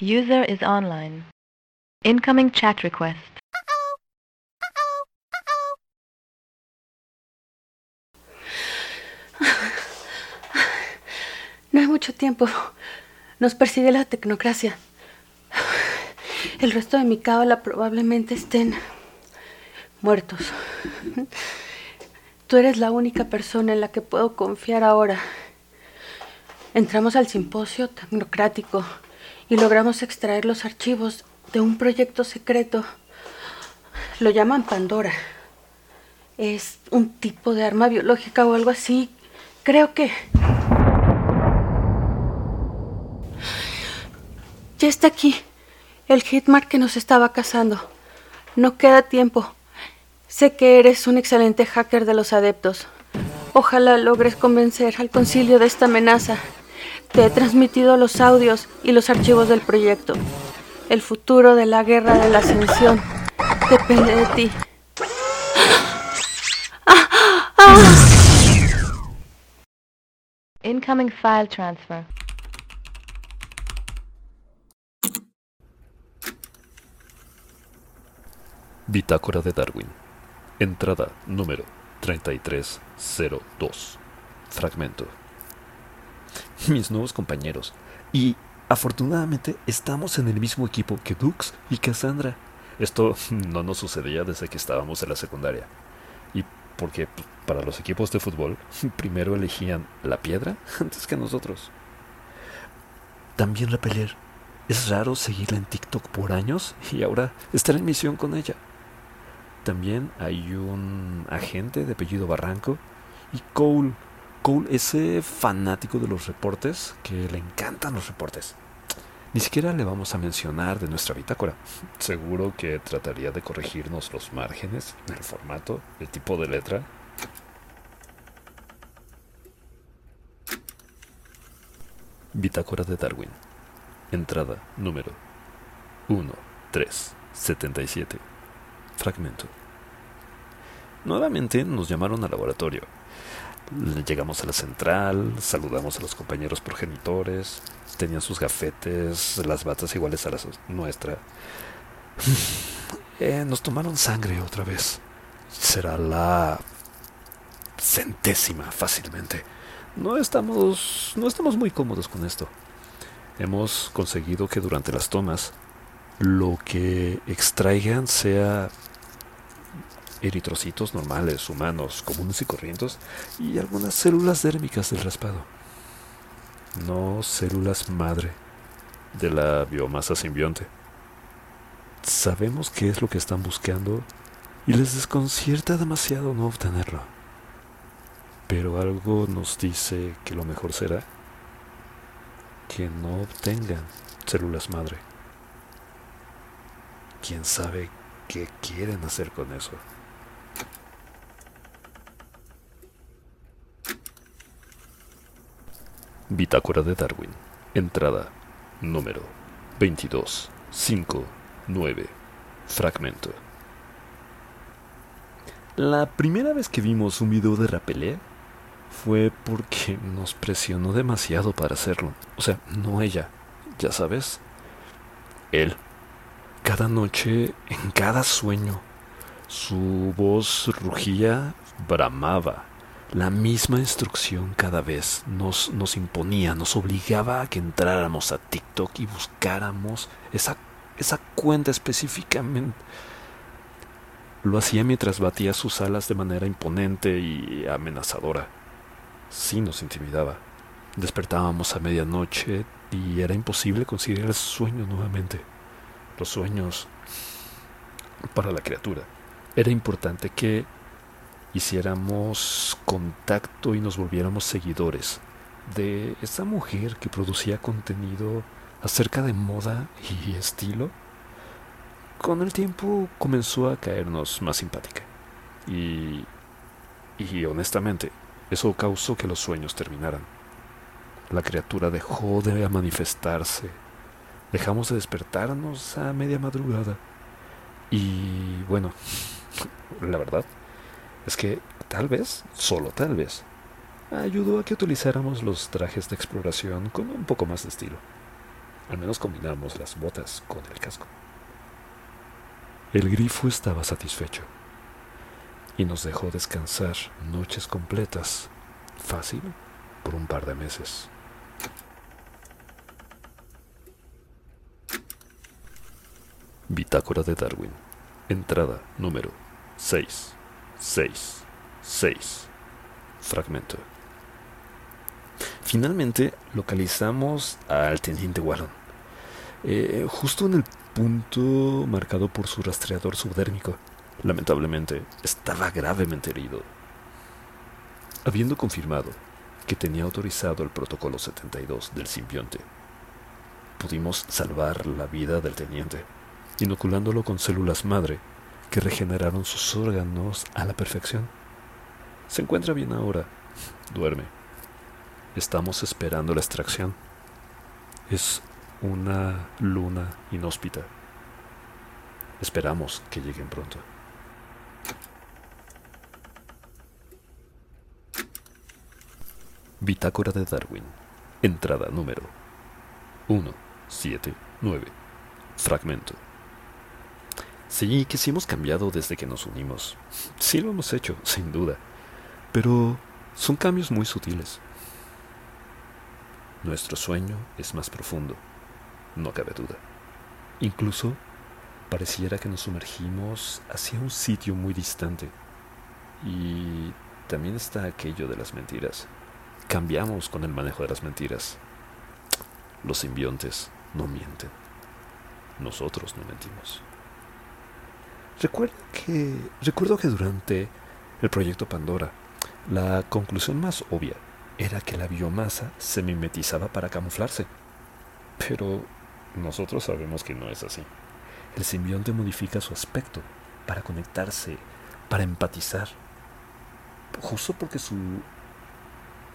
User is online. Incoming chat request. No hay mucho tiempo. Nos persigue la tecnocracia. El resto de mi cábala probablemente estén muertos. Tú eres la única persona en la que puedo confiar ahora. Entramos al simposio tecnocrático y logramos extraer los archivos de un proyecto secreto. Lo llaman Pandora. Es un tipo de arma biológica o algo así. Creo que... Ya está aquí. El Hitmark que nos estaba cazando. No queda tiempo. Sé que eres un excelente hacker de los adeptos. Ojalá logres convencer al concilio de esta amenaza. Te he transmitido los audios y los archivos del proyecto. El futuro de la guerra de la ascensión depende de ti. Incoming file transfer. Bitácora de Darwin. Entrada número 3302. Fragmento. Mis nuevos compañeros. Y afortunadamente estamos en el mismo equipo que Dux y Cassandra. Esto no nos sucedía desde que estábamos en la secundaria. Y porque para los equipos de fútbol primero elegían la piedra antes que nosotros. También Repeler. Es raro seguirla en TikTok por años y ahora estar en misión con ella. También hay un agente de apellido Barranco y Cole. Cole, ese fanático de los reportes que le encantan los reportes. Ni siquiera le vamos a mencionar de nuestra bitácora. Seguro que trataría de corregirnos los márgenes, el formato, el tipo de letra. Bitácora de Darwin. Entrada número 1377. Fragmento. Nuevamente nos llamaron al laboratorio. Llegamos a la central, saludamos a los compañeros progenitores, tenían sus gafetes, las batas iguales a las nuestras. Eh, nos tomaron sangre otra vez. Será la centésima fácilmente. No estamos, no estamos muy cómodos con esto. Hemos conseguido que durante las tomas lo que extraigan sea eritrocitos normales, humanos, comunes y corrientes, y algunas células dérmicas del raspado. No células madre de la biomasa simbionte. Sabemos qué es lo que están buscando y les desconcierta demasiado no obtenerlo. Pero algo nos dice que lo mejor será que no obtengan células madre. ¿Quién sabe qué quieren hacer con eso? Bitácora de Darwin. Entrada número 2259. Fragmento. La primera vez que vimos un video de Rapelé fue porque nos presionó demasiado para hacerlo. O sea, no ella, ya sabes. Él. Cada noche, en cada sueño, su voz rugía, bramaba la misma instrucción cada vez nos, nos imponía, nos obligaba a que entráramos a TikTok y buscáramos esa, esa cuenta específicamente. Lo hacía mientras batía sus alas de manera imponente y amenazadora. Sí nos intimidaba. Despertábamos a medianoche y era imposible conseguir el sueño nuevamente. Los sueños para la criatura. Era importante que hiciéramos contacto y nos volviéramos seguidores de esa mujer que producía contenido acerca de moda y estilo, con el tiempo comenzó a caernos más simpática. Y, y honestamente, eso causó que los sueños terminaran. La criatura dejó de manifestarse, Dejamos de despertarnos a media madrugada. Y bueno, la verdad es que tal vez, solo tal vez, ayudó a que utilizáramos los trajes de exploración con un poco más de estilo. Al menos combinamos las botas con el casco. El grifo estaba satisfecho y nos dejó descansar noches completas, fácil, por un par de meses. Bitácora de Darwin. Entrada número 666. Fragmento. Finalmente localizamos al teniente Wallon, eh, justo en el punto marcado por su rastreador subdérmico. Lamentablemente, estaba gravemente herido. Habiendo confirmado que tenía autorizado el protocolo 72 del simbionte, pudimos salvar la vida del teniente, inoculándolo con células madre que regeneraron sus órganos a la perfección. Se encuentra bien ahora, duerme. Estamos esperando la extracción. Es una luna inhóspita. Esperamos que lleguen pronto. Bitácora de Darwin. Entrada número 179. Fragmento. Sí, que sí hemos cambiado desde que nos unimos. Sí lo hemos hecho, sin duda. Pero son cambios muy sutiles. Nuestro sueño es más profundo, no cabe duda. Incluso pareciera que nos sumergimos hacia un sitio muy distante. Y también está aquello de las mentiras. Cambiamos con el manejo de las mentiras. Los simbiontes no mienten. Nosotros no mentimos. Recuerdo que, recuerdo que durante el proyecto Pandora, la conclusión más obvia era que la biomasa se mimetizaba para camuflarse. Pero nosotros sabemos que no es así. El simbionte modifica su aspecto para conectarse, para empatizar. Justo porque su,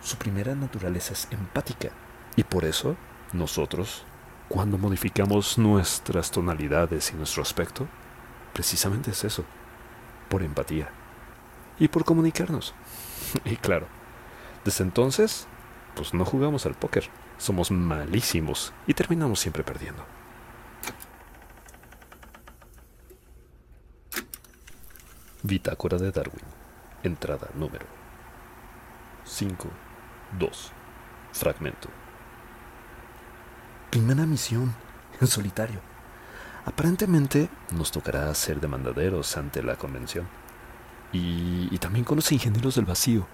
su primera naturaleza es empática. Y por eso nosotros, cuando modificamos nuestras tonalidades y nuestro aspecto, precisamente es eso, por empatía y por comunicarnos. y claro, desde entonces, pues no jugamos al póker, somos malísimos y terminamos siempre perdiendo. Bitácora de Darwin, entrada número 5, 2, fragmento. Primera misión, en solitario. Aparentemente nos tocará ser demandaderos ante la convención. Y, también con los ingenieros del vacío.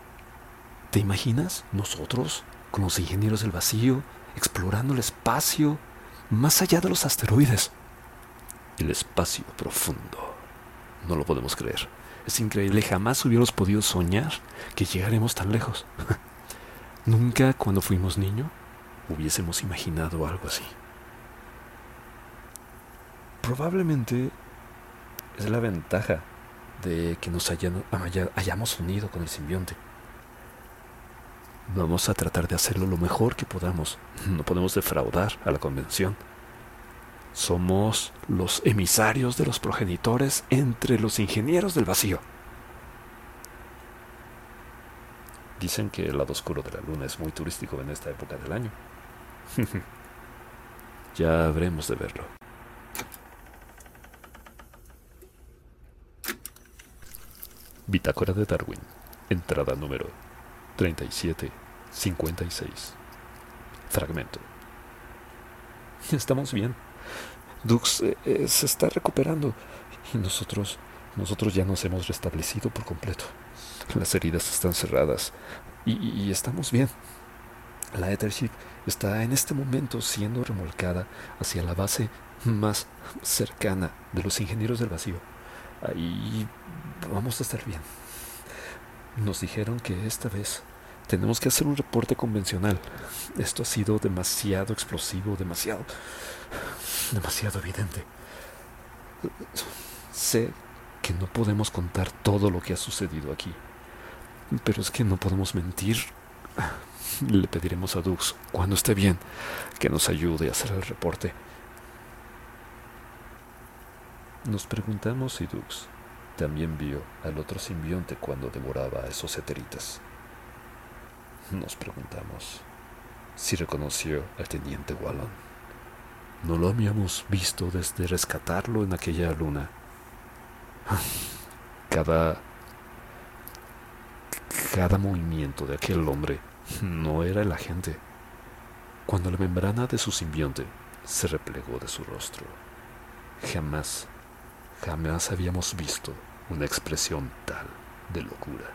¿Te imaginas nosotros con los ingenieros del vacío explorando el espacio más allá de los asteroides? El espacio profundo. No lo podemos creer. Es increíble, jamás hubiéramos podido soñar que llegaremos tan lejos. Nunca cuando fuimos niños hubiésemos imaginado algo así. Probablemente es la ventaja de que nos hayamos unido con el simbionte. Vamos a tratar de hacerlo lo mejor que podamos. No podemos defraudar a la convención. Somos los emisarios de los progenitores entre los ingenieros del vacío. Dicen que el lado oscuro de la luna es muy turístico en esta época del año. ya habremos de verlo. Bitácora de Darwin, entrada número 3756. Fragmento. Estamos bien. Dux eh, eh, se está recuperando y nosotros, nosotros ya nos hemos restablecido por completo. Las heridas están cerradas y, y estamos bien. La Ethership está en este momento siendo remolcada hacia la base más cercana de los ingenieros del vacío. Ahí vamos a estar bien. Nos dijeron que esta vez tenemos que hacer un reporte convencional. Esto ha sido demasiado explosivo, demasiado, demasiado evidente. Sé que no podemos contar todo lo que ha sucedido aquí, pero es que no podemos mentir. Le pediremos a Dux, cuando esté bien, que nos ayude a hacer el reporte. Nos preguntamos si Dux también vio al otro simbionte cuando devoraba a esos heteritas. Nos preguntamos si reconoció al teniente Wallon. No lo habíamos visto desde rescatarlo en aquella luna. Cada cada movimiento de aquel hombre no era el agente. Cuando la membrana de su simbionte se replegó de su rostro, jamás, jamás habíamos visto una expresión tal de locura.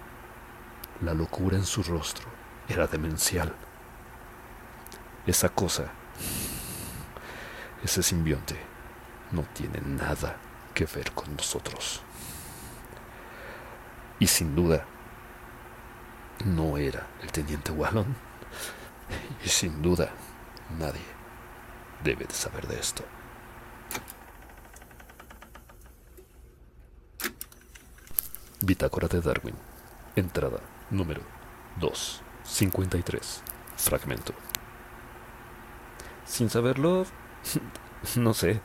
La locura en su rostro era demencial. Esa cosa, ese simbionte, no tiene nada que ver con nosotros. Y sin duda, no era el teniente Wallon. Y sin duda, nadie debe de saber de esto. Bitácora de Darwin. Entrada número 253. Fragmento. Sin saberlo, no sé,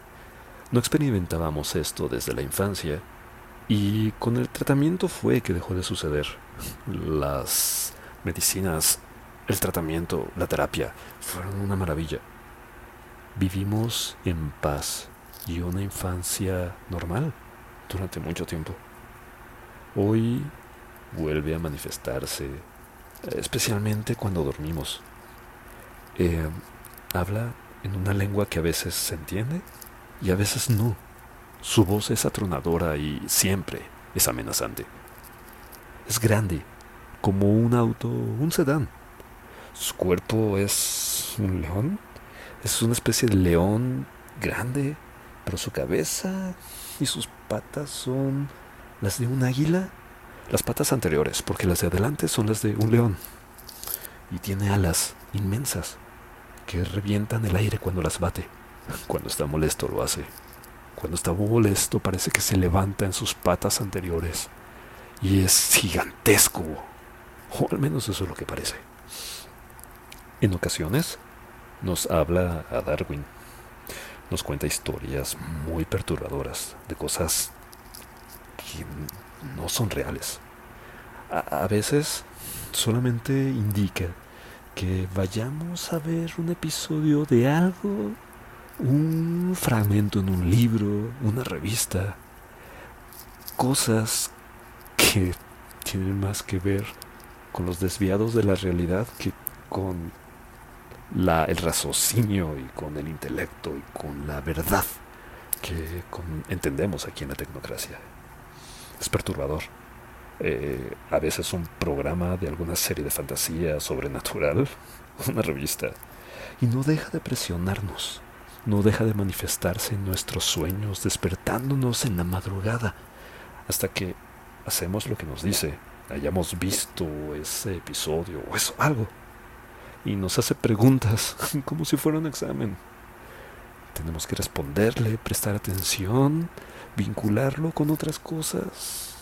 no experimentábamos esto desde la infancia y con el tratamiento fue que dejó de suceder. Las medicinas, el tratamiento, la terapia fueron una maravilla. Vivimos en paz y una infancia normal durante mucho tiempo. Hoy vuelve a manifestarse, especialmente cuando dormimos. Eh, habla en una lengua que a veces se entiende y a veces no. Su voz es atronadora y siempre es amenazante. Es grande, como un auto, un sedán. Su cuerpo es un león. Es una especie de león grande, pero su cabeza y sus patas son las de un águila. Las patas anteriores, porque las de adelante son las de un león. Y tiene alas inmensas que revientan el aire cuando las bate. Cuando está molesto lo hace. Cuando está molesto parece que se levanta en sus patas anteriores y es gigantesco, o al menos eso es lo que parece. En ocasiones nos habla a Darwin, nos cuenta historias muy perturbadoras de cosas que no son reales. A, veces solamente indica que vayamos a ver un episodio de algo un fragmento en un libro, una revista, cosas que tienen más que ver con los desviados de la realidad que con la, el raciocinio y con el intelecto y con la verdad que entendemos aquí en la tecnocracia. Es perturbador. Eh, a veces un programa de alguna serie de fantasía sobrenatural, una revista, y no deja de presionarnos no deja de manifestarse en nuestros sueños, despertándonos en la madrugada, hasta que hacemos lo que nos dice, hayamos visto ese episodio o eso, algo, y nos hace preguntas como si fuera un examen. Tenemos que responderle, prestar atención, vincularlo con otras cosas.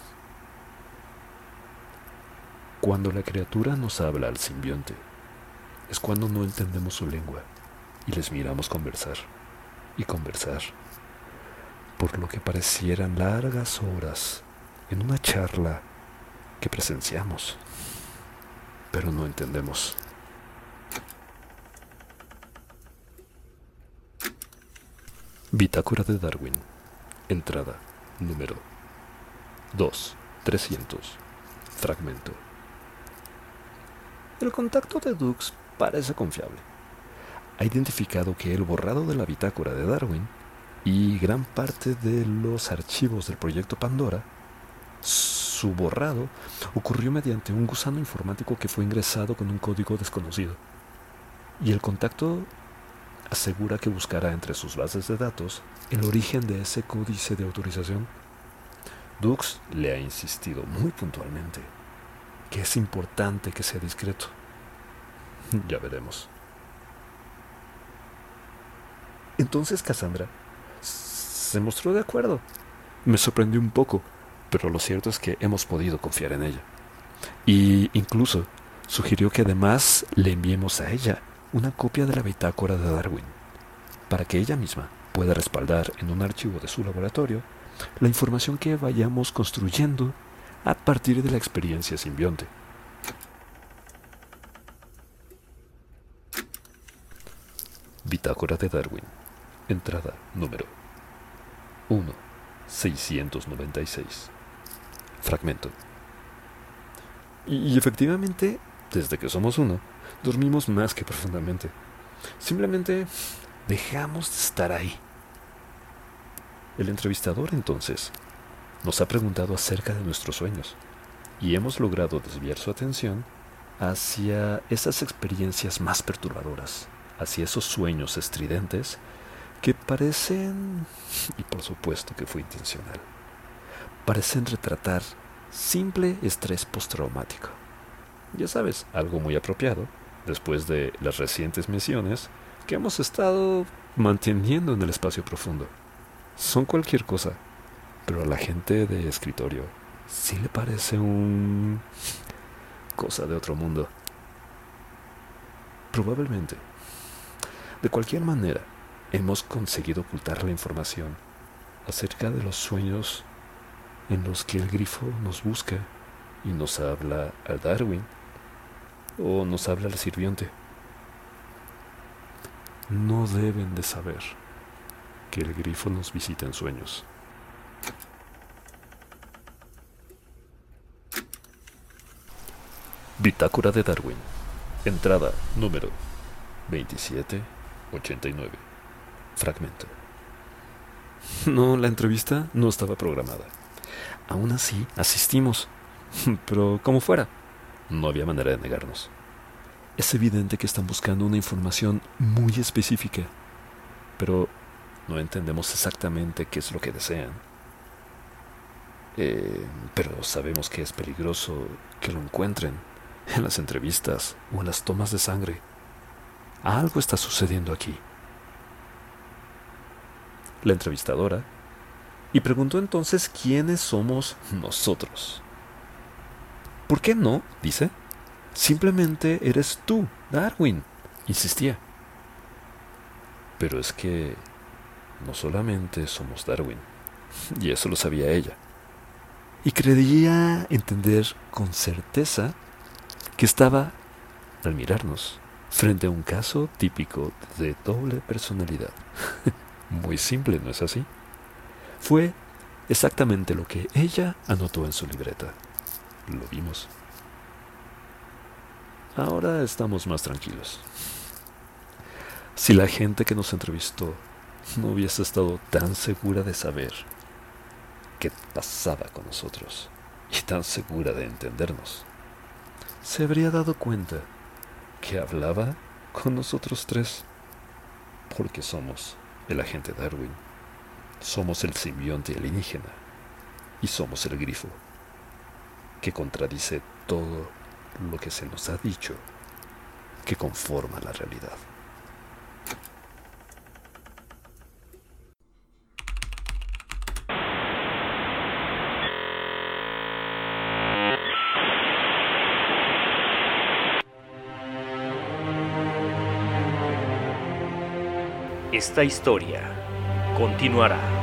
Cuando la criatura nos habla al simbionte, es cuando no entendemos su lengua y les miramos conversar y conversar, por lo que parecieran largas horas en una charla que presenciamos, pero no entendemos. Bitácora de Darwin, entrada número 2, 300, fragmento. El contacto de Dux parece confiable ha identificado que el borrado de la bitácora de Darwin y gran parte de los archivos del proyecto Pandora, su borrado ocurrió mediante un gusano informático que fue ingresado con un código desconocido. Y el contacto asegura que buscará entre sus bases de datos el origen de ese códice de autorización. Dux le ha insistido muy puntualmente que es importante que sea discreto. Ya veremos. Entonces Cassandra se mostró de acuerdo. Me sorprendió un poco, pero lo cierto es que hemos podido confiar en ella. Y incluso sugirió que además le enviemos a ella una copia de la bitácora de Darwin, para que ella misma pueda respaldar en un archivo de su laboratorio la información que vayamos construyendo a partir de la experiencia simbionte. Bitácora de Darwin. Entrada número 1.696. Fragmento. Y, efectivamente, desde que somos uno, dormimos más que profundamente. Simplemente dejamos de estar ahí. El entrevistador entonces nos ha preguntado acerca de nuestros sueños y hemos logrado desviar su atención hacia esas experiencias más perturbadoras, hacia esos sueños estridentes que parecen, y por supuesto que fue intencional, parecen retratar simple estrés postraumático. Ya sabes, algo muy apropiado después de las recientes misiones que hemos estado manteniendo en el espacio profundo. Son cualquier cosa, pero a la gente de escritorio sí le parece un cosa de otro mundo. Probablemente. De cualquier manera, hemos conseguido ocultar la información acerca de los sueños en los que el grifo nos busca y nos habla a Darwin o nos habla al sirviente. No deben de saber que el grifo nos visita en sueños. Bitácora de Darwin. Entrada número 2789. Fragmento. No, la entrevista no estaba programada. Aún así, asistimos. Pero como fuera, no había manera de negarnos. Es evidente que están buscando una información muy específica, pero no entendemos exactamente qué es lo que desean. Eh, pero sabemos que es peligroso que lo encuentren en las entrevistas o en las tomas de sangre. Algo está sucediendo aquí. La entrevistadora y preguntó entonces quiénes somos nosotros. ¿Por qué no? dice. Simplemente eres tú, Darwin, insistía. Pero es que no solamente somos Darwin, y eso lo sabía ella. Y creía entender con certeza que estaba, al mirarnos, frente a un caso típico de doble personalidad. Muy simple, ¿no es así? Fue exactamente lo que ella anotó en su libreta. Lo vimos. Ahora estamos más tranquilos. Si la gente que nos entrevistó no hubiese estado tan segura de saber qué pasaba con nosotros y tan segura de entendernos, se habría dado cuenta que hablaba con nosotros tres, porque somos el agente Darwin. Somos el simbionte alienígena y somos el grifo, que contradice todo lo que se nos ha dicho que conforma la realidad. Esta historia continuará.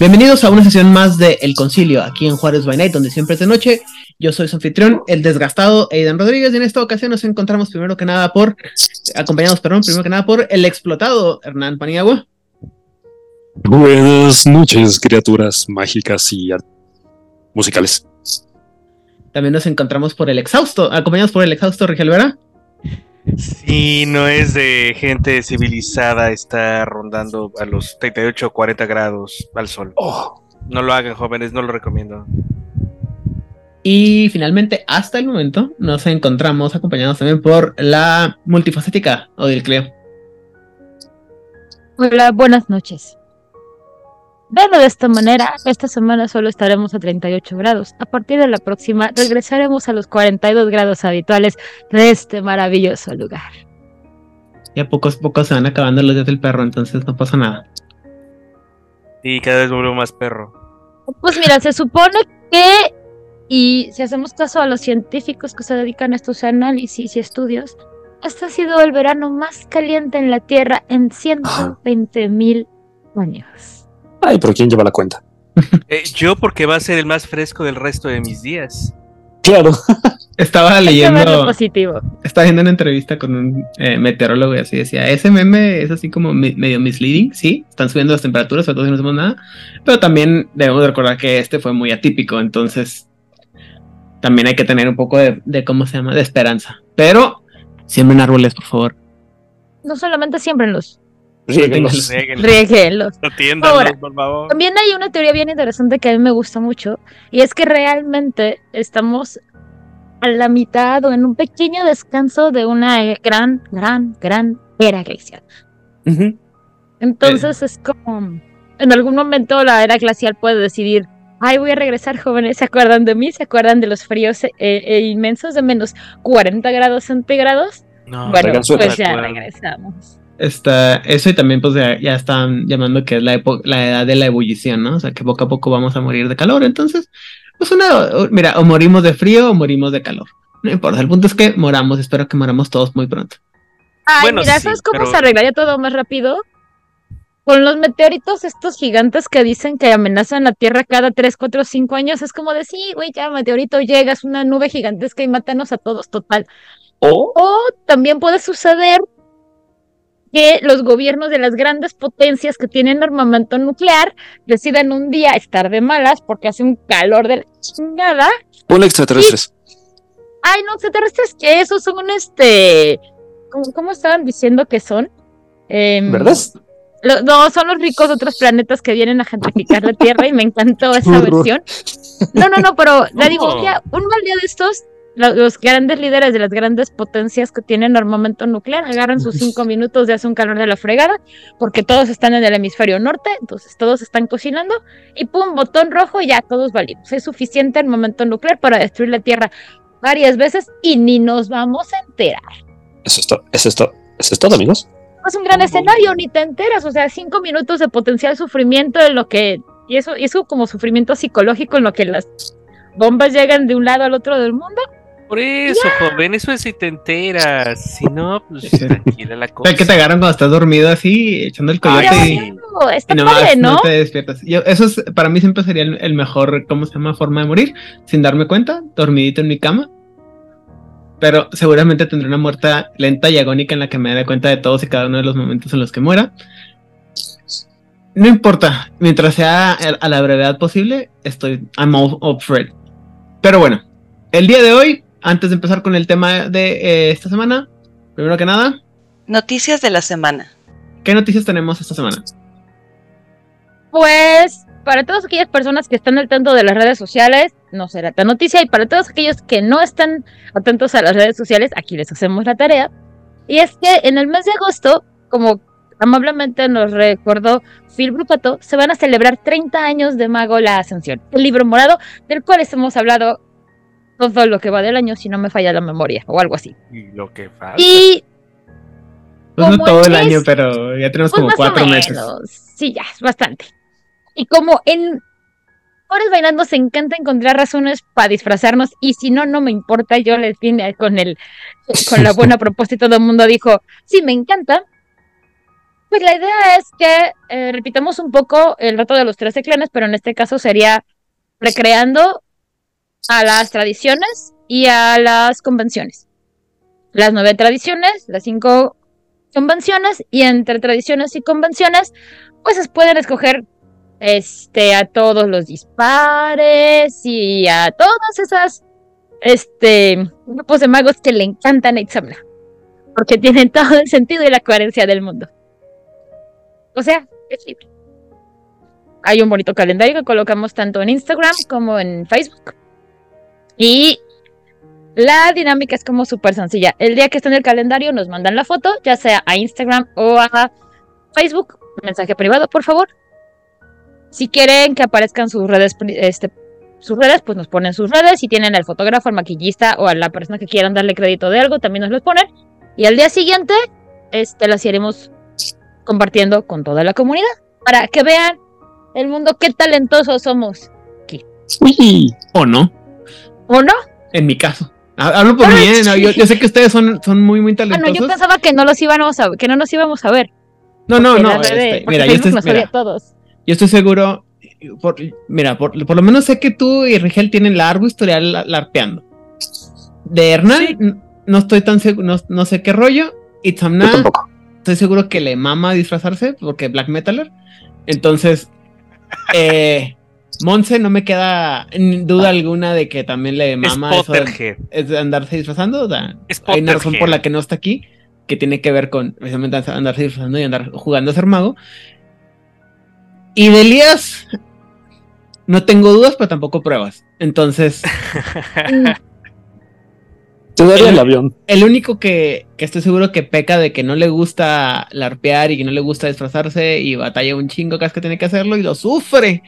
Bienvenidos a una sesión más de El Concilio, aquí en Juárez by Night, donde siempre es de noche. Yo soy su anfitrión, el desgastado Aidan Rodríguez, y en esta ocasión nos encontramos primero que nada por, acompañados, perdón, primero que nada por el explotado Hernán Paniagua. Buenas noches, criaturas mágicas y musicales. También nos encontramos por el exhausto, acompañados por el exhausto Rigel Vera. Sí, no es de gente civilizada estar rondando a los 38 o 40 grados al sol. Oh, No lo hagan, jóvenes, no lo recomiendo. Y finalmente, hasta el momento, nos encontramos acompañados también por la multifacética Odil Cleo. Hola, buenas noches. Verlo de esta manera, esta semana solo estaremos a 38 grados. A partir de la próxima regresaremos a los 42 grados habituales de este maravilloso lugar. Y a pocos pocos se van acabando los días del perro, entonces no pasa nada. Y cada vez vuelvo más perro. Pues mira, se supone que, y si hacemos caso a los científicos que se dedican a estos análisis y estudios, este ha sido el verano más caliente en la Tierra en 120 mil años. Ay, pero ¿quién lleva la cuenta? Eh, yo porque va a ser el más fresco del resto de mis días. Claro. Estaba verlo leyendo, positivo. estaba viendo una entrevista con un eh, meteorólogo y así decía, ese meme es así como mi- medio misleading, sí, están subiendo las temperaturas, sobre todo si no hacemos nada, pero también debemos de recordar que este fue muy atípico, entonces también hay que tener un poco de, de ¿cómo se llama?, de esperanza. Pero siembren árboles, por favor. No solamente siembrenlos, Réguenlos, rieguenlos. atiéndanlos, Ahora, por favor. También hay una teoría bien interesante que a mí me gusta mucho, y es que realmente estamos a la mitad o en un pequeño descanso de una eh, gran, gran, gran era glacial. Entonces es como, en algún momento la era glacial puede decidir, ay, voy a regresar jóvenes, ¿se acuerdan de mí? ¿Se acuerdan de los fríos eh, eh, inmensos de menos 40 grados centígrados? No, bueno, pues ya regresamos. Está, eso y también pues ya, ya están llamando que es la, la edad de la ebullición, ¿no? O sea que poco a poco vamos a morir de calor. Entonces, pues una, o- mira, o morimos de frío o morimos de calor. No importa, el punto es que moramos, espero que moramos todos muy pronto. Ay, Bueno, mira, sí, ¿sabes cómo pero- se arreglaría todo más rápido? Con los meteoritos estos gigantes que dicen que amenazan la Tierra cada 3, 4, 5 años, es como de, sí, güey, ya meteorito llega, es una nube gigantesca y mátanos a todos, total. O O también puede suceder que los gobiernos de las grandes potencias que tienen armamento nuclear decidan un día estar de malas porque hace un calor de la chingada. ponle extraterrestres. Ay, no, extraterrestres, que esos son este. ¿Cómo, cómo estaban diciendo que son? Em, ¿Verdad? lo- no, son los ricos de otros planetas que vienen a gentrificar la Tierra y me encantó esa versión. No, no, no, pero le digo, un, día- un mal día de estos, los grandes líderes de las grandes potencias que tienen armamento nuclear agarran sus cinco minutos de hace un calor de la fregada, porque todos están en el hemisferio norte, entonces todos están cocinando, y pum, botón rojo, ya todos valimos. Es suficiente armamento nuclear para destruir la Tierra varias veces y ni nos vamos a enterar. Eso es todo. Eso es todo. Eso es todo, amigos. es un gran escenario, ni te enteras, o sea, cinco minutos de potencial sufrimiento en lo que, y eso, y eso como sufrimiento psicológico en lo que las bombas llegan de un lado al otro del mundo. Por eso, joven, eso es si te enteras. Si no, pues Sí. tranquila la cosa. Que te agarran cuando estás dormido así, echando el coyote Ay, y. Claro, está y nomás padre, ¿no? no te despiertas. Yo, eso es, para mí siempre sería el, el mejor, ¿cómo se llama? Forma de morir, sin darme cuenta, dormidito en mi cama. Pero seguramente tendré una muerte lenta y agónica en la que me dé cuenta de todos y cada uno de los momentos en los que muera. No importa, mientras sea a la brevedad posible, estoy I'm all up for it. Pero bueno, el día de hoy, antes de empezar con el tema de eh, esta semana, primero que nada, Noticias de la semana. ¿qué noticias tenemos esta semana? Pues para todas aquellas personas que están al tanto de las redes sociales, no será tan noticia. Y para todos aquellos que no están atentos a las redes sociales, aquí les hacemos la tarea. Y es que en el mes de agosto, como amablemente nos recordó Phil Brupato, se van a celebrar 30 años de Mago la Ascensión, el libro morado del cual hemos hablado todo lo que va del año, si no me falla la memoria, o algo así. Y lo que falta. Y Pues no todo el es- año, pero ya tenemos Pues como cuatro meses. Sí, ya, es bastante. Y como en Horas Bailando se encanta encontrar razones para disfrazarnos, y si no, no me importa, yo les vine con el con la buena propuesta y todo el mundo dijo, sí, me encanta. Pues la idea es que eh, repitamos un poco el reto de los 13 clanes, pero en este caso sería recreando a las tradiciones y a las convenciones. Las nueve tradiciones, las cinco convenciones y entre tradiciones y convenciones, pues pueden escoger este a todos los dispares y a todas esas este grupos de magos que le encantan a Itzamna. porque tienen todo el sentido y la coherencia del mundo. O sea, es libre. Hay un bonito calendario que colocamos tanto en Instagram como en Facebook. Y la dinámica es como súper sencilla. El día que está en el calendario nos mandan la foto, ya sea a Instagram o a Facebook. Mensaje privado, por favor. Si quieren que aparezcan sus redes, este, sus redes, pues nos ponen sus redes. Si tienen al fotógrafo, al maquillista o a la persona que quieran darle crédito de algo, también nos los ponen. Y al día siguiente, este, las iremos compartiendo con toda la comunidad para que vean el mundo qué talentosos somos. Uy. ¿O no? ¿O no? En mi caso. Ha- Hablo por mí, ¿eh? No, yo, yo sé que ustedes son, son muy, muy Ah, no, talentosos. yo pensaba que no los íbamos a, que no nos íbamos a ver. No, no, no. este, mira, yo estoy, mira, todos. yo estoy seguro. por- mira, por, por lo menos sé que tú y Rigel tienen largo historial la- larpeando. De Hernán, no estoy tan seguro, no, no sé qué rollo. Y tampoco. estoy seguro que le mama disfrazarse porque Black Metaler. Entonces, eh, Monse no me queda duda alguna de que también le Es mama eso de, es de andarse disfrazando. o sea, Es hay una razón por la que no está aquí, que tiene que ver con precisamente andarse disfrazando y andar jugando a ser mago. Y de Elías, no tengo dudas, pero tampoco pruebas. Entonces, Te daría El- el avión. el único que, que estoy seguro que peca de que no le gusta larpear y que no le gusta disfrazarse y batalla un chingo cada vez que tiene que hacerlo y lo sufre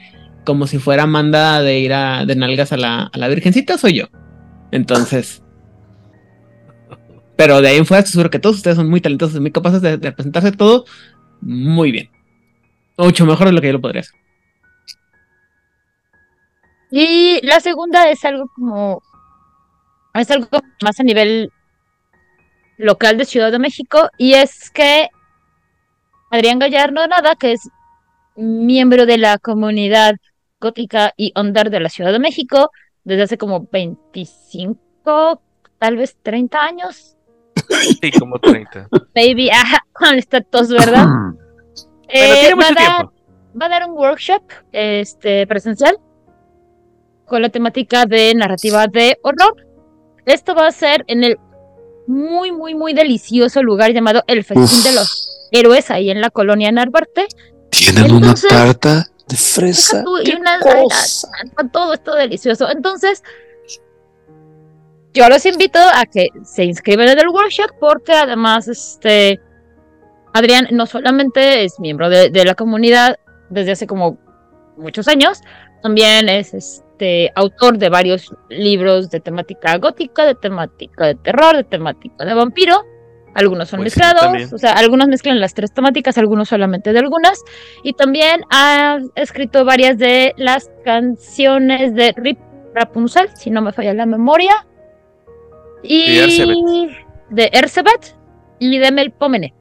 como si fuera manda de ir a, de nalgas a la, a la virgencita, soy yo. Entonces. Pero de ahí en fuera estoy seguro que todos ustedes son muy talentosos y muy capaces de, de presentarse todo muy bien. Mucho mejor de lo que yo lo podría hacer. Y la segunda es algo como. Es algo más a nivel local de Ciudad de México. Y es que Adrián Gallardo Nada, que es miembro de la comunidad gótica y ondar de la Ciudad de México desde hace como 25, tal vez 30 años. Sí, como 30. Baby, ajá, con esta tos, ¿verdad? Pero Eh, tiene va, mucho a dar, tiempo. va a dar un workshop este, presencial con la temática de narrativa de horror. Esto va a ser en el muy, muy, muy delicioso lugar llamado El Festín de los Héroes, ahí en la colonia Narvarte. Tienen Entonces, una tarta de fresa. tú, y ¡Qué unas- cosa! Todo esto delicioso. Entonces, yo los invito a que se inscriban en el workshop porque además, este, Adrián no solamente es miembro de, de la comunidad desde hace como muchos años, también es este autor de varios libros de temática gótica, de temática de terror, de temática de vampiro. Algunos son Pues mezclados, o sea, algunos mezclan las tres temáticas, algunos solamente de algunas. Y también ha escrito varias de las canciones de Rip Rapunzel, si no me falla la memoria. Y de Ercebet. de Ercebet y de Melpomene.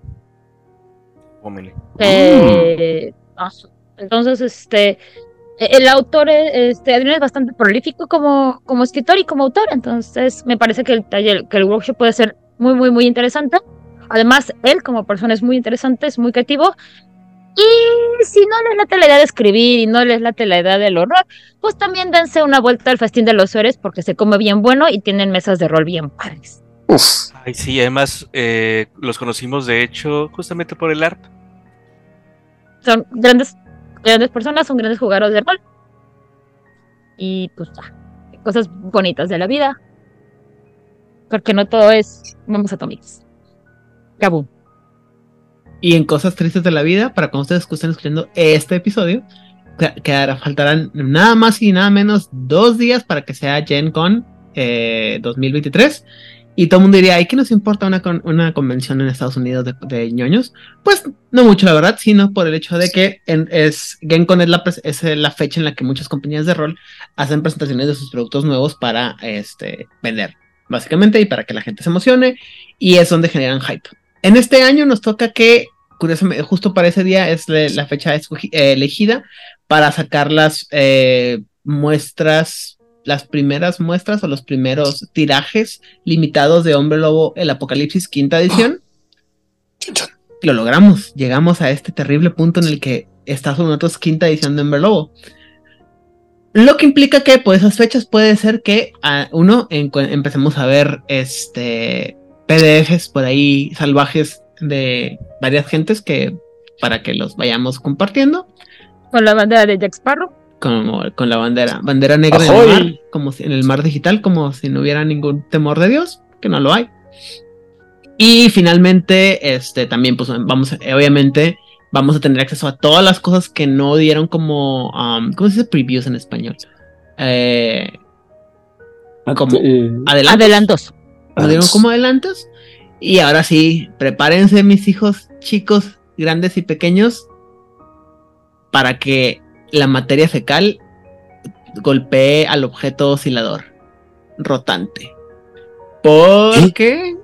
Pómele. Eh, ah, entonces, este, el autor, eh, este, Adrián es bastante prolífico como, como escritor y como autor, entonces me parece que el taller, que el workshop puede ser muy, muy, muy interesante. Además, él como persona es muy interesante, es muy creativo. Y si no les late la idea de escribir y no les late la idea del horror, pues también dense una vuelta al festín de los héroes porque se come bien bueno y tienen mesas de rol bien padres. Uf. Ay, sí, además eh, los conocimos de hecho justamente por el ARP. son grandes, grandes personas, son grandes jugadores de rol. Y pues ya, cosas bonitas de la vida. Porque no todo es bombas atómicas. Kabum. Y en cosas tristes de la vida, para cuando ustedes estén escuchando este episodio, que, que faltarán nada más y nada menos dos días para que sea Gen Con eh, 2023. Y todo el mundo diría, ¿y qué nos importa una, con- una convención en Estados Unidos de, de ñoños? Pues no mucho, la verdad, sino por el hecho de que en, es, Gen Con es la, es la fecha en la que muchas compañías de rol hacen presentaciones de sus productos nuevos para este, vender, básicamente, y para que la gente se emocione, y es donde generan hype. En este año nos toca que, curiosamente, justo para ese día es la, la fecha eh, elegida para sacar las eh, muestras, las primeras muestras o los primeros tirajes limitados de Hombre Lobo, el Apocalipsis quinta edición. Lo logramos, llegamos a este terrible punto en el que está con nosotros quinta edición de Hombre Lobo. Lo que implica que por esas fechas puede ser que a uno en- empecemos a ver este PDFs por ahí salvajes de varias gentes que para que los vayamos compartiendo. Con la bandera de Jack Sparrow. como con la bandera bandera negra en el mar como si en el mar digital como si no hubiera ningún temor de Dios que no lo hay. Y finalmente este también pues vamos obviamente vamos a tener acceso a todas las cosas que no dieron como um, cómo se dice previews en español eh, como Eh, adelantos Adelantos. nos dieron como adelantos. Y ahora sí, prepárense mis hijos chicos, grandes y pequeños, para que la materia fecal golpee al objeto oscilador rotante. Porque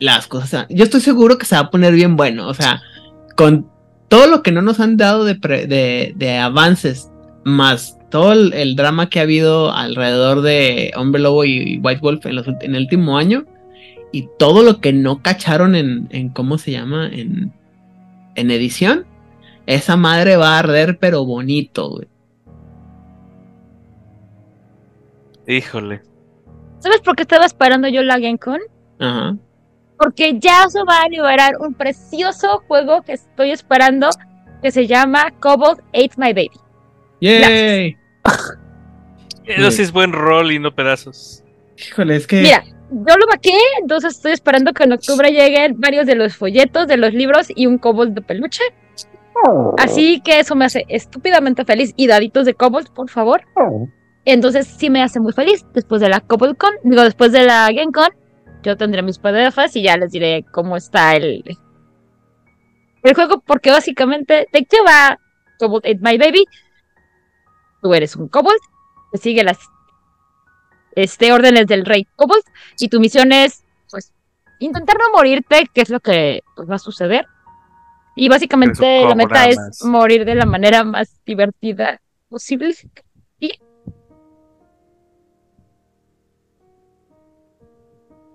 las cosas... se van- Yo estoy seguro que se va a poner bien bueno. O sea, con todo lo que no nos han dado de, pre- de, de avances, más todo el, el drama que ha habido alrededor de Hombre Lobo y White Wolf en, los, ult- en el último año, y todo lo que no cacharon en, en ¿cómo se llama? En, en edición, esa madre va a arder, pero bonito, güey. Híjole. ¿Sabes por qué estaba esperando yo la GameCon? Ajá. Porque ya se va a liberar un precioso juego que estoy esperando que se llama Cobalt Ate My Baby. ¡Yay! Eso sí es buen rol y no pedazos. Híjole, es que. Mira, yo lo vaqué, entonces estoy esperando que en octubre lleguen varios de los folletos, de los libros y un Cobalt de peluche. Así que eso me hace estúpidamente feliz. Y daditos de Cobalt, por favor. Entonces sí me hace muy feliz. Después de la CobaltCon, digo, después de la GameCon, yo tendré mis PDFs y ya les diré cómo está el, el juego, porque básicamente, ¿de qué va Cobalt Ate My Baby? Tú eres un Cobalt que sigue las este, órdenes del rey Cobalt y tu misión es, pues, intentar no morirte, que es lo que pues, va a suceder. Y básicamente la meta es morir de la manera más divertida posible.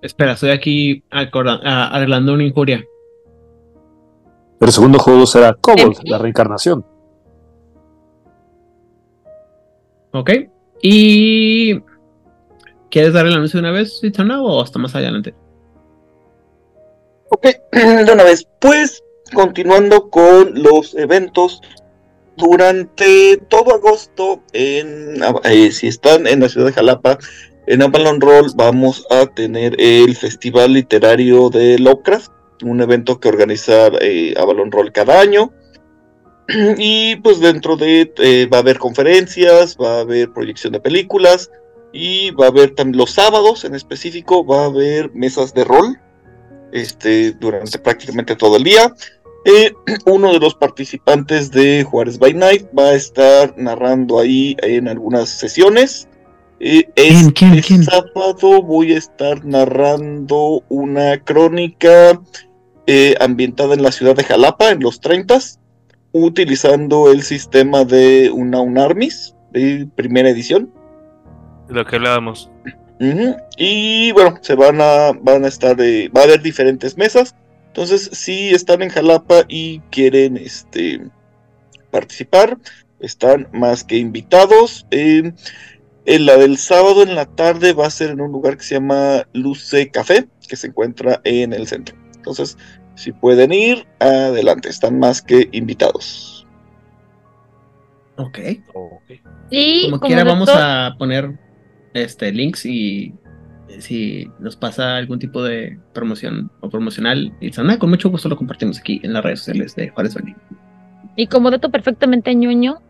Espera, estoy aquí arreglando una injuria. el segundo juego será Cobalt, la reencarnación. ¿Ok? Y. ¿Quieres dar el anuncio de una vez, Itzana, o hasta más adelante? Ok, de una vez, pues continuando con los eventos durante todo agosto, en, eh, si están en la ciudad de Jalapa, en Avalon Roll vamos a tener el Festival Literario de Lovecraft, un evento que organiza eh, Avalon Roll cada año. Y pues dentro de eh, va a haber conferencias, va a haber proyección de películas y va a haber también los sábados en específico, va a haber mesas de rol este, durante prácticamente todo el día. Eh, uno de los participantes de Juárez by Night va a estar narrando ahí en algunas sesiones. Eh, ¿Quién, quién, este quién? sábado voy a estar narrando una crónica eh, ambientada en la ciudad de Jalapa en los 30 utilizando el sistema de una UNARMIS de primera edición. De lo que hablábamos. Ujú, Y bueno, se van a, van a estar, eh, va a haber diferentes mesas. Entonces, si están en Jalapa y quieren este, participar, están más que invitados. Eh, en la del sábado en la tarde va a ser en un lugar que se llama Luce Café, que se encuentra en el centro. Entonces, si pueden ir, adelante, están más que invitados. Ok. Y Como como quiera, vamos a poner este links y eh, si nos pasa algún tipo de promoción o promocional, Itzana, con mucho gusto lo compartimos aquí en las redes sociales de Juárez Bani. Y como dato perfectamente ñoño,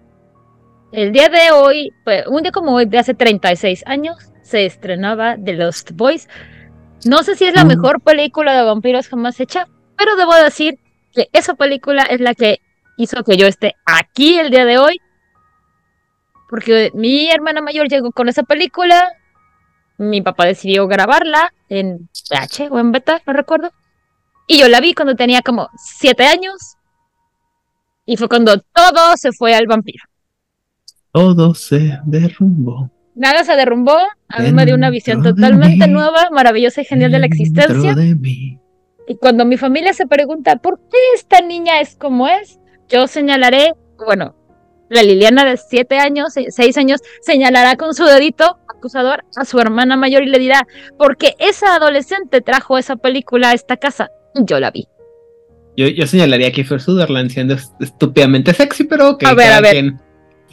el día de hoy, pues, un día como hoy, de hace 36 años, se estrenaba The Lost Boys. No sé si es la Mm. mejor película de vampiros jamás hecha, pero debo decir que esa película es la que hizo que yo esté aquí el día de hoy. Porque mi hermana mayor llegó con esa película, mi papá decidió grabarla en VH o en beta, no recuerdo. Y yo la vi cuando tenía como 7 años. Y fue cuando todo se fue al vampiro. Todo se derrumbó. Nada se derrumbó. A mí me dio una visión totalmente mí, nueva, maravillosa y genial de la existencia. De mí. Y cuando mi familia se pregunta por qué esta niña es como es, yo señalaré, bueno, la Liliana de 7 años, 6 años, señalará con su dedito acusador a su hermana mayor y le dirá, porque esa adolescente trajo esa película a esta casa. Yo la vi. Yo, yo señalaría a Kiefer Sutherland siendo est- estúpidamente sexy, pero que A ver, cada a ver. quien-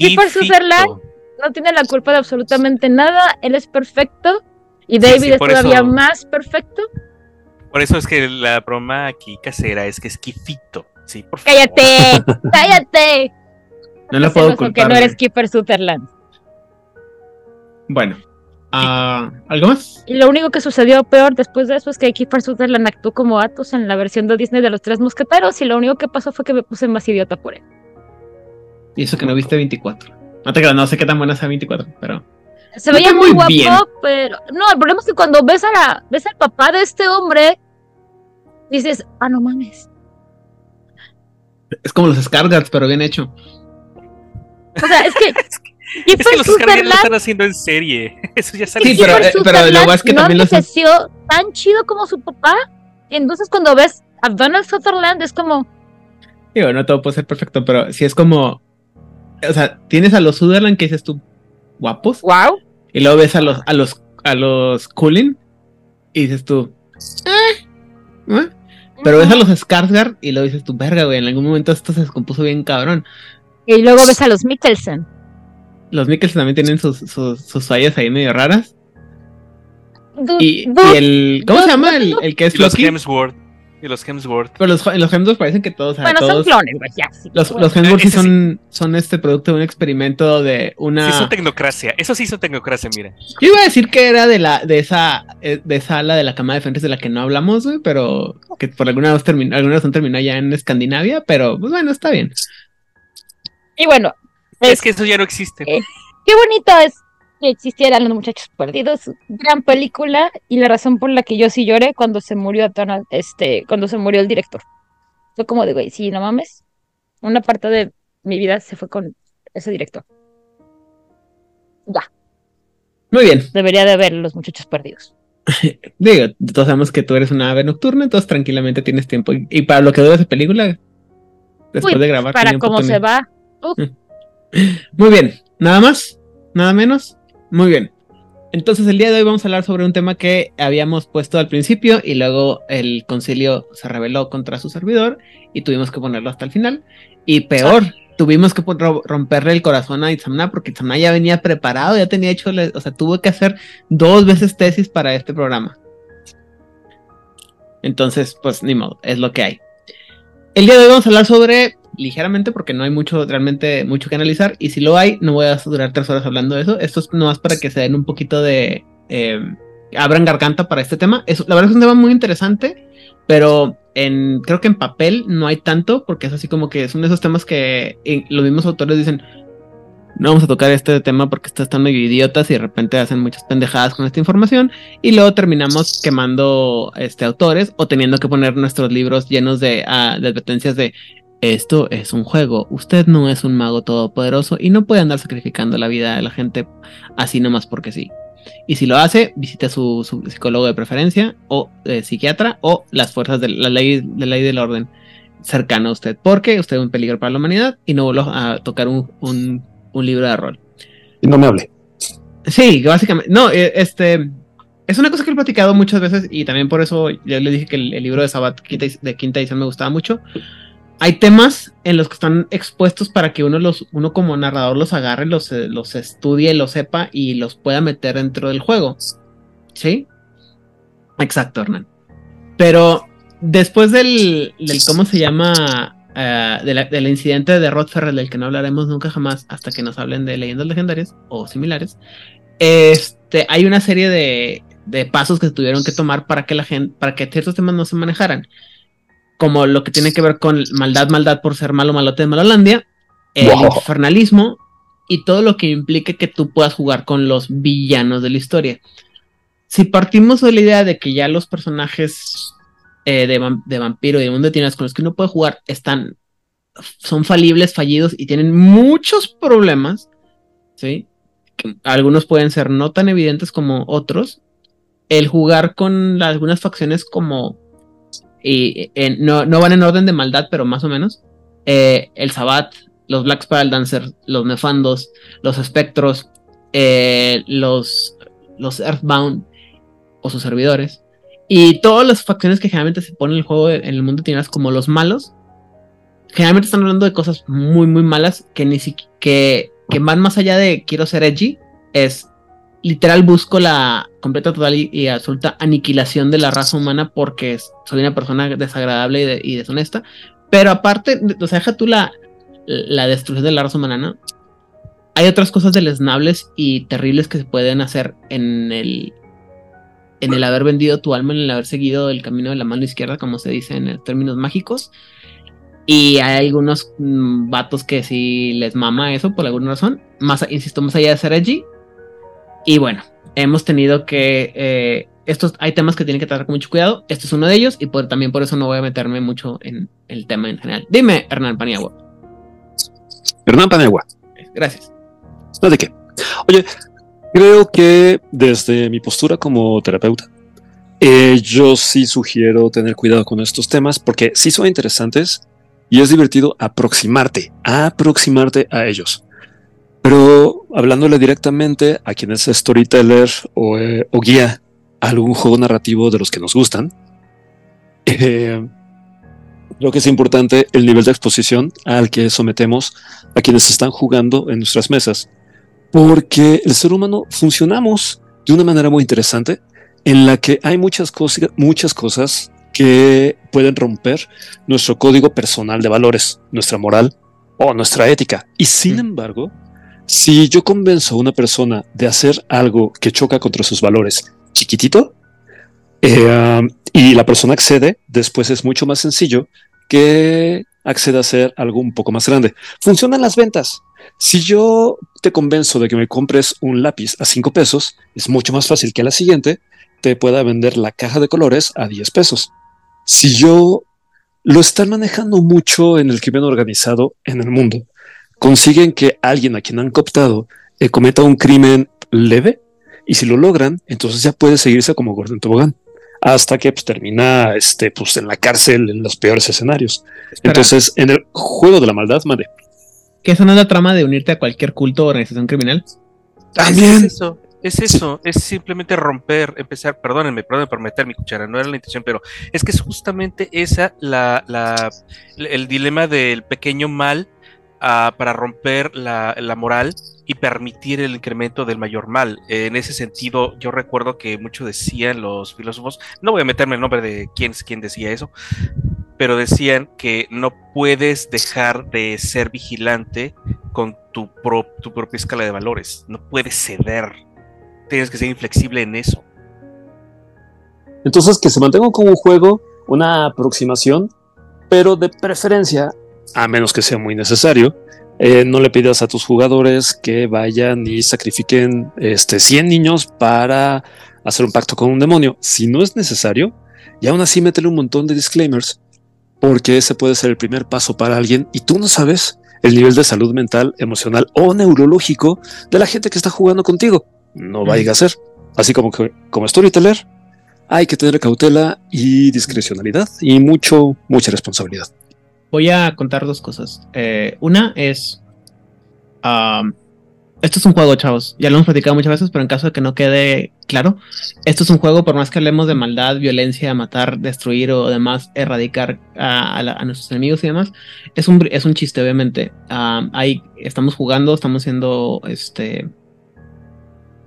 Invicto. Sutherland no tiene la culpa de absolutamente nada. Él es perfecto. Y David sí, es todavía eso- más perfecto. Por eso es que la broma aquí casera es que es Kifito. Sí, por favor. ¡Cállate! ¡Cállate! No lo puedo culpar. no eres Kiefer Sutherland. Bueno, ah, ¿algo más? Y lo único que sucedió peor después de eso es que Kiefer Sutherland actuó como Athos en la versión de Disney de los Tres Mosqueteros y lo único que pasó fue que me puse más idiota por él. Y eso que no viste 24. No te creas, no sé qué tan buena sea 24, pero. Se veía muy muy guapo, bien. pero no, el problema es que cuando ves a la, ves al papá de este hombre, dices, ah, no mames. Es como los Scargats, pero bien hecho. O sea, es que Es Kiefer que los Oscar ya lo están haciendo en serie. Eso ya sale. Sí, pero, eh, pero luego es que no también los. tan chido como su papá. Y entonces cuando ves a Donald Sutherland es como, Digo, no todo puede ser perfecto, pero si es como. O sea, tienes a los Sutherland que dices tú guapos. wow. Y luego ves a los, a los, a los Cullen y dices tú. "Eh, ¿eh?". Pero ves a los Skarsgård y luego dices tú, verga, güey, en algún momento esto se descompuso bien cabrón. Y luego ves a los Mikkelsen. Los Mikkels también tienen sus, sus, sus fallas ahí medio raras. Du- Y, el. ¿Cómo du- se llama? El, el que es Loki. Hemsworth. Y los Hemsworth. Pero los, los Hemsworth parecen que todos. o sea, bueno, son clones, güey, ya. sí. los, Bueno. los Hemsworth sí son, son este producto de un experimento de una. Sí, son tecnocracia. Eso sí son tecnocracia, mira. Yo iba a decir que era de la de esa eh, de esa ala de la cama de Fenris de la que no hablamos, güey, pero que por alguna vez terminó, alguna razón terminó ya en Escandinavia, pero pues bueno, está bien. Y bueno, Es que eso ya no existe. Eh, qué bonito es que existieran los muchachos perdidos. Gran película y la razón por la que yo sí lloré cuando se murió este, cuando se murió el director. Fue como de, güey, sí, no mames. Una parte de mi vida se fue con ese director. Ya, Muy bien. debería de ver los muchachos perdidos. Digo, todos sabemos que tú eres una ave nocturna, entonces tranquilamente tienes tiempo. Y, para lo que dura esa película, después Uy, de grabar. Para cómo se va. Muy bien. Nada más, nada menos. Muy bien. Entonces el día de hoy vamos a hablar sobre un tema que habíamos puesto al principio y luego el concilio se rebeló contra su servidor y tuvimos que ponerlo hasta el final. Y peor, tuvimos que romperle el corazón a Itzamna porque Itzamna ya venía preparado, ya tenía hecho, o sea, tuvo que hacer dos veces tesis para este programa. Entonces, pues ni modo, es lo que hay. El día de hoy vamos a hablar sobre ligeramente porque no hay mucho, realmente mucho que analizar. Y si lo hay, no voy a durar tres horas hablando de eso. Esto es nomás para que se den un poquito de. eh, abran garganta para este tema. Es, la verdad es un tema muy interesante, pero en, creo que en papel no hay tanto, porque es así como que de esos temas que eh, los mismos autores dicen. No vamos a tocar este tema porque está- están medio idiotas y de repente hacen muchas pendejadas con esta información y luego terminamos quemando este autores o teniendo que poner nuestros libros llenos de, ah, de advertencias de esto es un juego, usted no es un mago todopoderoso y no puede andar sacrificando la vida de la gente así nomás porque sí. Y si lo hace, visite a su, su psicólogo de preferencia o eh, psiquiatra o las fuerzas de la ley, de la ley del orden cercano a usted, porque usted es un peligro para la humanidad y no vuelvo a tocar un, un, un libro de rol. Y no me hable. Sí, básicamente. No, eh, este. Es una cosa que he platicado muchas veces y también por eso yo le dije que el, el libro de Sabat de quinta edición me gustaba mucho. Hay temas en los que están expuestos para que uno los, uno como narrador los agarre, los, eh, los estudie, los sepa y los pueda meter dentro del juego. ¿Sí? Exacto, Hernán. Pero después del, del ¿cómo se llama? La- del incidente de Rod Ferrell, del que no hablaremos nunca jamás hasta que nos hablen de leyendas legendarias o similares. Este, hay una serie de, de pasos que tuvieron que tomar para que la gente, para que ciertos temas no se manejaran. Como lo que tiene que ver con maldad, maldad por ser malo, malote de Malolandia, el Wow. infernalismo y todo lo que implique que tú puedas jugar con los villanos de la historia. Si partimos de la idea de que ya los personajes eh, de, vam- de vampiro y de mundo de tinieblas con los que uno puede jugar están son falibles, fallidos y tienen muchos problemas, ¿sí? Que algunos pueden ser no tan evidentes como otros. El jugar con algunas facciones como y en- no, no van en orden de maldad, pero más o menos. eh, el Sabbat, los Black Spiral Dancers, los Nefandos, los Espectros, eh, los los Earthbound o sus servidores. Y todas las facciones que generalmente se ponen en el juego en el mundo de tinieblas como los malos, generalmente están hablando de cosas muy, muy malas que ni siquiera que, que van más allá de quiero ser edgy. Es literal busco la completa, total y, absoluta aniquilación de la raza humana porque soy una persona desagradable y, deshonesta. Pero aparte, o sea, deja tú la, la destrucción de la raza humana. Hay otras cosas deleznables y terribles que se pueden hacer en el, en el haber vendido tu alma, en el haber seguido el camino de la mano izquierda, como se dice en términos mágicos. Y hay algunos mm, vatos que sí les mama eso por alguna razón. Más, insisto, más allá de ser edgy. Y bueno, hemos tenido que. Eh, estos, hay temas que tienen que tratar con mucho cuidado. Este es uno de ellos. Y por, también por eso no voy a meterme mucho en el tema en general. Dime, Hernán Paniagua. Hernán Paniagua. Gracias. No de qué. Oye, Creo que desde mi postura como terapeuta, eh, yo sí sugiero tener cuidado con estos temas porque sí son interesantes y es divertido aproximarte, aproximarte a ellos. Pero hablándole directamente a quien es storyteller o, eh, o guía a algún juego narrativo de los que nos gustan, eh, creo que es importante el nivel de exposición al que sometemos a quienes están jugando en nuestras mesas porque el ser humano funcionamos de una manera muy interesante en la que hay muchas, cosas, muchas cosas que pueden romper nuestro código personal de valores, nuestra moral o nuestra ética. Y sin embargo, si yo convenzo a una persona de hacer algo que choca contra sus valores chiquitito, eh, y la persona accede, después es mucho más sencillo que acceda a hacer algo un poco más grande. Funcionan las ventas. Si yo te convenzo de que me compres un lápiz a 5 pesos, es mucho más fácil que a la siguiente te pueda vender la caja de colores a 10 pesos. Si yo lo están manejando mucho en el crimen organizado en el mundo, consiguen que alguien a quien han cooptado eh, cometa un crimen leve y si lo logran, entonces ya puede seguirse como Gordon Tobogán hasta que pues, termina este, pues, en la cárcel en los peores escenarios. Entonces, en el juego de la maldad, madre. ¿Que esa no es la trama de unirte a cualquier culto o organización criminal? También. Es eso, es eso, es simplemente romper, empezar, perdónenme, perdónenme por meter mi cuchara, no era la intención, pero es que es justamente esa la, la el dilema del pequeño mal para romper la, moral y permitir el incremento del mayor mal. En ese sentido, yo recuerdo que mucho decían los filósofos, no voy a meterme el nombre de quién, quién decía eso, pero decían que no puedes dejar de ser vigilante con tu propia escala de valores, no puedes ceder, tienes que ser inflexible en eso. Entonces, que se mantenga como un juego, una aproximación, pero de preferencia, a menos que sea muy necesario, eh, no le pidas a tus jugadores que vayan y sacrifiquen este, 100 niños para hacer un pacto con un demonio. Si no es necesario, y aún así métele un montón de disclaimers, porque ese puede ser el primer paso para alguien y tú no sabes el nivel de salud mental, emocional o neurológico de la gente que está jugando contigo. No vaya a ser. Así como que, como storyteller, hay que tener cautela y discrecionalidad y mucho, mucha responsabilidad voy a contar dos cosas. Eh, una es. esto es un juego, chavos. Ya lo hemos platicado muchas veces, pero en caso de que no quede claro, esto es un juego, por más que hablemos de maldad, violencia, matar, destruir o demás, erradicar a, nuestros enemigos y demás, es un, es un chiste, obviamente. ahí estamos jugando, estamos siendo este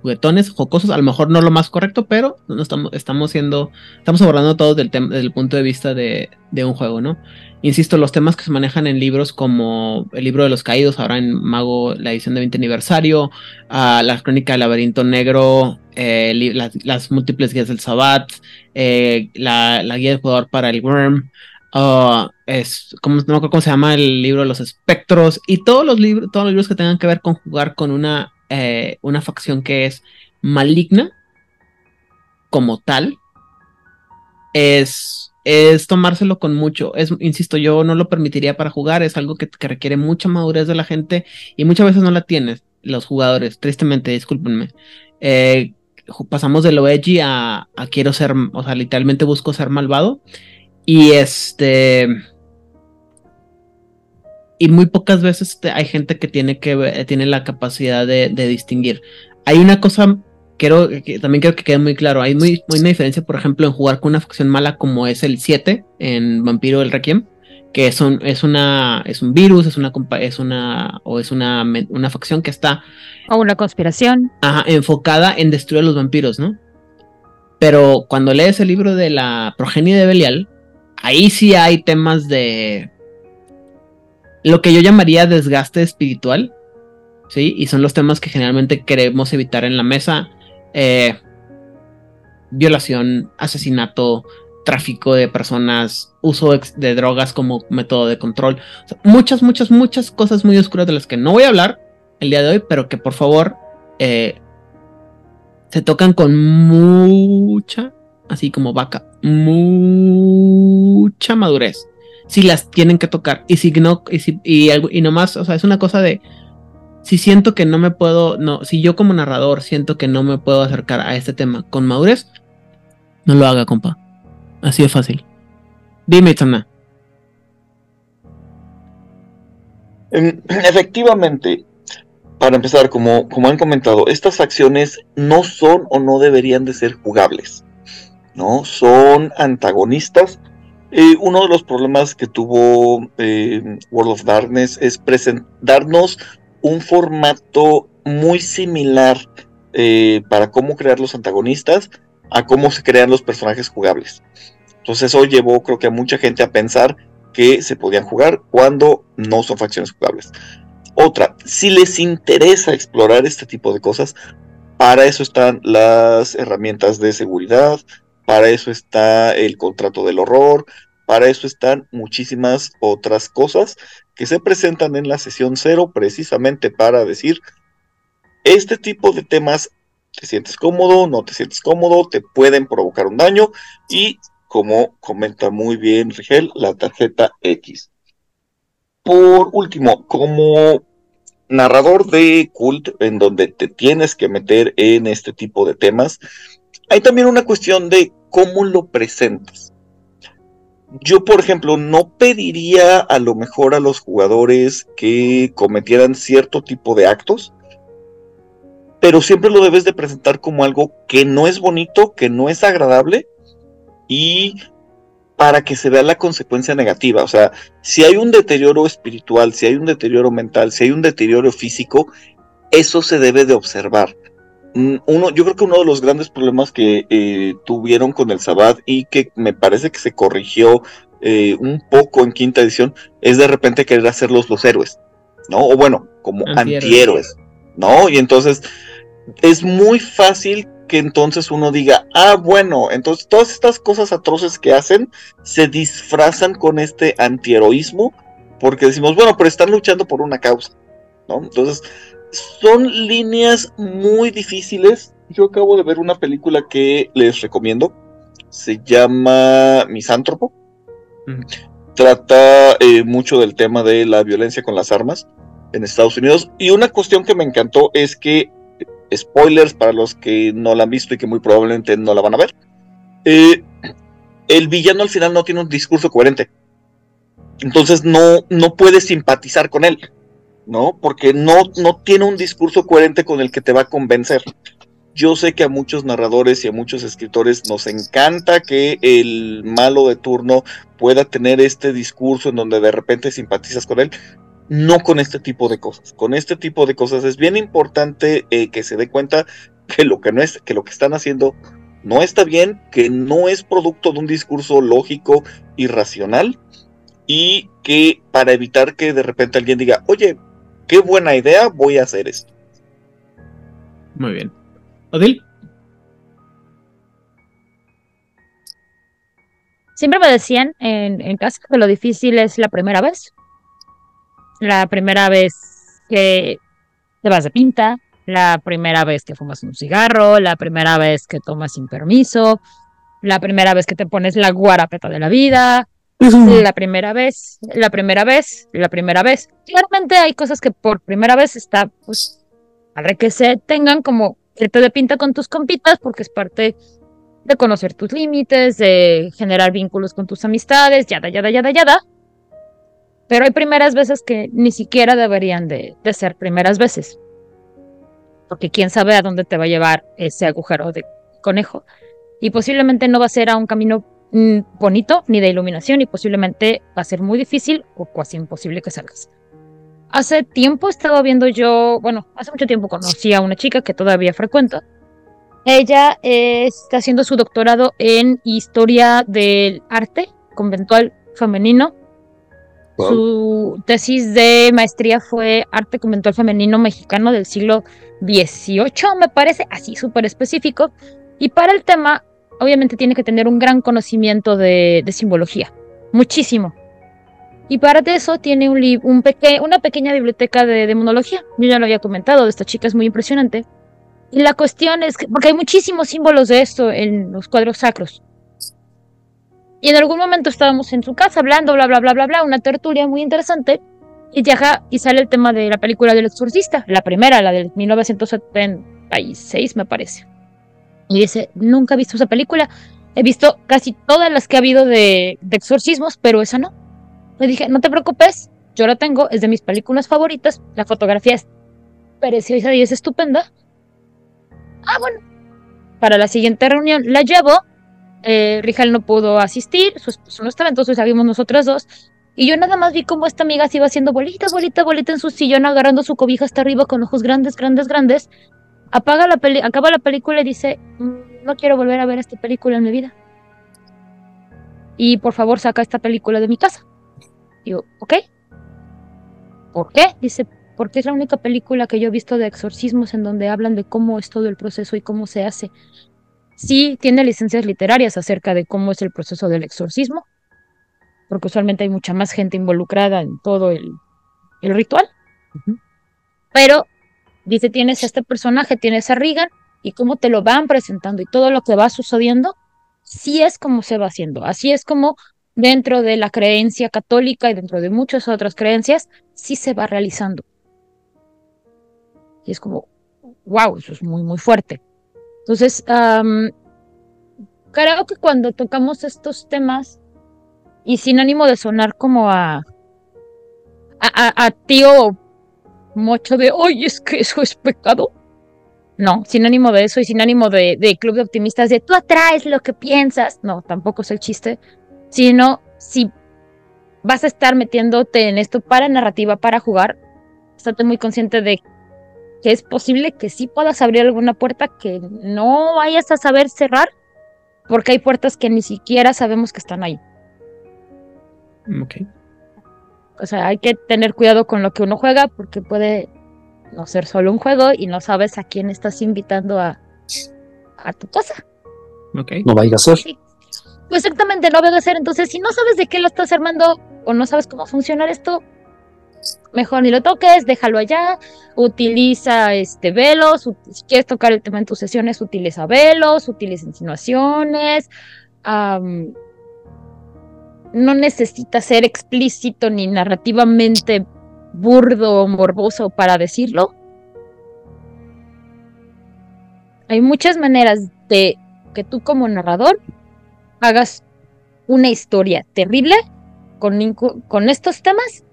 juguetones, jocosos, a lo mejor no lo más correcto, pero no estamos, estamos siendo, estamos abordando todo del desde el punto de vista de, de un juego, ¿no? Insisto, los temas que se manejan en libros como el libro de los caídos, ahora en Mago, la edición de 20 aniversario, uh, la crónica del laberinto negro, eh, las, múltiples guías del Sabbat, eh, la, guía del jugador para el Worm, uh, es, como, se llama el libro de los espectros, y todos los libros, todos los libros que tengan que ver con jugar con una, eh, una facción que es maligna como tal, es es tomárselo con mucho. Es, insisto, yo no lo permitiría para jugar. Es algo que, requiere mucha madurez de la gente y muchas veces no la tienes los jugadores. Tristemente, discúlpenme. Eh, pasamos de lo edgy a, quiero ser, o sea, literalmente busco ser malvado. Y este. Y muy pocas veces hay gente que tiene que tiene la capacidad de, de distinguir. Hay una cosa quiero que, también quiero que quede muy claro. Hay muy, muy una diferencia, por ejemplo, en jugar con una facción mala como es el 7 en Vampiro del Requiem, que es un, es una, es un virus, es una es una, o es una, una facción que está. O una conspiración. Ajá, enfocada en destruir a los vampiros, ¿no? Pero cuando lees el libro de la progenie de Belial, ahí sí hay temas de lo que yo llamaría desgaste espiritual, ¿sí? Y son los temas que generalmente queremos evitar en la mesa. Eh, violación, asesinato, tráfico de personas, uso de drogas como método de control. muchas, muchas, muchas cosas muy oscuras de las que no voy a hablar el día de hoy, pero que por favor eh, se tocan con mucha, así como vaca, mucha madurez. Si las tienen que tocar. Y si no, y, si, y, y nomás, o sea, es una cosa de si siento que no me puedo, no, si yo como narrador siento que no me puedo acercar a este tema con madurez, no lo haga, compa. Así de fácil. Dime. Em, efectivamente, para empezar, como, como han comentado, estas acciones no son o no deberían de ser jugables, ¿no? Son antagonistas. Eh, uno de los problemas que tuvo eh, World of Darkness es darnos un formato muy similar eh, para cómo crear los antagonistas a cómo se crean los personajes jugables. Entonces eso llevó creo que a mucha gente a pensar que se podían jugar cuando no son facciones jugables. Otra, si les interesa explorar este tipo de cosas, para eso están las herramientas de seguridad, para eso está el contrato del horror, para eso están muchísimas otras cosas que se presentan en la sesión cero precisamente para decir, este tipo de temas, te sientes cómodo, no te sientes cómodo, te pueden provocar un daño y, como comenta muy bien Rigel, la tarjeta X. Por último, como narrador de cult en donde te tienes que meter en este tipo de temas, hay también una cuestión de cómo lo presentas yo, por ejemplo, no pediría a lo mejor a los jugadores que cometieran cierto tipo de actos, pero siempre lo debes de presentar como algo que no es bonito, que no es agradable y para que se vea la consecuencia negativa. O sea, si hay un deterioro espiritual, si hay un deterioro mental, si hay un deterioro físico, eso se debe de observar. Mm, uno, yo creo que uno de los grandes problemas que eh, tuvieron con el Sabbat y que me parece que se corrigió eh, un poco en quinta edición es de repente querer hacerlos los héroes, ¿no? O bueno, como antihéroes, ¿no? Y entonces es muy fácil que entonces uno diga, ah, bueno, entonces todas estas cosas atroces que hacen se disfrazan con este antiheroísmo porque decimos, bueno, pero están luchando por una causa, ¿no? Entonces, son líneas muy difíciles. Yo acabo de ver una película que les recomiendo. Se llama Misántropo. Trata eh, mucho del tema de la violencia con las armas en Estados Unidos. Y una cuestión que me encantó es que, spoilers para los que no la han visto y que muy probablemente no la van a ver, eh, el villano al final no tiene un discurso coherente. Entonces no, no puedes simpatizar con él. ¿No? Porque no, no tiene un discurso coherente con el que te va a convencer. Yo sé que a muchos narradores y a muchos escritores nos encanta que el malo de turno pueda tener este discurso en donde de repente simpatizas con él. No con este tipo de cosas. Con este tipo de cosas es bien importante eh, que se dé cuenta que lo que no es, que lo que están haciendo no está bien, que no es producto de un discurso lógico y racional, y que para evitar que de repente alguien diga, oye, qué buena idea, voy a hacer esto. Muy bien. Odil. Siempre me decían en, en casa que lo difícil es la primera vez. La primera vez que te vas de pinta, la primera vez que fumas un cigarro, la primera vez que tomas sin permiso, la primera vez que te pones la guarapeta de la vida, la primera vez, la primera vez, la primera vez. Claramente hay cosas que por primera vez está, pues, para que se tengan como que te de pinta con tus compitas, porque es parte de conocer tus límites, de generar vínculos con tus amistades, yada, yada, yada, yada. Pero hay primeras veces que ni siquiera deberían de, de ser primeras veces. porque quién sabe a dónde te va a llevar ese agujero de conejo. Y posiblemente no va a ser a un camino bonito ni de iluminación y posiblemente va a ser muy difícil o casi imposible que salgas. Hace tiempo estaba viendo yo, bueno, hace mucho tiempo conocí a una chica que todavía frecuento. Ella está haciendo su doctorado en historia del arte conventual femenino. Su tesis de maestría fue arte conventual femenino mexicano del siglo XVIII, me parece, así súper específico. Y para el tema, obviamente tiene que tener un gran conocimiento de, simbología, muchísimo. Y para eso tiene un, un una pequeña biblioteca de demonología. Yo ya lo había comentado, esta chica es muy impresionante. Y la cuestión es que, porque hay muchísimos símbolos de esto en los cuadros sacros. Y en algún momento estábamos en su casa hablando, bla, bla, bla, bla, bla, una tertulia muy interesante. Y, ya, y sale el tema de la película del exorcista, la primera, la del 1976, me parece. Y dice, nunca he visto esa película. He visto casi todas las que ha habido de, exorcismos, pero esa no. Le dije, no te preocupes, yo la tengo, es de mis películas favoritas. La fotografía es preciosa y es estupenda. Ah, bueno. Para la siguiente reunión la llevo. Eh, Rijal no pudo asistir, su esposo no estaba, entonces salimos nosotras dos. Y yo nada más vi cómo esta amiga se iba haciendo bolita, bolita, bolita en su sillón, agarrando su cobija hasta arriba con ojos grandes, grandes, grandes apaga la peli acaba la película y dice, mm, no quiero volver a ver esta película en mi vida. Y por favor saca esta película de mi casa. Yo, ¿ok? ¿Por qué? Dice, porque es la única película que yo he visto de exorcismos en donde hablan de cómo es todo el proceso y cómo se hace. Sí, tiene licencias literarias acerca de cómo es el proceso del exorcismo, porque usualmente hay mucha más gente involucrada en todo el, el ritual. Pero Dice, tienes este personaje, tienes a Regan, y cómo te lo van presentando y todo lo que va sucediendo, sí es como se va haciendo. Así es como dentro de la creencia católica y dentro de muchas otras creencias, sí se va realizando. Y es como, wow, eso es muy, muy fuerte. Entonces, creo que cuando tocamos estos temas, y sin ánimo de sonar como a, a, a tío mucho de, oye, es que eso es pecado. No, sin ánimo de eso y sin ánimo de, club de optimistas de tú atraes lo que piensas. No, tampoco es el chiste. Sino si vas a estar metiéndote en esto para narrativa, para jugar, estate muy consciente de que es posible que sí puedas abrir alguna puerta que no vayas a saber cerrar, porque hay puertas que ni siquiera sabemos que están ahí. Ok. O sea, hay que tener cuidado con lo que uno juega porque puede no ser solo un juego y no sabes a quién estás invitando a, a tu casa. Okay. No vaya a ser. Pues exactamente, no vaya a ser. Entonces, si no sabes de qué lo estás armando o no sabes cómo funcionar esto, mejor ni lo toques, déjalo allá, utiliza este velos, si quieres tocar el tema en tus sesiones, utiliza velos, utiliza insinuaciones, no necesita ser explícito ni narrativamente burdo o morboso para decirlo. Hay muchas maneras de que tú como narrador hagas una historia terrible con, con estos temas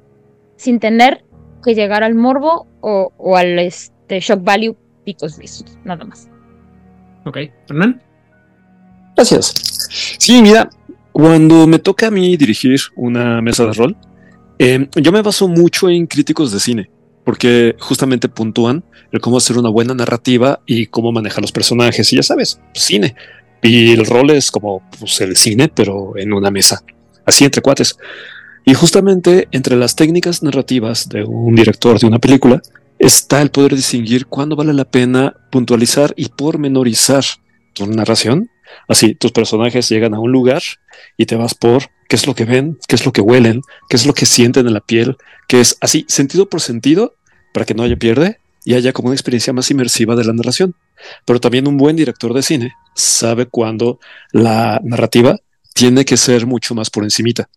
sin tener que llegar al morbo o, al este, shock value picos vistos, nada más. Ok, Hernán. Gracias. Sí, mira, cuando me toca a mí dirigir una mesa de rol, em, yo me baso mucho en críticos de cine, porque justamente puntúan el cómo hacer una buena narrativa y cómo manejar los personajes, y ya sabes, cine. Y el rol es como pues, el cine, pero en una mesa, así entre cuates. Y justamente entre las técnicas narrativas de un director de una película está el poder distinguir cuándo vale la pena puntualizar y pormenorizar tu narración Así, tus personajes llegan a un lugar y te vas por qué es lo que ven, qué es lo que huelen, qué es lo que sienten en la piel, que es así, sentido por sentido, para que no haya pierde y haya como una experiencia más inmersiva de la narración. Pero también un buen director de cine sabe cuando la narrativa tiene que ser mucho más por encimita,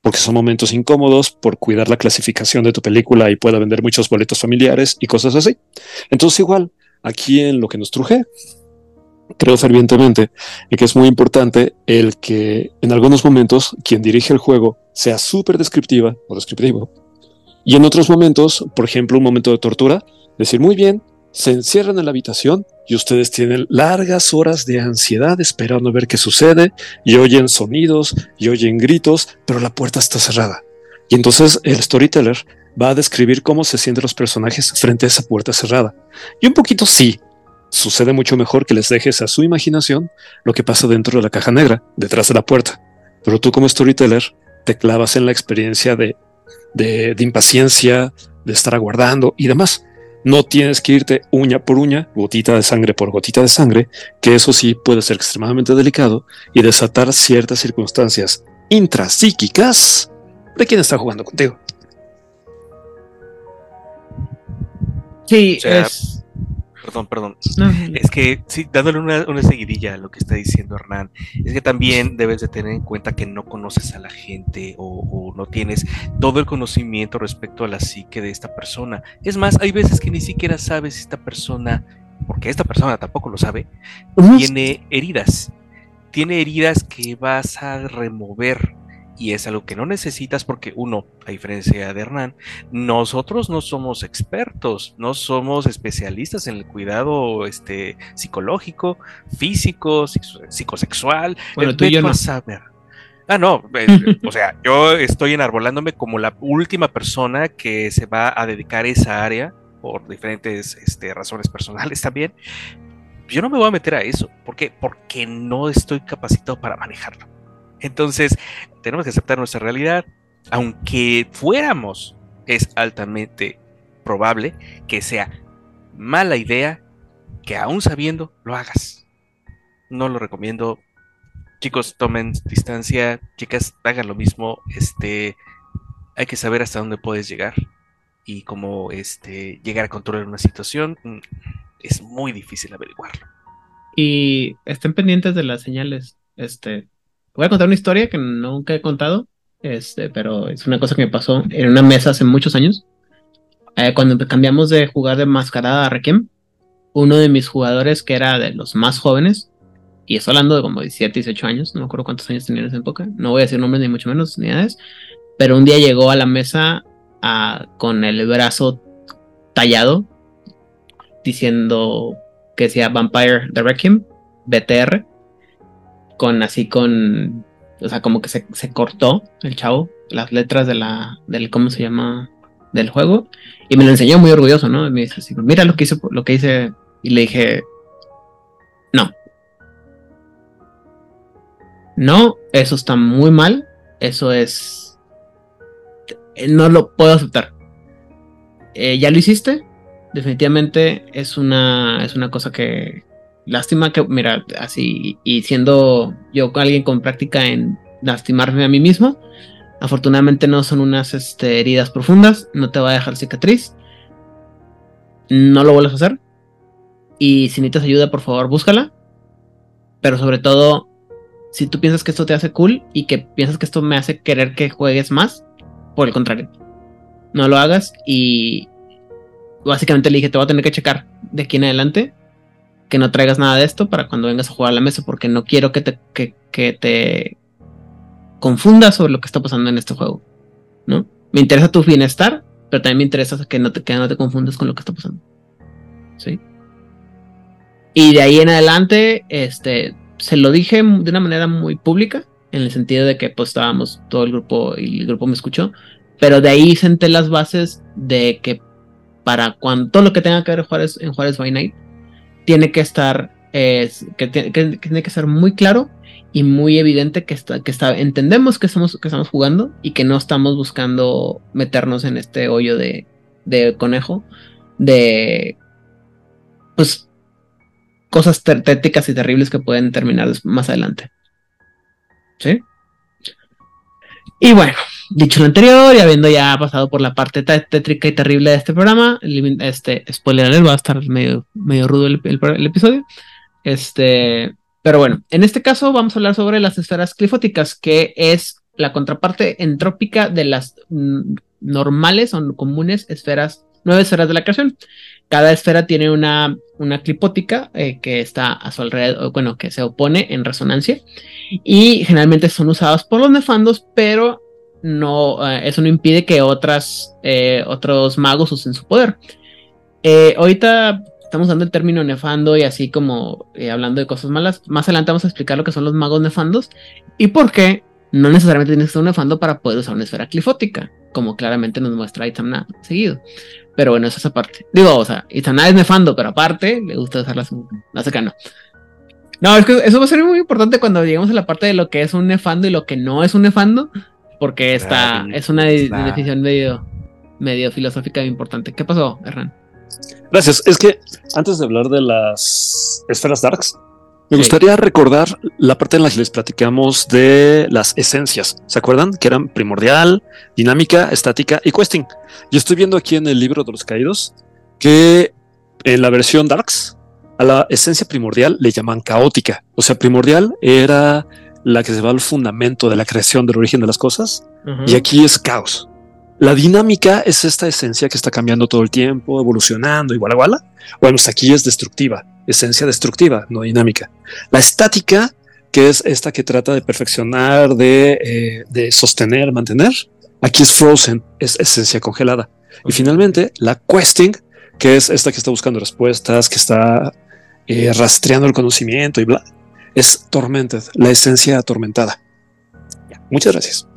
porque son momentos incómodos por cuidar la clasificación de tu película y pueda vender muchos boletos familiares y cosas así. Entonces igual, aquí en lo que nos truje, creo fervientemente en que es muy importante el que en algunos momentos quien dirige el juego sea súper descriptiva o descriptivo. Y en otros momentos, por ejemplo, un momento de tortura, decir muy bien, se encierran en la habitación y ustedes tienen largas horas de ansiedad esperando a ver qué sucede y oyen sonidos y oyen gritos, pero la puerta está cerrada. Y entonces el storyteller va a describir cómo se sienten los personajes frente a esa puerta cerrada. Y un poquito sí, sucede mucho mejor que les dejes a su imaginación lo que pasa dentro de la caja negra, detrás de la puerta. Pero tú como storyteller te clavas en la experiencia de, de, de impaciencia, de estar aguardando y demás. No tienes que irte uña por uña, gotita de sangre por gotita de sangre, que eso sí puede ser extremadamente delicado y desatar ciertas circunstancias intrapsíquicas de quien está jugando contigo. Sí, O sea, es. Perdón, perdón. no, Es que, sí, dándole una, una seguidilla a lo que está diciendo Hernán, es que también debes de tener en cuenta que no conoces a la gente o, o no tienes todo el conocimiento respecto a la psique de esta persona. Es más, hay veces que ni siquiera sabes si esta persona, porque esta persona tampoco lo sabe, tiene heridas. Tiene heridas que vas a remover. Y es algo que no necesitas porque uno, a diferencia de Hernán, nosotros no somos expertos, no somos especialistas en el cuidado este, psicológico, físico, psico- psicosexual. Bueno, El tú y yo Beto no. saber. Ah, no, eh, o sea, yo estoy enarbolándome como la última persona que se va a dedicar a esa área por diferentes este, razones personales también. Yo no me voy a meter a eso. ¿Por qué? Porque no estoy capacitado para manejarlo. Entonces, tenemos que aceptar nuestra realidad. Aunque fuéramos, es altamente probable que sea mala idea que aún sabiendo lo hagas. No lo recomiendo. Chicos, tomen distancia. Chicas, hagan lo mismo. Este, hay que saber hasta dónde puedes llegar y cómo este, llegar a controlar una situación. mm, Es muy difícil averiguarlo. Y estén pendientes de las señales. Este, voy a contar una historia que nunca he contado, este, pero es una cosa que me pasó en una mesa hace muchos años. Eh, cuando cambiamos de jugar de mascarada a Requiem, uno de mis jugadores, que era de los más jóvenes, y estoy hablando de como 17, 18 años, no me acuerdo cuántos años tenía en esa época, no voy a decir nombres ni mucho menos ni edades, pero un día llegó a la mesa ah, con el brazo tallado, diciendo que decía Vampire the Requiem, BTR, con así con, o sea, como que se, se cortó el chavo, las letras de la, del, ¿cómo se llama? Del juego, y me lo enseñó muy orgulloso, ¿no? Y me dice así, mira lo que hice, lo que hice, y le dije, no. No, eso está muy mal, eso es, eh, no lo puedo aceptar. Eh, ¿Ya lo hiciste? definitivamente es una, es una cosa que lástima que, mira, así, y siendo yo alguien con práctica en lastimarme a mí mismo, afortunadamente no son unas este, heridas profundas, no te va a dejar cicatriz, no lo vuelvas a hacer, y si necesitas ayuda, por favor, búscala, pero sobre todo, si tú piensas que esto te hace cool y que piensas que esto me hace querer que juegues más, por el contrario, no lo hagas y básicamente le dije, te voy a tener que checar de aquí en adelante que no traigas nada de esto para cuando vengas a jugar a la mesa porque no quiero que te, que, que te confundas sobre lo que está pasando en este juego, ¿no? Me interesa tu bienestar, pero también me interesa que no te, que no te confundas con lo que está pasando, ¿sí? Y de ahí en adelante, este, se lo dije de una manera muy pública, en el sentido de que pues estábamos todo el grupo y el grupo me escuchó, pero de ahí senté las bases de que para cuando todo lo que tenga que ver Juárez, en Juárez by Night tiene que estar tiene, que, que, tiene que ser muy claro y muy evidente que está que está entendemos que estamos que estamos jugando y que no estamos buscando meternos en este hoyo de, de conejo de pues cosas tétricas y terribles que pueden terminar más adelante. Sí y bueno Dicho lo anterior y habiendo ya pasado por la parte tétrica y terrible de este programa, este spoiler alert, va a estar medio, medio rudo el, el, el, episodio. Este, pero bueno, en este caso vamos a hablar sobre las esferas clifóticas, que es la contraparte entrópica de las mm, normales o comunes esferas, nueve esferas de la creación. Cada esfera tiene una, una clipótica eh, que está a su alrededor, bueno, que se opone en resonancia y generalmente son usadas por los nefandos, pero no, uh, eso no impide que otras, eh, otros magos usen su poder. Eh, ahorita estamos usando el término nefando y así como eh, hablando de cosas malas. Más adelante vamos a explicar lo que son los magos nefandos y por qué no necesariamente tienes que ser un nefando para poder usar una esfera clifótica, como claramente nos muestra Itamna seguido. Pero bueno, eso es aparte. Digo, o sea, Itamna es nefando, pero aparte le gusta usarlas. No sé qué no. No, es que eso va a ser muy importante cuando lleguemos a la parte de lo que es un nefando y lo que no es un nefando, porque esta es una definición medio, medio filosófica importante. ¿Qué pasó, Hernán? Gracias. Es que antes de hablar de las esferas darks, me gustaría recordar la parte en la que les platicamos de las esencias. ¿Se acuerdan? Que eran primordial, dinámica, estática y questing. Y estoy viendo aquí en el libro de los caídos que en la versión darks a la esencia primordial le llaman caótica. O sea, primordial era la que se va al fundamento de la creación del origen de las cosas. Y aquí es caos. La dinámica es esta esencia que está cambiando todo el tiempo, evolucionando, igual a igual. Bueno, hasta aquí es destructiva, esencia destructiva, no dinámica. La estática, que es esta que trata de perfeccionar, de, eh, de sostener, mantener, aquí es frozen, es esencia congelada. Y finalmente, la questing, que es esta que está buscando respuestas, que está eh, rastreando el conocimiento y bla, es tormented, la esencia atormentada. Muchas gracias.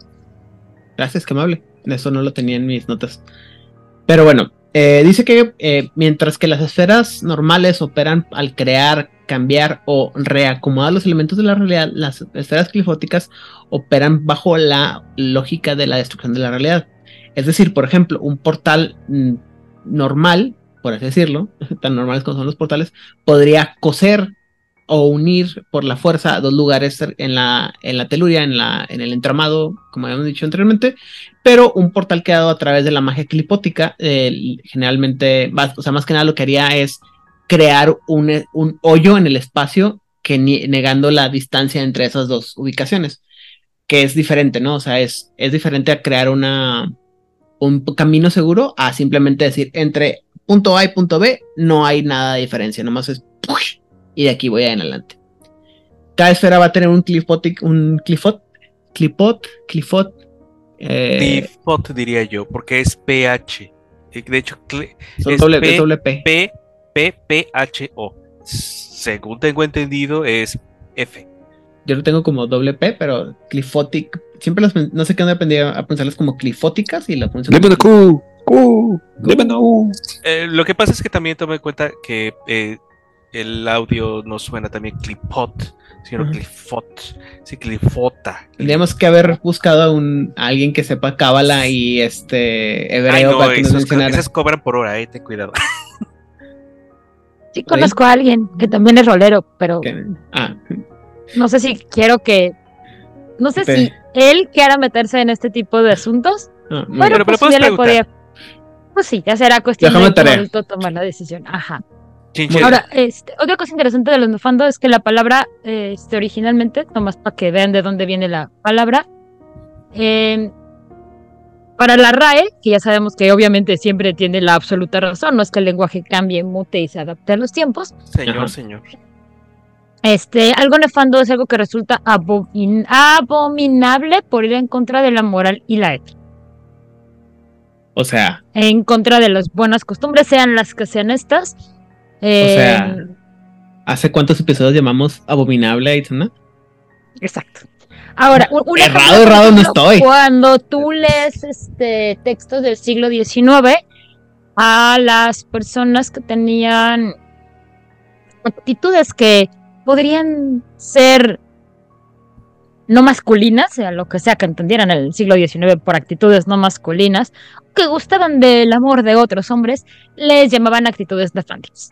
Gracias, que amable. Eso no lo tenía en mis notas. Pero bueno, eh, dice que eh, mientras que las esferas normales operan al crear, cambiar o reacomodar los elementos de la realidad, las esferas clifóticas operan bajo la lógica de la destrucción de la realidad. Es decir, por ejemplo, un portal mm, normal, por así decirlo, tan normales como son los portales, podría coser o unir por la fuerza dos lugares en la, en la teluria, en, la, en el entramado, como habíamos dicho anteriormente, pero un portal creado a través de la magia clipótica, generalmente, o sea, más que nada lo que haría es crear un, un hoyo en el espacio que negando la distancia entre esas dos ubicaciones, que es diferente, ¿no? O sea, es, es diferente a crear una, un camino seguro a simplemente decir entre punto A y punto B no hay nada de diferencia, nomás es y de aquí voy en adelante. Cada esfera va a tener un clifotic, un clifot, clipot, clifot. Eh, clifot diría yo, porque es PH. De hecho, es doble, P, P. P, P, H, O. Según tengo entendido, es F. Yo lo tengo como doble P, pero clifotic. Siempre los, no sé qué onda aprendí a pensarlas como clifóticas y la pronunciación. Q, Q, eh, lo que pasa es que también tome en cuenta que eh, el audio no suena también clipot, sino clifot, sí, clifota. Tendríamos que haber buscado a, un, alguien que sepa cábala y este hebreo para que nos mencionara. Esas cobran por hora, eh, ten cuidado. Sí, conozco a alguien que también es rolero, pero ah. no sé si quiero que. No sé si él quiera meterse en este tipo de asuntos. Ah, bueno, pero, pues, le podría. Pues sí, ya será cuestión de tomar la decisión. Ajá. Ahora, este, otra cosa interesante de los nefando es que la palabra, este, originalmente, nomás para que vean de dónde viene la palabra, em, para la RAE, que ya sabemos que obviamente siempre tiene la absoluta razón, no es que el lenguaje cambie, mute y se adapte a los tiempos. Señor, señor. Este, algo nefando es algo que resulta abominable por ir en contra de la moral y la ética. O sea. En contra de las buenas costumbres, sean las que sean estas o sea, eh, ¿hace cuántos episodios llamamos abominable a Itzana? Exacto. Ahora, un, errado, errado no estoy. Cuando tú lees este textos del siglo XIX a las personas que tenían actitudes que podrían ser no masculinas, sea lo que sea que entendieran en el siglo XIX por actitudes no masculinas, que gustaban del amor de otros hombres, les llamaban actitudes nefandis.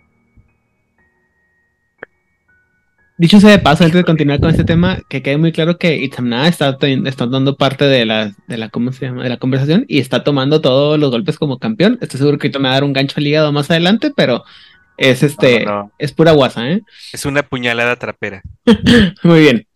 Dicho sea de paso, antes de continuar con este tema, que quede muy claro que Itzamna está, está dando parte de la, de la, ¿cómo se llama? de la conversación y está tomando todos los golpes como campeón. Estoy seguro que ahorita me va a dar un gancho al hígado más adelante, pero es este, es pura guasa, ¿eh? Es una puñalada trapera. muy bien.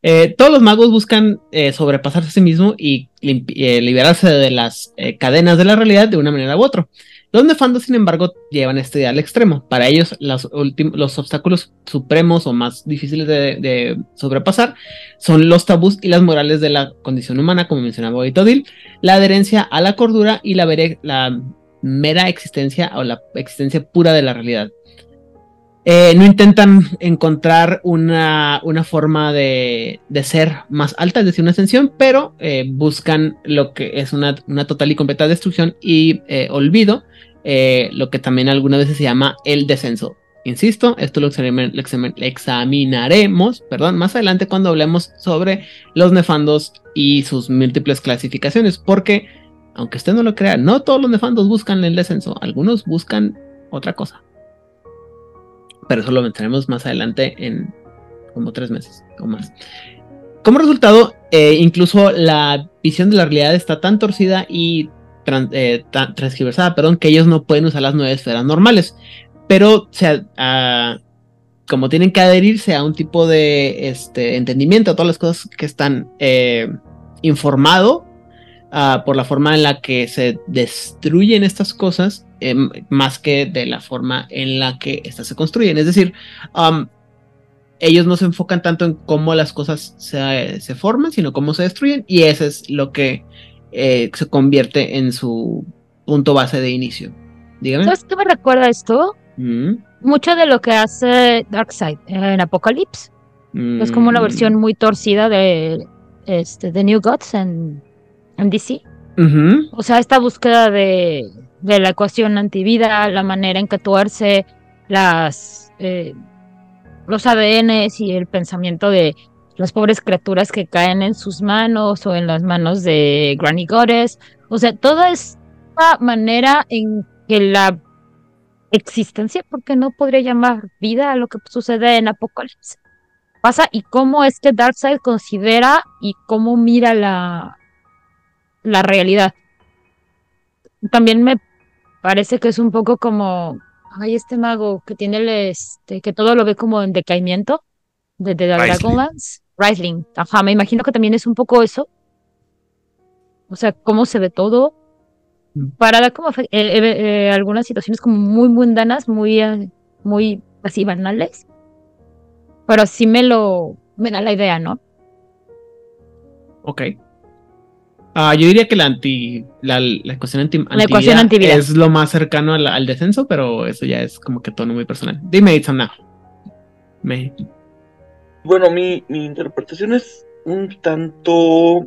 Eh, todos los magos buscan eh, sobrepasarse a sí mismo y eh, liberarse de las cadenas de la realidad de una manera u otra. Los nefandos, sin embargo, llevan este ideal extremo. Para ellos, los, los obstáculos supremos o más difíciles de, sobrepasar son los tabús y las morales de la condición humana, como mencionaba Oitodil, la adherencia a la cordura y la, mera existencia o la existencia pura de la realidad. eh, no intentan encontrar una, forma de, ser más alta, es decir, una ascensión, pero eh, buscan lo que es una, una, total y completa destrucción y eh, olvido, eh, lo que también algunas veces se llama el descenso. Insisto, esto lo, examinaremos perdón, más adelante cuando hablemos sobre los nefandos y sus múltiples clasificaciones, porque, aunque usted no lo crea, no todos los nefandos buscan el descenso, algunos buscan otra cosa pero eso lo mencionaremos más adelante en como tres meses o más. Como resultado, eh, incluso la visión de la realidad está tan torcida y trans, eh, transgiversada, perdón, que ellos no pueden usar las nueve esferas normales. Pero, como tienen que adherirse a un tipo de este, entendimiento, a todas las cosas que están eh, informado uh, por la forma en la que se destruyen estas cosas, eh, más que de la forma en la que estas se construyen. Es decir, ellos no se enfocan tanto en cómo las cosas se, se, forman, sino cómo se destruyen, y eso es lo que eh, se convierte en su punto base de inicio. Dígame. ¿Sabes qué me recuerda esto? Mm. Mucho de lo que hace Darkseid en Apocalypse. Mm. Es como una versión muy torcida de, este, de New Gods en, en DC. Uh -huh. O sea, esta búsqueda de, de, la ecuación antivida, la manera en que tuerce las, eh, los ADNs y el pensamiento de las pobres criaturas que caen en sus manos o en las manos de Granny Goddess. O sea, toda esta manera en que la existencia, porque no podría llamar vida a lo que sucede en Apocalipsis, pasa y cómo es que Darkseid considera y cómo mira la, la realidad. También me parece que es un poco como, ay, este mago que tiene el, este, que todo lo ve como en decaimiento, de, de Dragonlance, Rising. Ajá, me imagino que también es un poco eso. O sea, cómo se ve todo. Para dar como eh, eh, eh, algunas situaciones como muy mundanas, muy, muy así banales. Pero sí me lo, me da la idea, ¿no? Ok. Uh, yo diría que la anti la, la ecuación anti, la ecuación antivida es lo más cercano al, al, descenso, pero eso ya es como que tono muy personal. Dime, Itzana. Me... Bueno, mi, interpretación es un tanto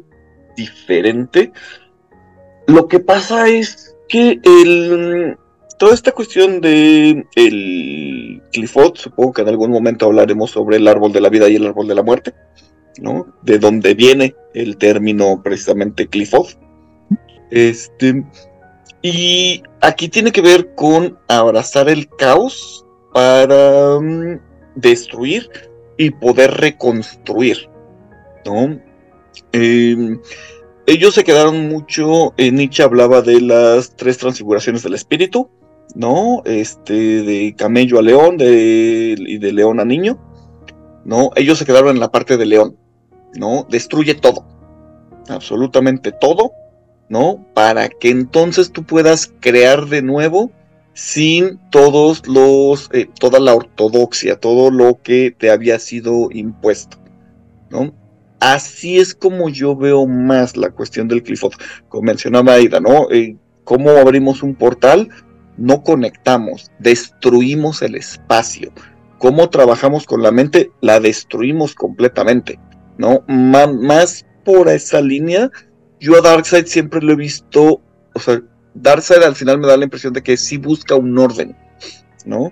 diferente. Lo que pasa es que toda esta cuestión de el Clifford, supongo que en algún momento hablaremos sobre el árbol de la vida y el árbol de la muerte. ¿no? De donde viene el término precisamente Clifford. Este, y aquí tiene que ver con abrazar el caos para um, destruir y poder reconstruir, ¿no? Eh, ellos se quedaron mucho, eh, Nietzsche hablaba de las tres transfiguraciones del espíritu, ¿no? Este, de camello a león de, y de león a niño, ¿no? Ellos se quedaron en la parte de león, ¿no? Destruye todo, absolutamente todo, ¿no? Para que entonces tú puedas crear de nuevo sin todos los, eh, toda la ortodoxia, todo lo que te había sido impuesto. Así es como yo veo más la cuestión del Clifford, como mencionaba Aida, ¿no? Eh, ¿Cómo abrimos un portal? No conectamos, destruimos el espacio. ¿Cómo trabajamos con la mente? La destruimos completamente. ¿no? Más por esa línea, yo a Darkseid siempre lo he visto, o sea, Darkseid al final me da la impresión de que sí busca un orden, ¿no?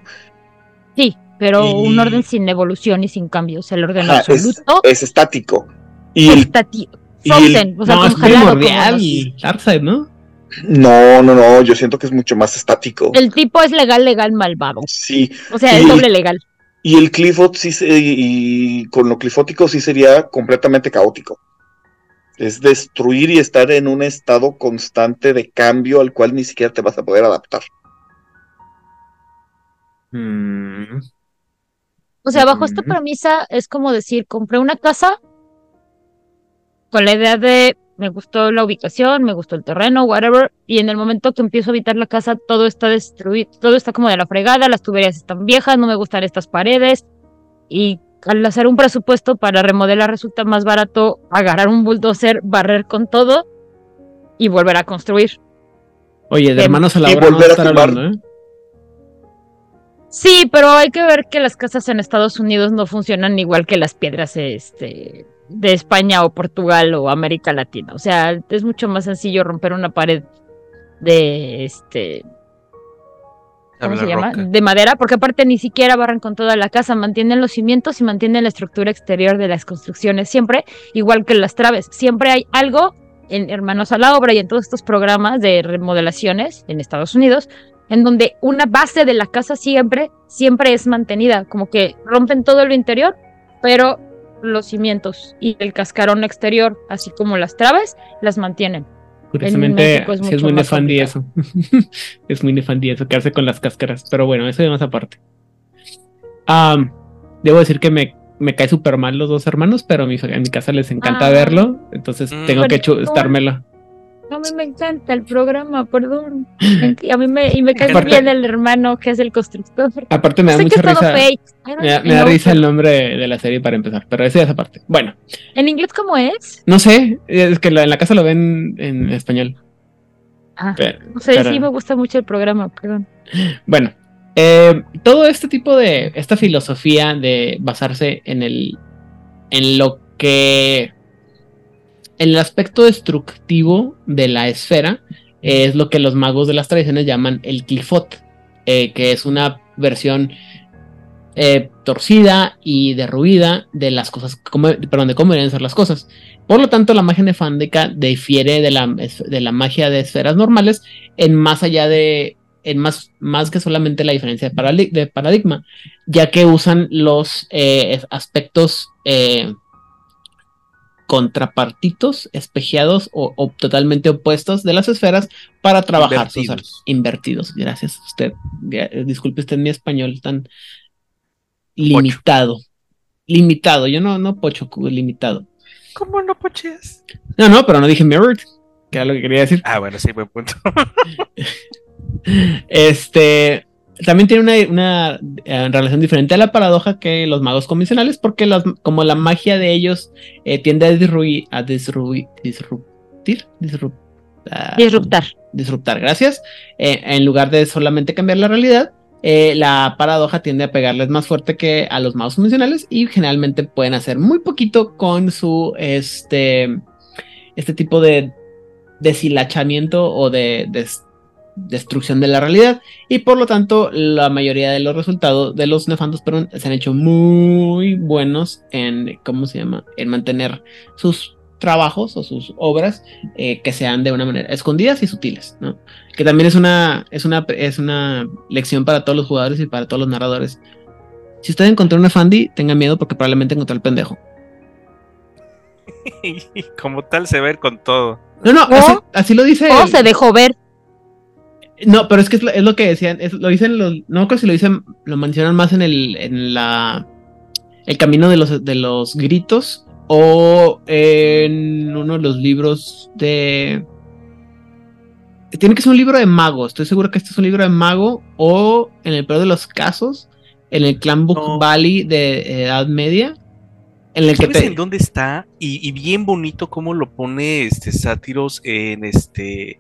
Sí, pero y... un orden sin evolución y sin cambios, el orden Ajá, absoluto. Es, es, estático. Y el, estático. Frozen, o sea, no, congelado. Es Darkseid, ¿no? No, no, no, yo siento que es mucho más estático. El tipo es legal, legal, malvado. Sí. O sea, es y, doble legal. Y el Clifford sí, y con lo clifótico sí sería completamente caótico. Es destruir y estar en un estado constante de cambio al cual ni siquiera te vas a poder adaptar. Mm. O sea, bajo esta premisa es como decir, compré una casa con la idea de me gustó la ubicación, me gustó el terreno, whatever, y en el momento que empiezo a habitar la casa todo está destruido, todo está como de la fregada, las tuberías están viejas, no me gustan estas paredes, y al hacer un presupuesto para remodelar resulta más barato agarrar un bulldozer, barrer con todo y volver a construir. Oye, de hermanos a la hora volver no a filmar. hablando, ¿eh? Sí, pero hay que ver que las casas en Estados Unidos no funcionan igual que las piedras este, de España o Portugal o América Latina. O sea, es mucho más sencillo romper una pared de este ¿cómo se llama? roca. De madera, porque aparte ni siquiera barran con toda la casa, mantienen los cimientos y mantienen la estructura exterior de las construcciones siempre, igual que las traves. Siempre hay algo en Hermanos a la Obra y en todos estos programas de remodelaciones en Estados Unidos, en donde una base de la casa siempre, siempre es mantenida, como que rompen todo lo interior, pero los cimientos y el cascarón exterior, así como las traves, las mantienen. Curiosamente, es sí es muy nefandi eso. es muy nefandi eso, quedarse con las cáscaras. Pero bueno, eso de más aparte. Am, debo decir que me, me cae súper mal los dos hermanos, pero a mi, en mi casa les encanta Ah. verlo. Entonces Mm. tengo que chustármelo. A mí me encanta el programa, perdón. A mí me, y me cae bien el hermano que es el constructor. Aparte me da sé mucha risa. fake. Me da, me da risa el nombre de la serie para empezar, pero eso ya es aparte. Bueno, ¿En inglés cómo es? no sé, es que en la casa lo ven en español. Ah, Pero- no sé, pero- sí me gusta mucho el programa, perdón. Bueno, eh, todo este tipo de, esta filosofía de basarse en el, en lo que, el aspecto destructivo de la esfera, es lo que los magos de las tradiciones llaman el clifot, eh, que es una versión eh, torcida y derruida de las cosas, como, perdón, de cómo deberían ser las cosas. Por lo tanto, la magia nefándica difiere de la, de la magia de esferas normales en más allá de, en más, más que solamente la diferencia de, paradigma, ya que usan los eh, aspectos contrapartitos, espejeados o, o totalmente opuestos de las esferas para trabajar sus Invertidos. invertidos. Gracias usted. Eh, Disculpe usted mi español tan limitado. Limitado, yo no, no pocho, limitado. ¿Cómo no pocheas? No, no, pero no dije mirrored, que era lo que quería decir. Ah, bueno, sí, buen punto. Este también tiene una, una, eh, relación diferente a la paradoja que los magos convencionales, porque las, como la magia de ellos eh, tiende a disruir, a disruir, disruptir, disrup- ah, Disruptar. disruptar, gracias. Eh, en lugar de solamente cambiar la realidad, eh, la paradoja tiende a pegarles más fuerte que a los magos convencionales y generalmente pueden hacer muy poquito con su este, este tipo de deshilachamiento o de, des- destrucción de la realidad y por lo tanto la mayoría de los resultados de los nefandos perdón, se han hecho muy buenos en cómo se llama en mantener sus trabajos o sus obras eh, que sean de una manera escondidas y sutiles ¿no? que también es una es una es una lección para todos los jugadores y para todos los narradores si usted encontró una Fandi tenga miedo porque probablemente encontró al pendejo como tal se ve con todo. no no así, así lo dice O el- se dejó ver. No, pero es que es lo, es lo que decían, es- lo dicen los, no creo si lo dicen, lo mencionan más en el, en la, el camino de los, de los gritos o en uno de los libros de, tiene que ser un libro de mago, estoy seguro que este es un libro de mago o en el peor de los casos, en el Clan Book No. Valley de Edad Media, en el que ¿Sabes te, en dónde está? Y, y bien bonito cómo lo pone este Sátiros en este.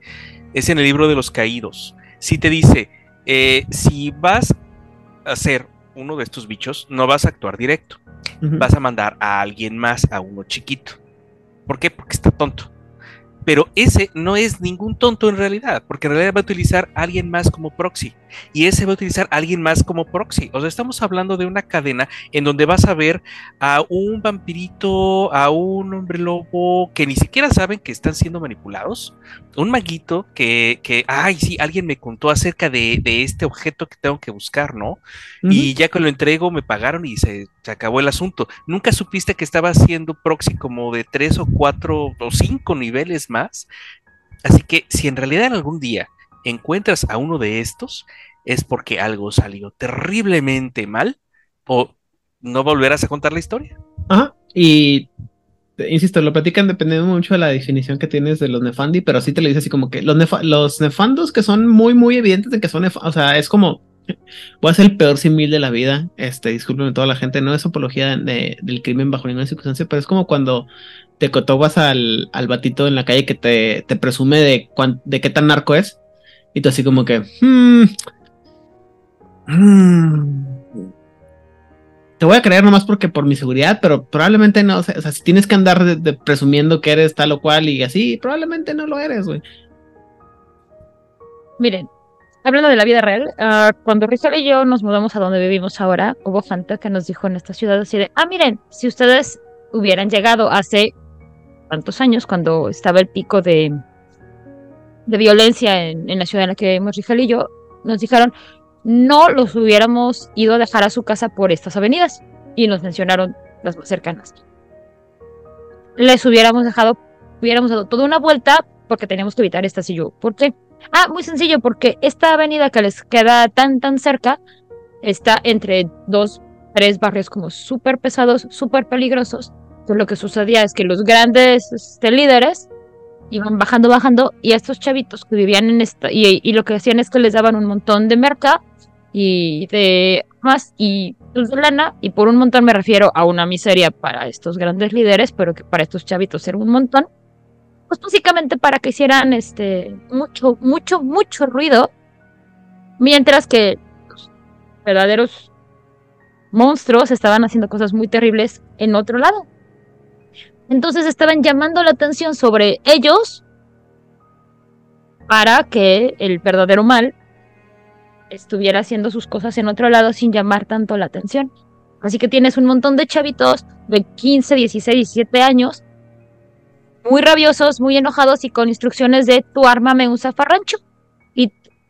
Es en el libro de los caídos. Si te dice, eh, si vas a ser uno de estos bichos, no vas a actuar directo. Vas a mandar a alguien más, a uno chiquito. ¿Por qué? Porque está tonto. Pero ese no es ningún tonto en realidad, porque en realidad va a utilizar a alguien más como proxy. Y ese va a utilizar a alguien más como proxy. O sea, estamos hablando de una cadena en donde vas a ver a un vampirito, a un hombre lobo que ni siquiera saben que están siendo manipulados, un maguito que, que ay, sí, alguien me contó acerca de, de este objeto que tengo que buscar, ¿no? Y ya que lo entrego me pagaron y se, se acabó el asunto. Nunca supiste que estaba haciendo proxy como de tres o cuatro o cinco niveles más. Así que si en realidad en algún día encuentras a uno de estos, es porque algo salió terriblemente mal o no volverás a contar la historia. Ajá. Y insisto, lo platican dependiendo mucho de la definición que tienes de los nefandi, pero sí te lo dice así como que los, nefa- los nefandos que son muy, muy evidentes de que son o sea, es como voy a ser el peor simil de la vida. Este, discúlpenme toda la gente, no es apología de- del crimen bajo ninguna circunstancia, pero es como cuando te cotogas al, al batito en la calle que te, te presume de, cuán- de qué tan narco es. Y tú así como que, "Hmm, Mm. Te voy a creer nomás porque por mi seguridad, pero probablemente no. O sea, si tienes que andar presumiendo que eres tal o cual y así, probablemente no lo eres, güey. Miren, hablando de la vida real, ah, cuando Rizal y yo nos mudamos a donde vivimos ahora, hubo gente que nos dijo en esta ciudad así de, ah, miren, si ustedes hubieran llegado hace tantos años, cuando estaba el pico de, de violencia en, la ciudad en la que vivimos Rizal y yo, nos dijeron, no los hubiéramos ido a dejar a su casa por estas avenidas. Y nos mencionaron las más cercanas. Les hubiéramos dejado, hubiéramos dado toda una vuelta porque teníamos que evitar esta y yo. ¿Por qué? Ah, muy sencillo, porque esta avenida que les queda tan, tan cerca está entre dos, tres barrios como súper pesados, súper peligrosos. Entonces lo que sucedía es que los grandes este, líderes iban bajando, bajando, y estos chavitos que vivían en esta, y, y, lo que hacían es que les daban un montón de merca y de más y de lana, y por un montón me refiero a una miseria para estos grandes líderes, pero que para estos chavitos era un montón, pues básicamente para que hicieran este mucho, mucho, mucho ruido, mientras que los verdaderos monstruos estaban haciendo cosas muy terribles en otro lado. Entonces estaban llamando la atención sobre ellos para que el verdadero mal estuviera haciendo sus cosas en otro lado sin llamar tanto la atención. Así que tienes un montón de chavitos de 15, 16, 17 años, muy rabiosos, muy enojados y con instrucciones de tu arma me usa farrancho.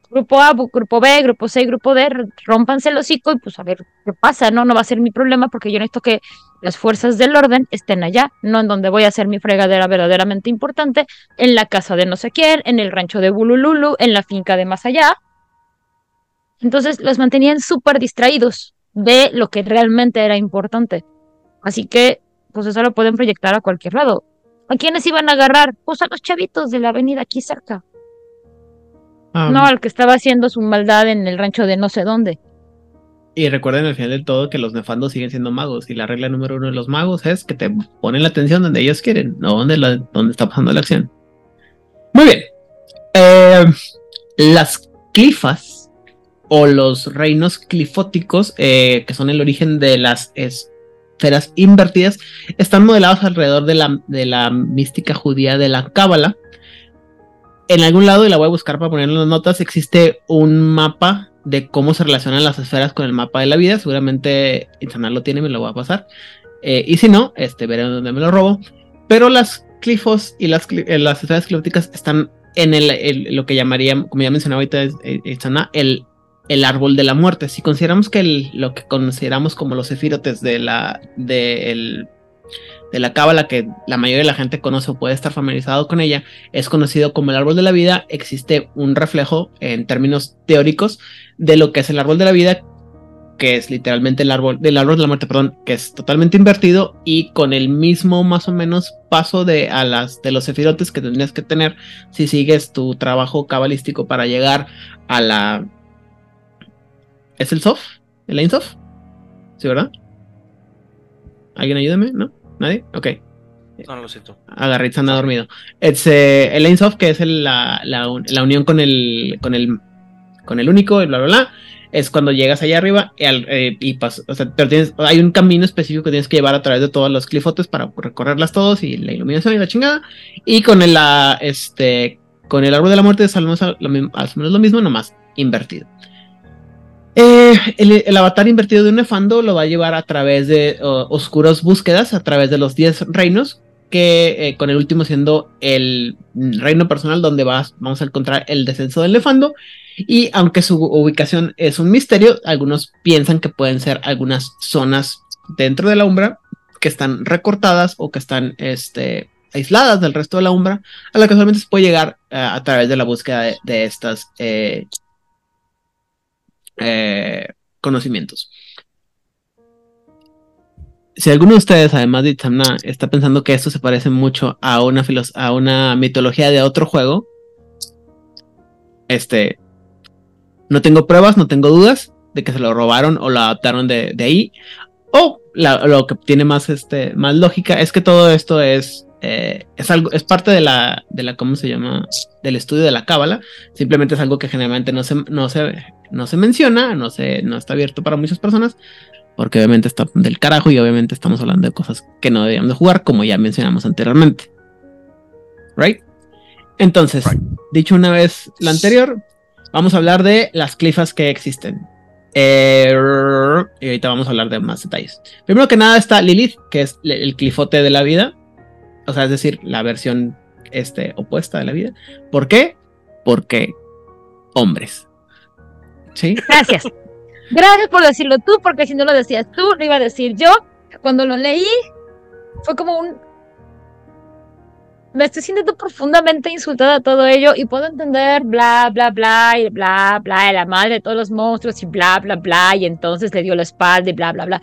Grupo A, grupo B, grupo C, grupo D, rompanse el hocico y pues a ver qué pasa, ¿no? No va a ser mi problema porque yo necesito que las fuerzas del orden estén allá, no en donde voy a hacer mi fregadera verdaderamente importante, en la casa de no sé quién, en el rancho de Bulululu, en la finca de más allá, entonces los mantenían súper distraídos de lo que realmente era importante. Así que, pues eso lo pueden proyectar a cualquier lado. ¿A quiénes iban a agarrar? Pues a los chavitos de la avenida aquí cerca. No al que estaba haciendo su maldad en el rancho de no sé dónde. Y recuerden al final de todo que los nefandos siguen siendo magos y la regla número uno de los magos es que te ponen la atención donde ellos quieren, no donde, la, donde está pasando la acción. Muy bien. Eh, las clifas o los reinos clifóticos, eh, que son el origen de las esferas invertidas, están modelados alrededor de la, de la mística judía de la Cábala. En algún lado, y la voy a buscar para ponerlo en las notas, existe un mapa de cómo se relacionan las esferas con el mapa de la vida. Seguramente Insanar lo tiene, me lo voy a pasar. Eh, y si no, este, veré dónde me lo robo. Pero las clifos y las, eh, esferas clifóticas están en el, lo que llamaría, como ya mencionaba ahorita, el el árbol de la muerte. Si consideramos que lo que consideramos como los efirotes de la, de, de la cábala, que la mayoría de la gente conoce o puede estar familiarizado con ella, es conocido como el árbol de la vida, existe un reflejo en términos teóricos de lo que es el árbol de la vida, que es literalmente el árbol del árbol de la muerte, perdón, que es totalmente invertido y con el mismo más o menos paso de a las de los efirotes que tendrías que tener si sigues tu trabajo cabalístico para llegar a la ¿Es el soft? ¿El Lane soft? ¿Sí, verdad? ¿Alguien ayúdeme? ¿No? ¿Nadie? Ok. No, lo siento. Agarritz anda dormido. Es, eh, el soft, que es la, la, unión con el, con el con el único y bla, bla, bla. Es cuando llegas allá arriba y, eh, y o sea, pero tienes, hay un camino específico que tienes que llevar a través de todos los clifotes para recorrerlas todos y la iluminación y la chingada. Y con el, la, este, con el árbol de la muerte es al menos lo mismo, nomás invertido. Eh, el, avatar invertido de un nefando lo va a llevar a través de oscuras búsquedas, a través de los 10 reinos, que eh, con el último siendo el reino personal donde vamos a encontrar el descenso del nefando. Y aunque su ubicación es un misterio, algunos piensan que pueden ser algunas zonas dentro de la umbra que están recortadas o que están este, aisladas del resto de la umbra, a la que solamente se puede llegar eh, a través de la búsqueda de, estas conocimientos. Si alguno de ustedes, además de Itzamna, está pensando que esto se parece mucho a una, a una mitología de otro juego, este, no tengo pruebas, no tengo dudas de que se lo robaron o lo adaptaron de, ahí. O lo que tiene más, este, más lógica es que todo esto es eh, es algo, es parte de la, de la, ¿cómo se llama? Del estudio de la cábala. Simplemente es algo que generalmente no se, no se no se menciona, no, se, no está abierto para muchas personas, porque obviamente está del carajo y obviamente estamos hablando de cosas que no debíamos de jugar, como ya mencionamos anteriormente. Right? Entonces, dicho una vez la anterior, vamos a hablar de las clifas que existen. Eh, y ahorita vamos a hablar de más detalles. Primero que nada está Lilith, que es el clifote de la vida. O sea, es decir, la versión este, opuesta de la vida. ¿Por qué? Porque hombres. Gracias. Gracias por decirlo tú, porque si no lo decías tú, lo iba a decir yo. Cuando lo leí, fue como un... Me estoy sintiendo profundamente insultada todo ello y puedo entender bla, bla, bla, y bla, bla, la madre de todos los monstruos y bla, bla, bla, y entonces le dio la espalda y bla, bla, bla.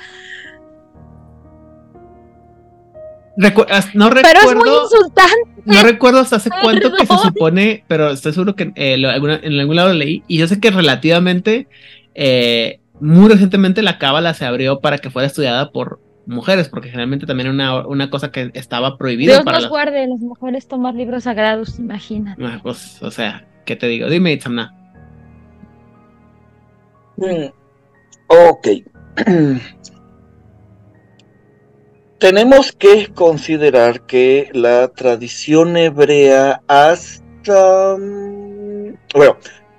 No recuerdo, pero es muy insultante. No recuerdo hasta hace cuánto que se supone, pero estoy seguro que eh, en algún lado lo leí. Y yo sé que relativamente, eh, muy recientemente la cábala se abrió para que fuera estudiada por mujeres, porque generalmente también era una, una cosa que estaba prohibida. Dios nos guarde, las mujeres tomar libros sagrados, imagina. Ah, pues, o sea, ¿qué te digo? Dime, Itzamna. Mm, ok. tenemos que considerar que la tradición hebrea hasta, mm, bueno,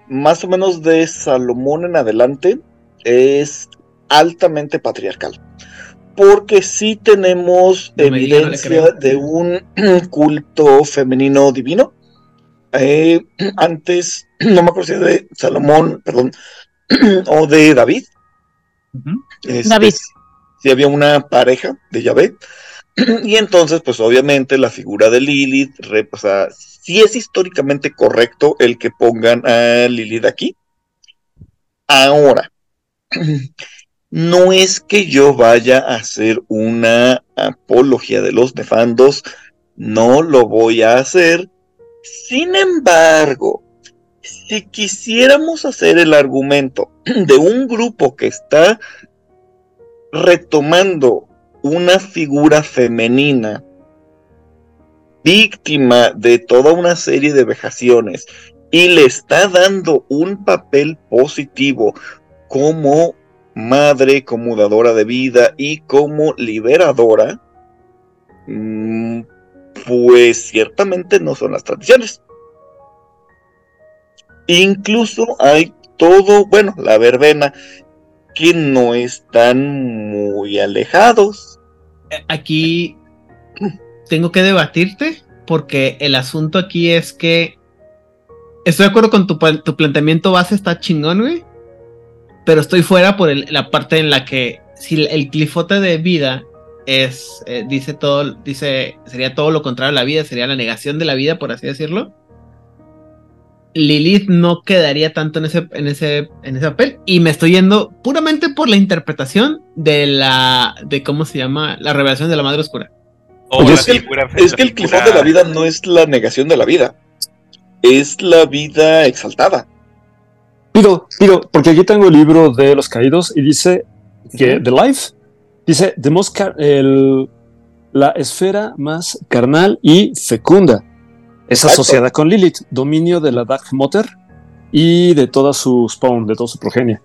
más o menos de Salomón en adelante es altamente patriarcal. Porque sí tenemos evidencia de un culto femenino divino. Eh, antes, no me acuerdo si de Salomón, perdón, o de David. Este, David si había una pareja de Yahvé. Y entonces, pues obviamente la figura de Lilith, o sea, si es históricamente correcto el que pongan a Lilith aquí. Ahora, no es que yo vaya a hacer una apología de los nefandos, no lo voy a hacer. Sin embargo, si quisiéramos hacer el argumento de un grupo que está retomando una figura femenina víctima de toda una serie de vejaciones y le está dando un papel positivo como madre, como dadora de vida y como liberadora, mm, pues ciertamente no son las tradiciones. Incluso hay todo, bueno, la verbena que no están muy alejados. Eh, aquí tengo que debatirte porque el asunto aquí es que estoy de acuerdo con tu, planteamiento base, está chingón, güey. Pero estoy fuera por la parte en la que si el clifote de vida es, eh, dice todo, dice, sería todo lo contrario a la vida, sería la negación de la vida, por así decirlo. Lilith no quedaría tanto en ese, en ese, en ese papel. Y me estoy yendo puramente por la interpretación de la, de cómo se llama, la revelación de la Madre Oscura. es, que el, es que el de la vida no es la negación de la vida, es la vida exaltada. Pido, pido, porque aquí tengo el libro de los caídos y dice que The Life, dice the most el, la esfera más carnal y fecunda es asociada con Lilith, dominio de la Dark Matter y de toda su spawn, de toda su progenie.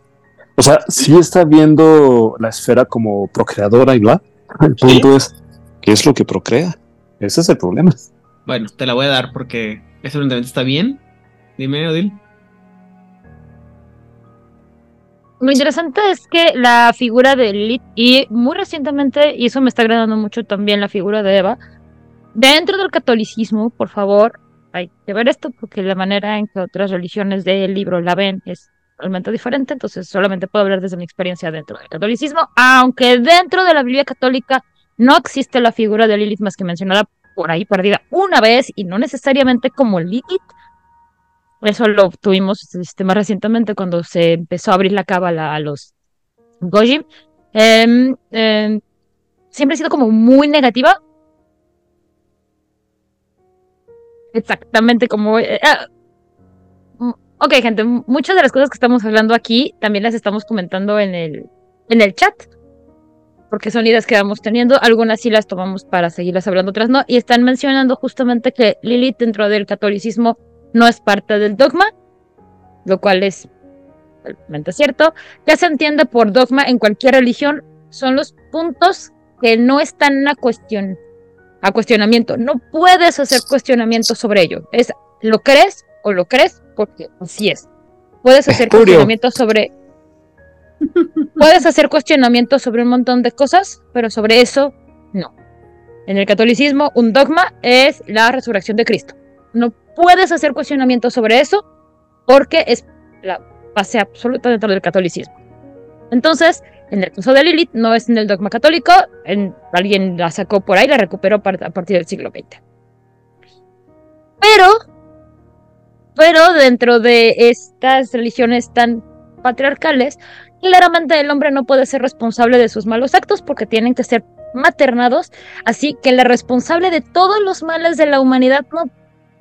O sea, sí está viendo la esfera como procreadora y bla. El punto es, ¿qué es lo que procrea? Ese es el problema. Bueno, te la voy a dar porque ese planteamiento está bien. Dime, Odil. Lo interesante es que la figura de Lilith, y muy recientemente, y eso me está agradando mucho también la figura de Eva, Dentro del catolicismo, por favor, hay que ver esto porque la manera en que otras religiones del libro la ven es realmente diferente, entonces solamente puedo hablar desde mi experiencia dentro del catolicismo, aunque dentro de la Biblia católica no existe la figura de Lilith más que mencionada por ahí perdida una vez y no necesariamente como Lilith. Eso lo tuvimos este, más recientemente cuando se empezó a abrir la cábala a los Gojim. Em, em, siempre ha sido como muy negativa, exactamente como... Eh, ah, mm, ok, gente, muchas de las cosas que estamos hablando aquí también las estamos comentando en el, en el chat, porque son ideas que vamos teniendo, algunas sí las tomamos para seguirlas hablando, otras no, y están mencionando justamente que Lilith dentro del catolicismo no es parte del dogma, lo cual es totalmente cierto, que se entiende por dogma en cualquier religión, son los puntos que no están a cuestión, a cuestionamiento. No puedes hacer cuestionamiento sobre ello. Es lo crees o lo crees porque así es. Puedes hacer Espurio. cuestionamiento sobre puedes hacer cuestionamiento sobre un montón de cosas, pero sobre eso no. En el catolicismo, un dogma es la resurrección de Cristo. No puedes hacer cuestionamiento sobre eso porque es la base absoluta dentro del catolicismo. Entonces, en el caso de Lilith, no es en el dogma católico, en- alguien la sacó por ahí, la recuperó a partir del siglo XX. Pero, pero dentro de estas religiones tan patriarcales, claramente el hombre no puede ser responsable de sus malos actos porque tienen que ser maternados, así que la responsable de todos los males de la humanidad no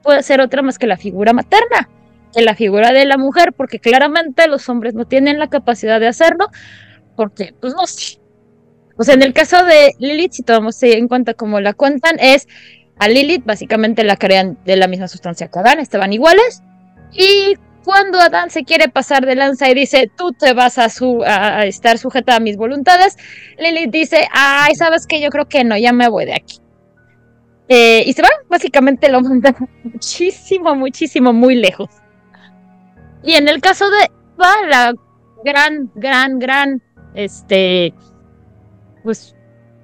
puede ser otra más que la figura materna, que la figura de la mujer, porque claramente los hombres no tienen la capacidad de hacerlo, porque, pues no sé. O sea, en el caso de Lilith, si tomamos en cuenta como la cuentan, es a Lilith básicamente la crean de la misma sustancia que Adán, estaban iguales, y cuando Adán se quiere pasar de lanza y dice, tú te vas a, su- a estar sujeta a mis voluntades, Lilith dice, ay, sabes que yo creo que no, ya me voy de aquí. Eh, y se va, básicamente lo mandan muchísimo, muchísimo, muy lejos. Y en el caso de Eva, la gran, gran, gran, este, pues,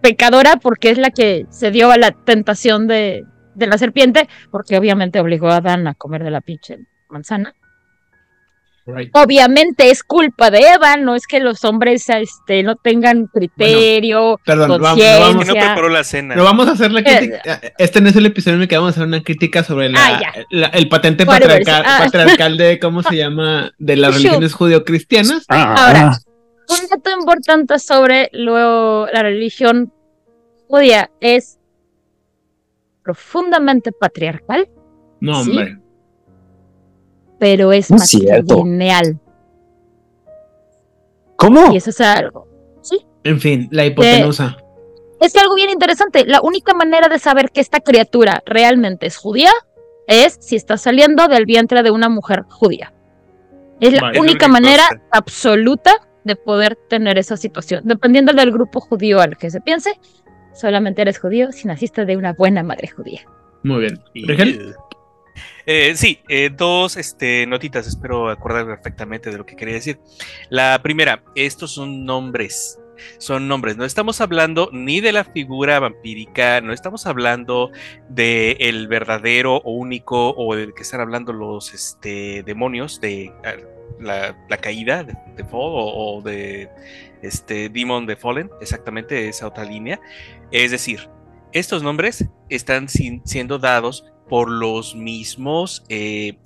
pecadora, porque es la que se dio a la tentación de, de la serpiente, porque obviamente obligó a Adán a comer de la pinche manzana. Obviamente es culpa de Eva, no es que los hombres este, no tengan criterio, perdón, vamos- conciencia. vamos- Que no preparó la cena. Pero vamos a hacer la crítica. Este no es el episodio en el que vamos a hacer una crítica sobre la, Ah, la- el patente patriarcal. Ah. patriarcal de cómo se llama de las religiones judio-cristianas. Ahora, un dato importante sobre lo- la religión judía es profundamente patriarcal, No, Sí. Pero es No matrilineal. ¿Cómo? Y eso es algo. En fin, la hipotenusa. Es algo bien interesante. La única manera de saber que esta criatura realmente es judía es si está saliendo del vientre de una mujer judía. Es la única manera absoluta de poder tener esa situación. Dependiendo del grupo judío al que se piense, solamente eres judío si naciste de una buena madre judía. Muy bien. Eh, sí, eh, dos este, notitas, espero acordarme perfectamente de lo que quería decir. La primera, estos son nombres. Son nombres, no estamos hablando ni de la figura vampírica, no estamos hablando de el verdadero o único o del que están hablando los este, demonios de ah, la, caída de, de Fall o, de este Demon de Fallen, exactamente esa otra línea. Es decir, estos nombres están siendo dados por los mismos eh,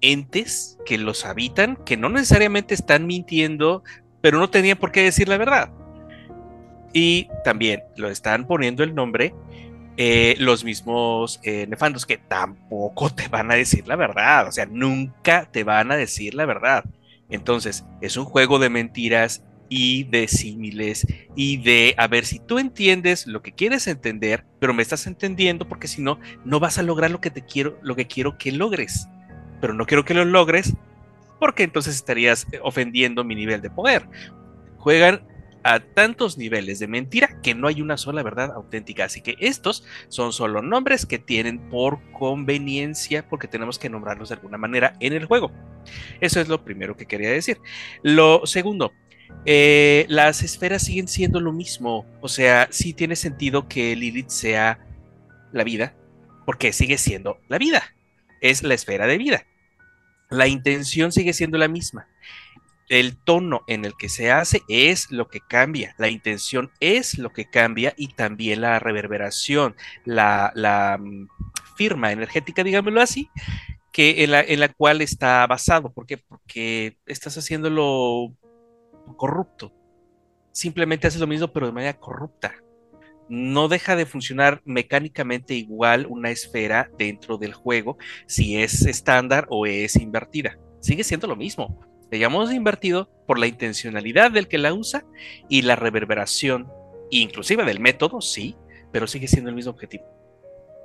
entes que los habitan, que no necesariamente están mintiendo, pero no tenían por qué decir la verdad. Y también lo están poniendo el nombre eh, los mismos eh, nefandos que tampoco te van a decir la verdad, o sea, nunca te van a decir la verdad. Entonces, es un juego de mentiras y de símiles y de a ver si tú entiendes lo que quieres entender, pero me estás entendiendo porque si no no vas a lograr lo que te quiero lo que quiero que logres. Pero no quiero que lo logres porque entonces estarías eh, ofendiendo mi nivel de poder. Juegan a tantos niveles de mentira que no hay una sola verdad auténtica. Así que estos son solo nombres que tienen por conveniencia porque tenemos que nombrarlos de alguna manera en el juego. Eso es lo primero que quería decir. Lo segundo, eh, las esferas siguen siendo lo mismo. O sea, sí tiene sentido que Lilith sea la vida, porque sigue siendo la vida. Es la esfera de vida. La intención sigue siendo la misma. El tono en el que se hace es lo que cambia. La intención es lo que cambia y también la reverberación, la, la mm, firma energética, digámoslo así, que en la, en la cual está basado. ¿Por qué? Porque estás haciéndolo corrupto. Simplemente haces lo mismo, pero de manera corrupta. No deja de funcionar mecánicamente igual una esfera dentro del juego si es estándar o es invertida. Sigue siendo lo mismo. Le llamamos invertido por la intencionalidad del que la usa y la reverberación, inclusive del método, sí, pero sigue siendo el mismo objetivo.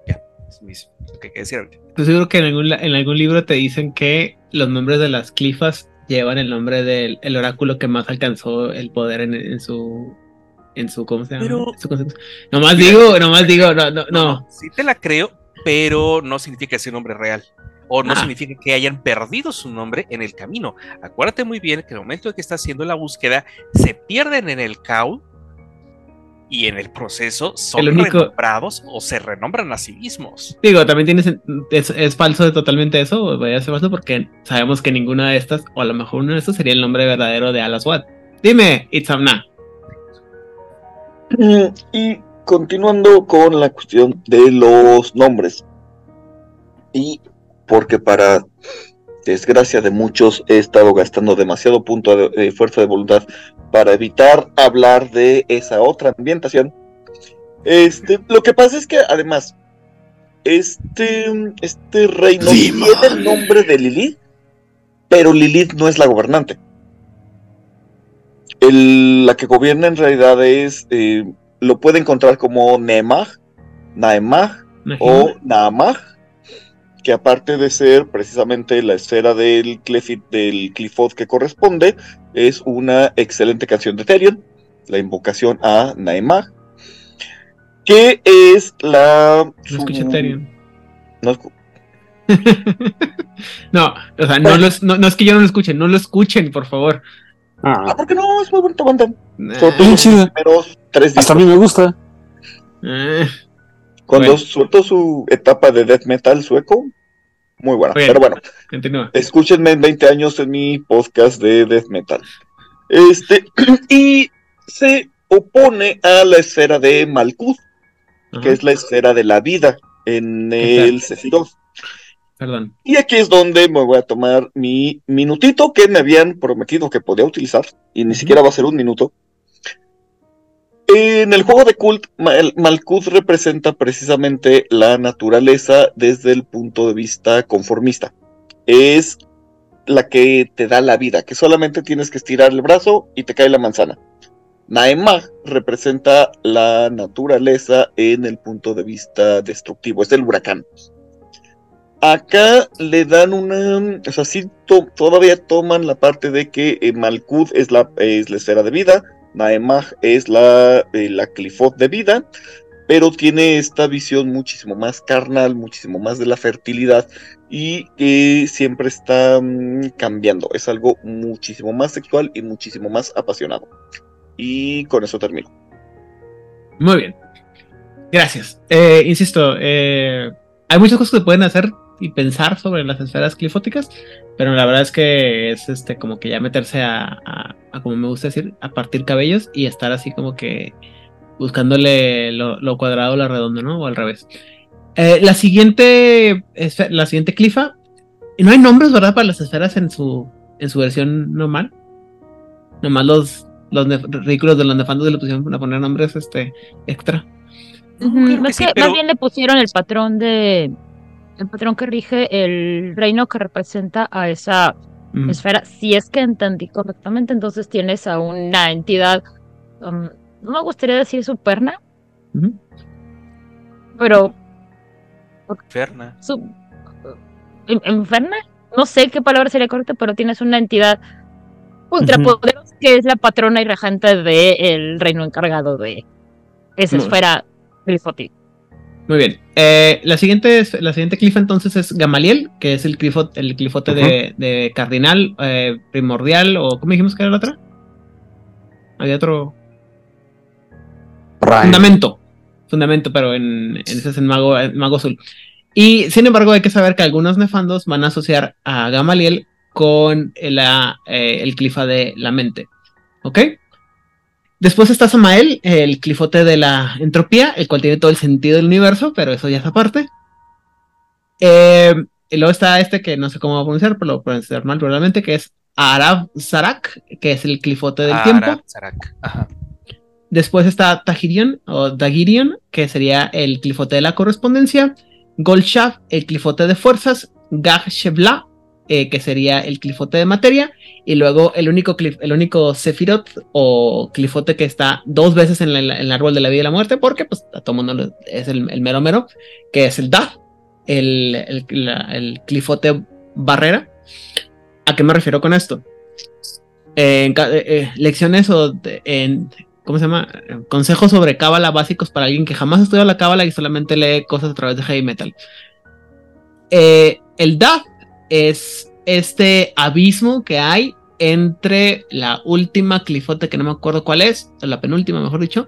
Ya, es lo que decir ahorita. Estoy seguro que en algún, en algún libro te dicen que los nombres de las clifas llevan el nombre del el oráculo que más alcanzó el poder en, en su en su ¿cómo se llama? Pero- Su. Nomás digo, nomás digo, no, no, no. Sí te la creo, pero no significa que sea un nombre real. O no Ah. significa que hayan perdido su nombre en el camino. Acuérdate muy bien que en el momento en que está haciendo la búsqueda, se pierden en el caos y en el proceso son El único- renombrados o se renombran a sí mismos. Digo, también tienes es, es falso totalmente eso, vaya a ser falso porque sabemos que ninguna de estas, o a lo mejor uno de estos sería el nombre verdadero de Alaswad. Dime, Itzamna. Y continuando con la cuestión de los nombres. Y porque para desgracia de muchos he estado gastando demasiado punto de, de fuerza de voluntad para evitar hablar de esa otra ambientación. Este, lo que pasa es que además este, este reino tiene el nombre de Lilith, pero Lilith no es la gobernante. El- la que gobierna en realidad es, eh, lo puede encontrar como Nemag, Naemag o Naamag, que aparte de ser precisamente la esfera del, Clefit, del Clifod que corresponde, es una excelente canción de Therion, la invocación a Naemag, que es la... No escuché Therion. no escu- No, o sea, no, es- no, no es que yo no lo escuche, no lo escuchen, por favor. Ah, Ah, porque no, es muy bonita banda. Eh, Sobre todo los chida. primeros tres Hasta a discos. mí me gusta. eh, Cuando bueno. suelto su etapa de death metal sueco, muy buena. Pero bueno, continúa. escúchenme en 20 años en mi podcast de death metal. Este, y se opone a la esfera de Malkuth, Ajá, que es la esfera de la vida en el Sephiroth. Perdón. Y aquí es donde me voy a tomar mi minutito que me habían prometido que podía utilizar, y ni siquiera va a ser un minuto. En el juego de Cult, Mal- Malkuth representa precisamente la naturaleza desde el punto de vista conformista. Es la que te da la vida, que solamente tienes que estirar el brazo y te cae la manzana. Naemag representa la naturaleza en el punto de vista destructivo, es el huracán. Acá le dan una, o sea, sí to- todavía toman la parte de que eh, Malkuth es la, es la esfera de vida, Naemag es la, eh, la Clifot de vida, pero tiene esta visión muchísimo más carnal, muchísimo más de la fertilidad y que siempre está mm, cambiando. Es algo muchísimo más sexual y muchísimo más apasionado. Y con eso termino. Muy bien. Gracias. Eh, insisto, eh, hay muchas cosas que pueden hacer y pensar sobre las esferas clifóticas, pero la verdad es que es este como que ya meterse a, a- a, como me gusta decir, a partir cabellos y estar así como que buscándole lo, lo cuadrado o lo redondo, ¿no? O al revés. Eh, la siguiente la siguiente clifa, y no hay nombres, ¿verdad? Para las esferas en su en su versión normal. Nomás los los ridículos de los nefandos le pusieron a poner nombres este extra. Ujú, claro que es sí, que pero- Más bien le pusieron el patrón de. El patrón que rige el reino que representa a esa Mm. esfera. Si es que entendí correctamente, entonces tienes a una entidad. um, no me gustaría decir superna, Ujú. pero Ferna. su, en- enferma. No sé qué palabra sería correcta, pero tienes una entidad ultrapoderosa que es la patrona y regente del reino encargado de esa esfera glifótica. Muy bien. Eh, la siguiente es- la siguiente clifa entonces es Gamaliel, que es el clifote, el clifote de, de cardinal eh, primordial, o ¿cómo dijimos que era la otra? Había otro fundamento. Fundamento, pero en, en ese es en mago, en mago azul. Y sin embargo, hay que saber que algunos nefandos van a asociar a Gamaliel con la, eh, el clifa de la mente. ¿Ok? Después está Samael, el clifote de la entropía, el cual tiene todo el sentido del universo, pero eso ya es aparte. Eh, y luego está este que no sé cómo va a pronunciar, pero lo pronunciar mal probablemente, que es Arab Sarak, que es el clifote del tiempo. Arab Sarak. Ajá. Después está Tahirion o Dagirion, que sería el clifote de la correspondencia. Golshaf, el clifote de fuerzas. Gag Shebla, eh, que sería el clifote de materia. Y luego el único, clif- el único Sephiroth o clifote que está dos veces en, el árbol de la vida y la muerte, porque pues a todo mundo es el, mero mero, que es el Da, el, el, clifote barrera. ¿A qué me refiero con esto? eh, eh, lecciones o en, ¿cómo se llama? Consejos sobre cábala básicos para alguien que jamás estudió la cábala y solamente lee cosas a través de heavy metal. Eh, el DAF es este abismo que hay entre la última clifote, que no me acuerdo cuál es, o la penúltima, mejor dicho,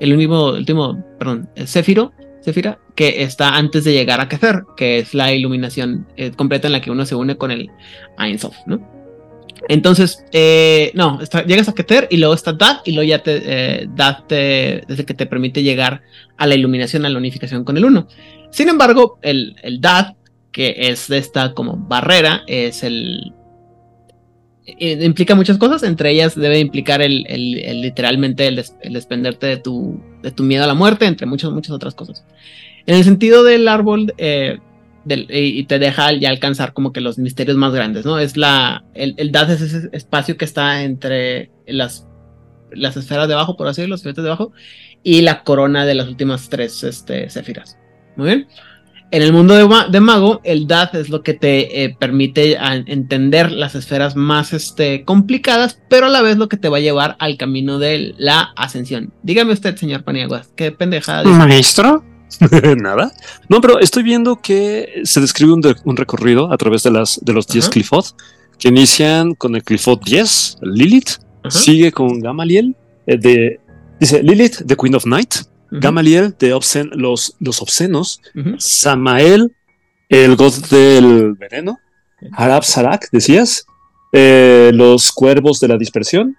el último, último, perdón, el Céfiro, Céfira, que está antes de llegar a Keter, que es la iluminación eh, completa en la que uno se une con el Ein Sof, ¿no? Entonces, eh, no, llegas a Keter y luego está Dad y luego ya te, eh, Dad te, que te permite llegar a la iluminación, a la unificación con el uno. Sin embargo, el, el Dad, que es esta como barrera, es el... eh, implica muchas cosas, entre ellas debe implicar el, el- literalmente el, des- el desprenderte de tu, de tu miedo a la muerte, entre muchas, muchas otras cosas. En el sentido del árbol, eh, y te deja ya alcanzar como que los misterios más grandes, ¿no? Es la, el, Dad es ese espacio que está entre las, las esferas de abajo, por así decirlo, los de abajo, y la corona de las últimas tres este. Muy bien. En el mundo de, ma- de mago, el DAD es lo que te eh, permite a- entender las esferas más este, complicadas, pero a la vez lo que te va a llevar al camino de la ascensión. Dígame usted, señor Paniaguas, qué pendejada. dice? Maestro. Nada. No, pero estoy viendo que se describe un, de- un recorrido a través de, las, de los 10 Ajá. Clifford que inician con el Clifford 10, Lilith, Ajá. sigue con Gamaliel, eh, de, dice Lilith, the Queen of Night, Gamaliel, de obscen- los, los obscenos, Samael, el god del veneno, Harab Sarak, decías, eh, los cuervos de la dispersión,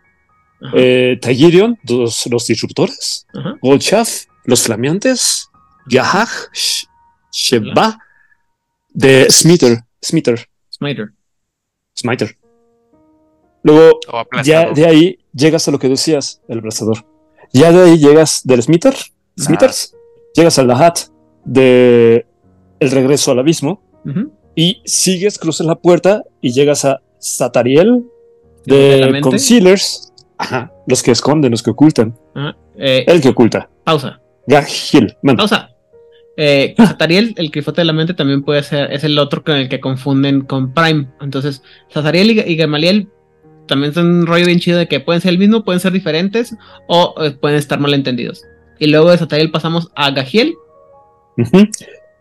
eh, Tagirion, los, los disruptores. Golchaf, los flameantes, Yahag, Sh- Sheba, de Smiter, Smiter, Smiter. Smiter. Luego, ya aplastador. de ahí llegas a lo que decías, el abrazador. Ya de ahí llegas del Smiter, Smitters, llegas al Lahat de El regreso al abismo y sigues, cruzas la puerta y llegas a Satariel ¿De la? Concealers, Ajá, los que esconden, los que ocultan, Ajá. Eh, el que oculta, pausa. Gahil, manda. Pausa. Eh, Satariel, el Crifote de la mente, también puede ser, es el otro con el que confunden con Prime. Entonces, Satariel y, y Gamaliel también son un rollo bien chido de que pueden ser el mismo, pueden ser diferentes o eh, pueden estar malentendidos. Y luego de Satariel pasamos a Gajiel. Ujú.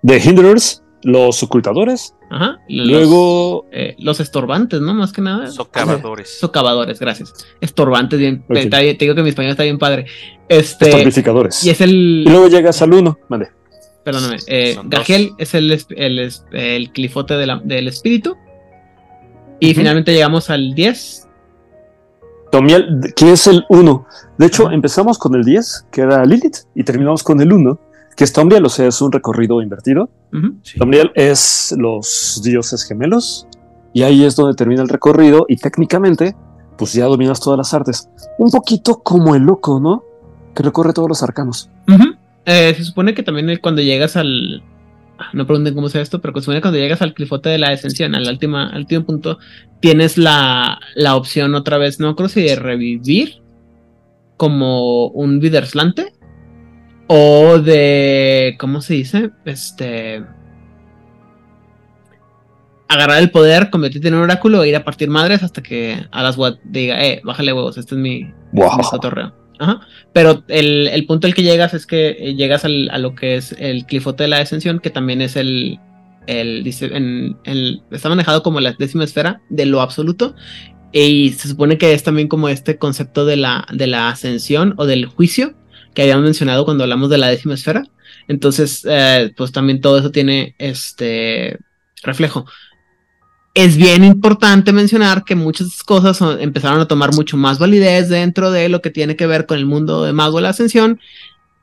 De Hinderers, los ocultadores, Ajá. Los, luego eh, los estorbantes, ¿no? Más que nada. Socavadores. Socavadores, gracias. Estorbantes, bien. Ok. Te, te digo que mi español está bien padre. Este. estorbificadores. Y es el. Y luego llegas al uno, mande. Perdóname. Eh. Gajiel es el, el, es- el clifote de la- del espíritu. Y finalmente llegamos al 10. Tomiel, que es el 1. De hecho, empezamos con el 10, que era Lilith, y terminamos con el 1, que es Tomriel, o sea, es un recorrido invertido. Sí. Tomriel es los dioses gemelos, y ahí es donde termina el recorrido, y técnicamente, pues ya dominas todas las artes. Un poquito como el loco, ¿no? Que recorre todos los arcanos. Eh, se supone que también cuando llegas al. No pregunten cómo sea esto, pero que cuando llegas al clifote de la ascensión, al último, al último punto, tienes la, la opción otra vez, no creo si de revivir como un Viderslante o de. ¿Cómo se dice? Este. Agarrar el poder, convertirte en un oráculo e ir a partir madres hasta que a las diga, eh, bájale huevos, este es mi, Wow. mi. Pero el, el punto al que llegas es que eh, llegas al- a lo que es el clifote de la ascensión, que también es el. el, dice, en- el- está manejado como la décima esfera de lo absoluto. Y se supone que es también como este concepto de la, de la ascensión o del juicio que habíamos mencionado cuando hablamos de la décima esfera. Entonces, eh, pues también todo eso tiene este reflejo. Es bien importante mencionar que muchas cosas empezaron a tomar mucho más validez dentro de lo que tiene que ver con el mundo de Mago la Ascensión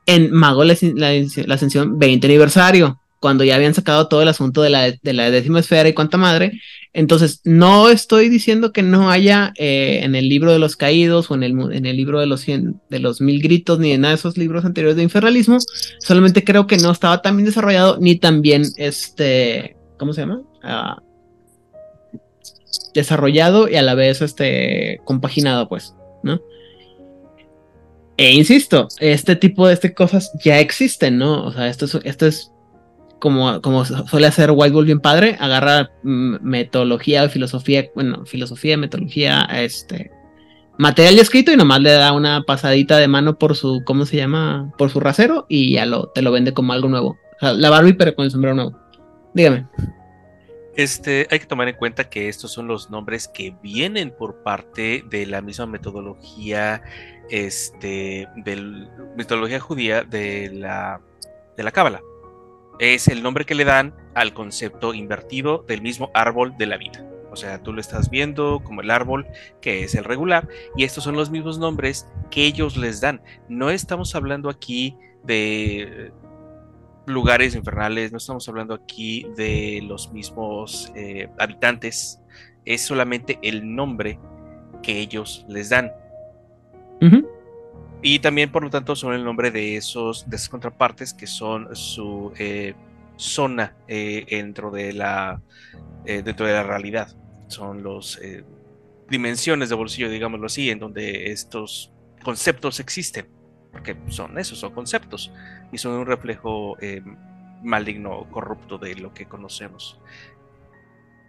en Mago la, la- Ascensión 20 aniversario, cuando ya habían sacado todo el asunto de la, de la décima esfera y cuánta madre. Entonces, no estoy diciendo que no haya eh, en el libro de los caídos o en el, en el libro de los, cien- de los mil gritos ni en nada de esos libros anteriores de infernalismo, solamente creo que no estaba tan bien desarrollado ni tan bien, este, ¿cómo se llama? Ah, desarrollado y a la vez este compaginado, pues, ¿no? E insisto, este tipo de este cosas ya existen, ¿no? O sea, esto es, esto es como, como suele hacer White Wolf bien padre, agarra mm, metodología filosofía, bueno, filosofía, metodología, este, material ya escrito y nomás le da una pasadita de mano por su, ¿cómo se llama? Por su rasero y ya lo, te lo vende como algo nuevo. O sea, la Barbie pero con el sombrero nuevo. Dígame. Este, hay que tomar en cuenta que estos son los nombres que vienen por parte de la misma metodología, este, de metodología judía de la, de la Cábala. Es el nombre que le dan al concepto invertido del mismo árbol de la vida. O sea, tú lo estás viendo como el árbol que es el regular y estos son los mismos nombres que ellos les dan. No estamos hablando aquí de lugares infernales, no estamos hablando aquí de los mismos eh, habitantes, es solamente el nombre que ellos les dan. Y también, por lo tanto, son el nombre de esos, de esas contrapartes que son su eh, zona eh, dentro de la dentro de la realidad. Son los dimensiones de bolsillo, digámoslo así, en donde estos conceptos existen porque son esos, son conceptos y son un reflejo eh, maligno, corrupto de lo que conocemos.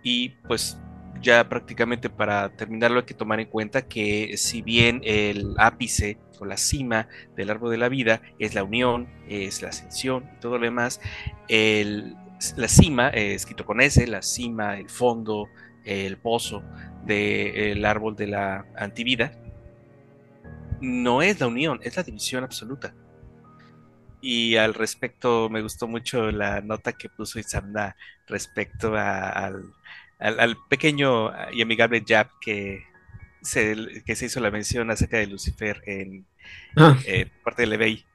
Y pues ya prácticamente para terminarlo hay que tomar en cuenta que si bien el ápice o la cima del árbol de la vida es la unión, es la ascensión y todo lo demás, la cima, eh, escrito con S, la cima, el fondo, el pozo del árbol de la antivida, no es la unión, es la división absoluta. Y al respecto, me gustó mucho la nota que puso Isamna respecto al, pequeño y amigable jab que se, que se hizo la mención acerca de Lucifer en ah. eh, parte del eBay.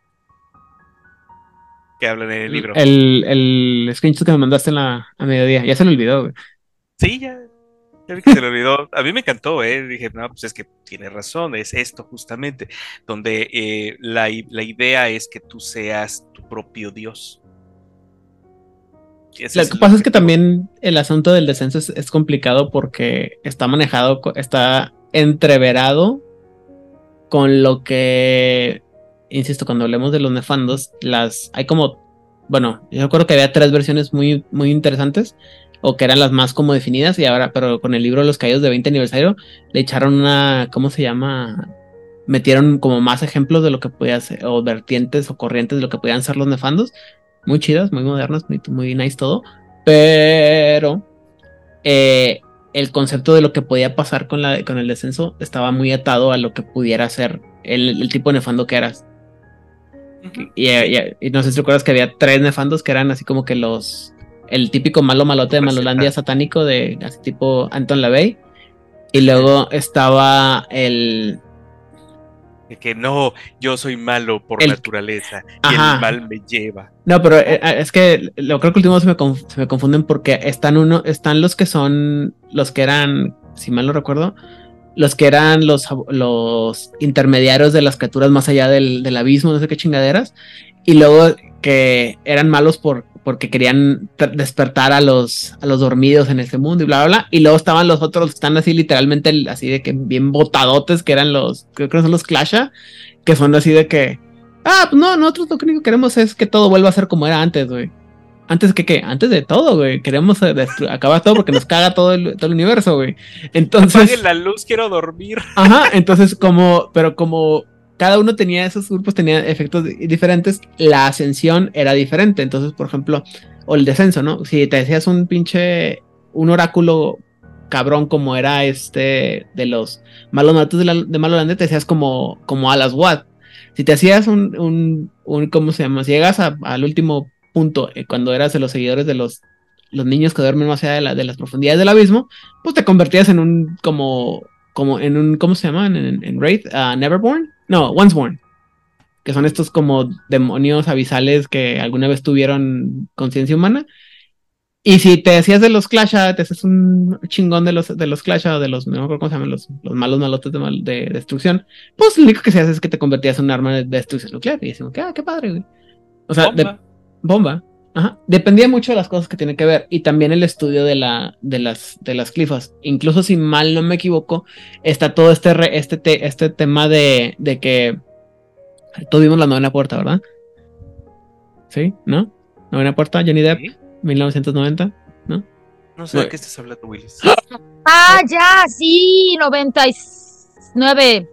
Que hablan en el libro. El, el screenshot que me mandaste en la, a mediodía, ya se lo olvidó, güey. Sí, ya, se lo olvidó. A mí me encantó, ¿eh? Dije, no, pues es que tiene razón, es esto justamente, donde eh, la, idea es que tú seas tu propio Dios. lo que pasa es que también el asunto del descenso es, complicado porque está manejado, está entreverado con lo que, insisto, cuando hablemos de los nefandos, las hay como, bueno, yo recuerdo que había tres versiones muy, muy interesantes o que eran las más como definidas y ahora, pero con el libro Los Caídos de 20 aniversario le echaron una, ¿cómo se llama? Metieron como más ejemplos de lo que podía ser, o vertientes o corrientes de lo que podían ser los nefandos, muy chidas, muy modernas, muy, muy nice todo, pero eh, el concepto de lo que podía pasar con, la, con el descenso estaba muy atado a lo que pudiera ser el, tipo de nefando que eras. y, y, no sé si recuerdas que había tres nefandos que eran así como que los el típico malo malote de Malolandia satánico de así tipo Anton LaVey. Y luego estaba el. Que no, yo soy malo por naturaleza y el mal me lleva. No, pero eh, eh, es que lo creo que último se me, se me confunden porque están uno, están los que son, los que eran, si mal no recuerdo, los que eran los, los intermediarios de las criaturas más allá del, del abismo, no sé qué chingaderas, y luego que eran malos por porque querían despertar a los, a los dormidos en este mundo y bla, bla, bla. Y luego estaban los otros que están así literalmente, así de que bien botadotes, que eran los, creo que son los Clasha, que son así de que, ah, pues no, nosotros lo único que queremos es que todo vuelva a ser como era antes, güey. Antes que qué, antes de todo, güey. Queremos eh, acabar todo porque nos caga todo el, todo el universo, güey. Entonces. Apaguen la luz, quiero dormir. Ajá, entonces como, pero como cada uno tenía esos grupos, tenía efectos diferentes, la ascensión era diferente. Entonces, por ejemplo, o el descenso, ¿no? Si te decías un pinche, un oráculo cabrón como era este de los malos natos de, la, te decías como, como Alas Watt. Si te hacías un, un, un ¿cómo se llama? Si llegas al último punto, eh, cuando eras de los seguidores de los, los niños que duermen más allá de, la, las profundidades del abismo, pues te convertías en un, como, como en un, ¿cómo se llama? En, en, Wraith, uh, Neverborn. No, Once Born. Que son estos como demonios abisales que alguna vez tuvieron conciencia humana. Y si te decías de los Clash, te haces un chingón de los, de los Clash o de los, no cómo se llaman, los, los malos malotes de, de, destrucción, pues lo único que se hace es que te convertías en un arma de destrucción nuclear. Y decimos, ah, qué padre, güey. O sea, bomba. De, bomba. Ajá. Dependía mucho de las cosas que tienen que ver y también el estudio de, la, de, las, de las clifas. Incluso si mal no me equivoco, está todo este, este, este tema de, de que tuvimos la novena puerta, ¿verdad? ¿Sí? ¿No? Novena puerta, Johnny Depp, 1990, ¿no? No sé de qué estás hablando, Willis. Ah, ya, sí, 96. nueve,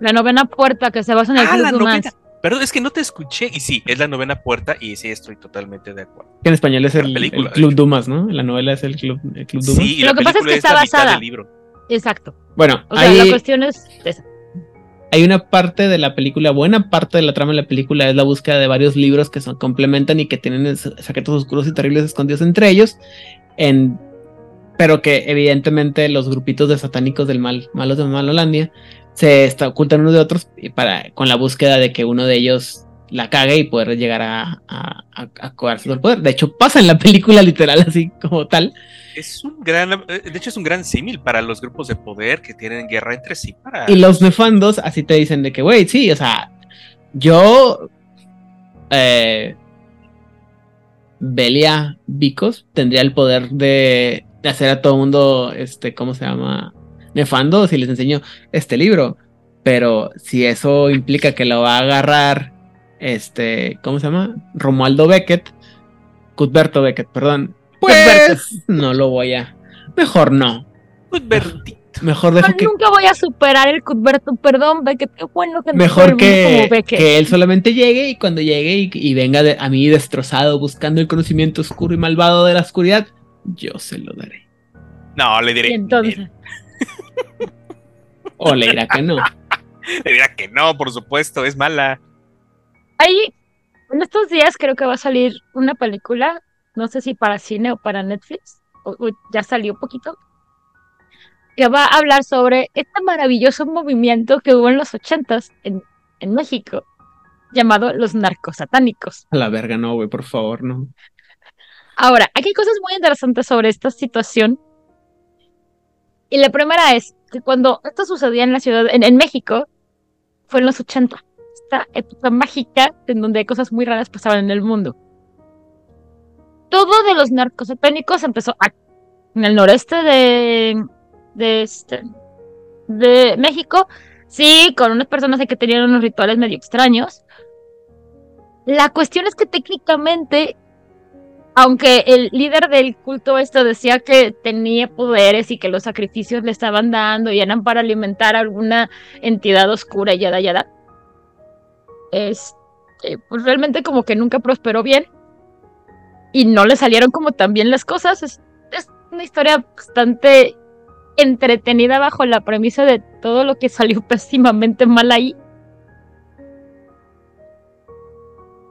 la novena puerta que se basa en el Ah, Club la Dumas. novena. Perdón, es que no te escuché. Y sí, es la novena puerta y sí, estoy totalmente de acuerdo. Que en español es el, película, el Club Dumas, ¿no? La novela es el Club, el Club Dumas. Sí, y Lo que pasa es que es, está basada. libro. Exacto. Bueno, O sea, ahí la cuestión es esa. hay una parte de la película, buena parte de la trama de la película es la búsqueda de varios libros que se complementan y que tienen secretos oscuros y terribles escondidos entre ellos. En, pero que evidentemente los grupitos de satánicos del mal, malos de Malolandia, se está, ocultan unos de otros para, con la búsqueda de que uno de ellos la cague y poder llegar a, a, a, a cobrarse todo el poder. De hecho, pasa en la película literal así como tal. Es un gran, eh, de hecho es un gran símil para los grupos de poder que tienen guerra entre sí para Y los nefandos así te dicen de que, güey, sí, o sea, yo, eh, Belia Vicos tendría el poder de, de hacer a todo mundo, este, ¿cómo se llama? Nefando si les enseño este libro. Pero si eso implica que lo va a agarrar, este, ¿cómo se llama? Romualdo Beckett, Cuthberto Beckett, perdón. Pues no lo voy a. Mejor no. Mejor dejo que. nunca voy a superar el Cuthberto, perdón, Beckett, qué bueno que Mejor que, como Beckett. que él solamente llegue y cuando llegue y, y venga de- a mí destrozado buscando el conocimiento oscuro y malvado de la oscuridad, yo se lo daré. No, le diré. Y entonces, O le dirá que no. Le dirá que no, por supuesto, es mala. ahí, en estos días creo que va a salir una película, no sé si para cine o para Netflix, o, o ya salió poquito, que va a hablar sobre este maravilloso movimiento que hubo en los ochentas en, en México, llamado los narcosatánicos. A la verga, no, güey, por favor, no. Ahora, aquí hay cosas muy interesantes sobre esta situación. Y la primera es que cuando esto sucedía en la ciudad, en, en México, fue en los 80. Esta época mágica en donde cosas muy raras pasaban en el mundo. Todo de los narcosatánicos empezó en el noreste de, de, este, de México. Sí, con unas personas que tenían unos rituales medio extraños. La cuestión es que técnicamente aunque el líder del culto esto decía que tenía poderes y que los sacrificios le estaban dando y eran para alimentar a alguna entidad oscura y yada yada, este, pues realmente como que nunca prosperó bien y no le salieron como tan bien las cosas. Es, es una historia bastante entretenida bajo la premisa de todo lo que salió pésimamente mal ahí.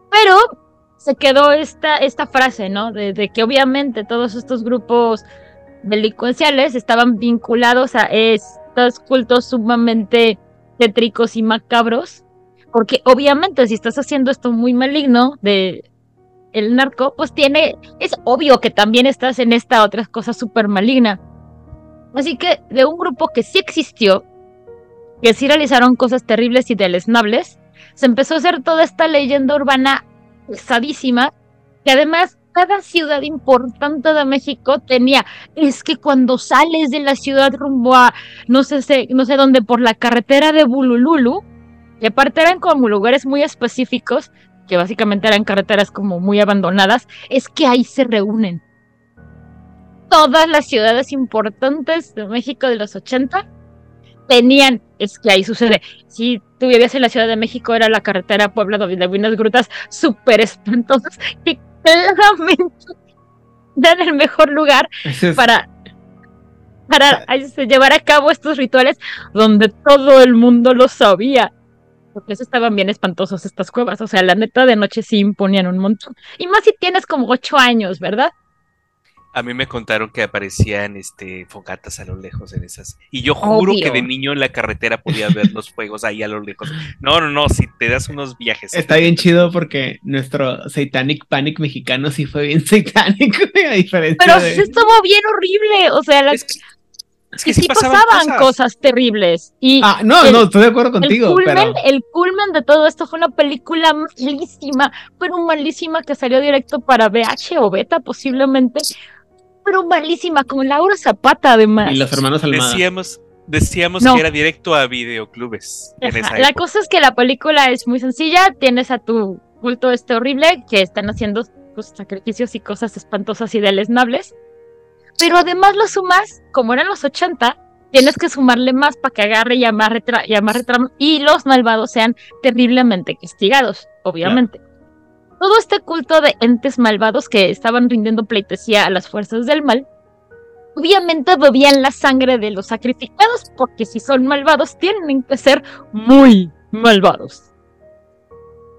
Pero se quedó esta, esta frase, ¿no? De, que obviamente todos estos grupos delincuenciales estaban vinculados a estos cultos sumamente tétricos y macabros, porque obviamente si estás haciendo esto muy maligno de el narco, pues tiene, es obvio que también estás en esta otra cosa súper maligna. Así que de un grupo que sí existió, que sí realizaron cosas terribles y deleznables, se empezó a hacer toda esta leyenda urbana pesadísima, que además cada ciudad importante de México tenía, es que cuando sales de la ciudad rumbo a no sé, no sé dónde, por la carretera de Bulululu, que aparte eran como lugares muy específicos, que básicamente eran carreteras como muy abandonadas, es que ahí se reúnen. Todas las ciudades importantes de México de los 80 tenían, es que ahí sucede. Si tú vivías en la Ciudad de México, era la carretera Puebla donde había unas grutas súper espantosas que claramente eran el mejor lugar es- para, para este, llevar a cabo estos rituales donde todo el mundo lo sabía. Porque eso estaban bien espantosos estas cuevas. O sea, la neta de noche sí imponían un montón. Y más si tienes como ocho años, ¿verdad? A mí me contaron que aparecían este fogatas a lo lejos en esas. Y yo juro Obvio. que de niño en la carretera podía ver los fuegos ahí a lo lejos. No, no, no, si te das unos viajes. Está bien chido porque nuestro Satanic Panic mexicano sí fue bien satánico, güey, a diferencia Pero de... sí estuvo bien horrible. O sea, la- Es que, es que que sí pasaban, cosas. terribles. Y Ah, no, el- no, estoy de acuerdo el contigo, culmen, pero... el culmen de todo esto fue una película malísima, pero malísima que salió directo para VH o Beta posiblemente, pero malísima, con Laura Zapata además. Y los hermanos Almada. Decíamos, decíamos No. que era directo a videoclubes en Ajá, esa La cosa es que la película es muy sencilla, tienes a tu culto este horrible que están haciendo pues, sacrificios y cosas espantosas y deleznables, pero además lo sumas, como eran los 80, tienes que sumarle más para que agarre y amarre, y amarre y los malvados sean terriblemente castigados, obviamente. Todo este culto de entes malvados que estaban rindiendo pleitesía a las fuerzas del mal, obviamente bebían la sangre de los sacrificados, porque si son malvados tienen que ser muy malvados.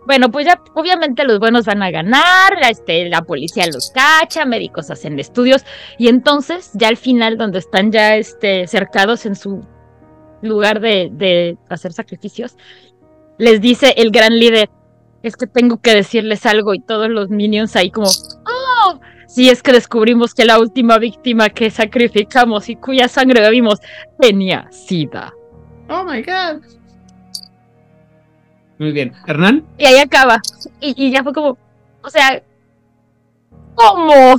Bueno, pues ya obviamente los buenos van a ganar, este, la policía los cacha, médicos hacen estudios y entonces ya al final donde están ya este, cercados en su lugar de, de hacer sacrificios, les dice el gran líder, es que tengo que decirles algo y todos los minions ahí como, oh, si es que descubrimos que la última víctima que sacrificamos y cuya sangre bebimos tenía sida. Oh my god. Muy bien. ¿Hernán? Y ahí acaba. Y, ya fue como, o sea, ¿cómo?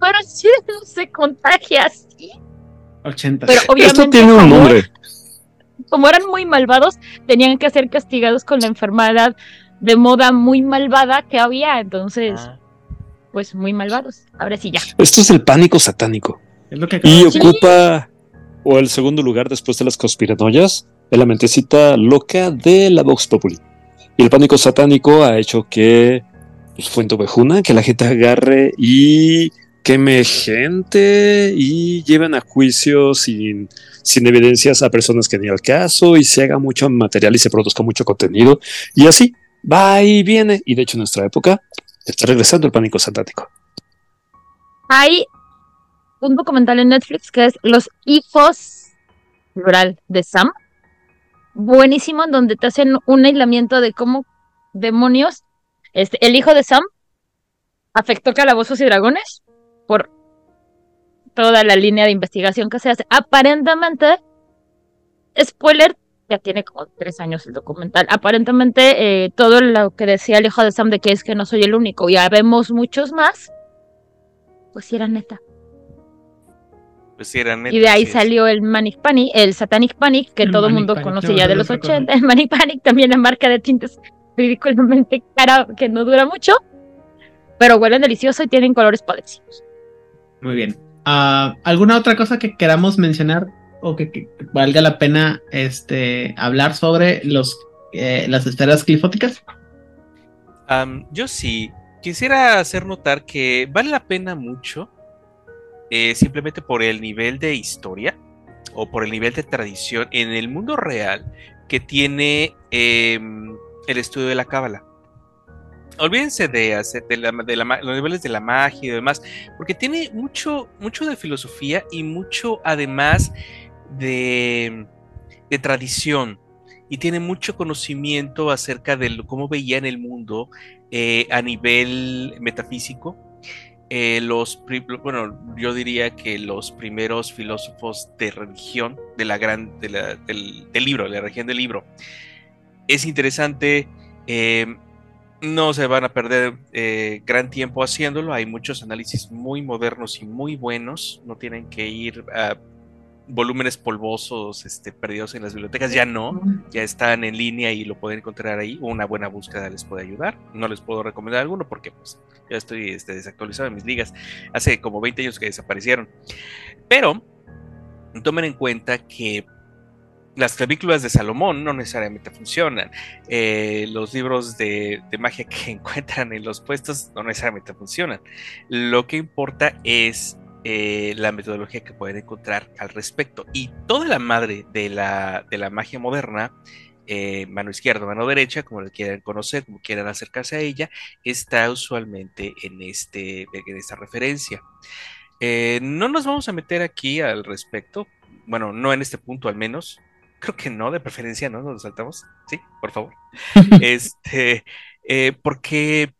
Pero si no se contagia así. 80. Pero obviamente, Esto tiene un nombre. Como eran muy malvados, tenían que ser castigados con la enfermedad de moda muy malvada que había. Entonces, ah. pues muy malvados. Ahora sí, ya. Esto es el pánico satánico. y ocupa o el segundo lugar después de las conspiranoias en la mentecita loca de la Vox Populi. Y el pánico satánico ha hecho que pues, Fuente Ovejuna, que la gente agarre y queme gente y lleven a juicio sin, sin evidencias a personas que ni al caso y se haga mucho material y se produzca mucho contenido. Y así, va y viene. Y de hecho en nuestra época está regresando el pánico satánico. Hay un documental en Netflix que es Los hijos rural de Sam buenísimo en donde te hacen un aislamiento de cómo demonios este, el hijo de Sam afectó calabozos y dragones por toda la línea de investigación que se hace. Aparentemente, spoiler, ya tiene como tres años el documental. Aparentemente, eh, todo lo que decía el hijo de Sam de que es que no soy el único, ya vemos muchos más, pues sí era neta. Pues y de ahí salió el Manic Panic, el Satanic Panic, que todo el mundo conoce ya de los 80. El Manic Panic también la marca de tintes ridículamente cara que no dura mucho, pero huelen delicioso y tienen colores parecidos. Muy bien. Ah, ¿Alguna otra cosa que queramos mencionar o que, valga la pena este, hablar sobre los, eh, las esferas clifóticas? yo sí. Quisiera hacer notar que vale la pena mucho eh, simplemente por el nivel de historia o por el nivel de tradición en el mundo real que tiene em, el estudio de la cábala. Olvídense de hacer de, los niveles de la magia y demás, porque tiene mucho, mucho de filosofía y mucho además de, tradición y tiene mucho conocimiento acerca de cómo veían el mundo eh, a nivel metafísico eh, los, bueno, yo diría que los primeros filósofos de religión de la gran, del, libro, de la religión del libro. Es interesante, eh, no se van a perder gran tiempo haciéndolo, hay muchos análisis muy modernos y muy buenos, no tienen que ir a volúmenes polvosos este, perdidos en las bibliotecas, ya no, ya están en línea y lo pueden encontrar ahí. Una buena búsqueda les puede ayudar. No les puedo recomendar alguno porque pues ya estoy este, desactualizado en mis ligas. Hace como 20 años que desaparecieron. Pero tomen en cuenta que las clavículas de Salomón no necesariamente funcionan. Eh, los libros de, de, magia que encuentran en los puestos no necesariamente funcionan. Lo que importa es eh, la metodología que pueden encontrar al respecto. Y toda la madre de la, de la magia moderna, eh, mano izquierda, mano derecha, como la quieran conocer, como quieran acercarse a ella, está usualmente en, este, en esta referencia. Eh, no nos vamos a meter aquí al respecto, bueno, no en este punto al menos, creo que no, de preferencia, ¿no? Nos saltamos, sí, por favor. este, porque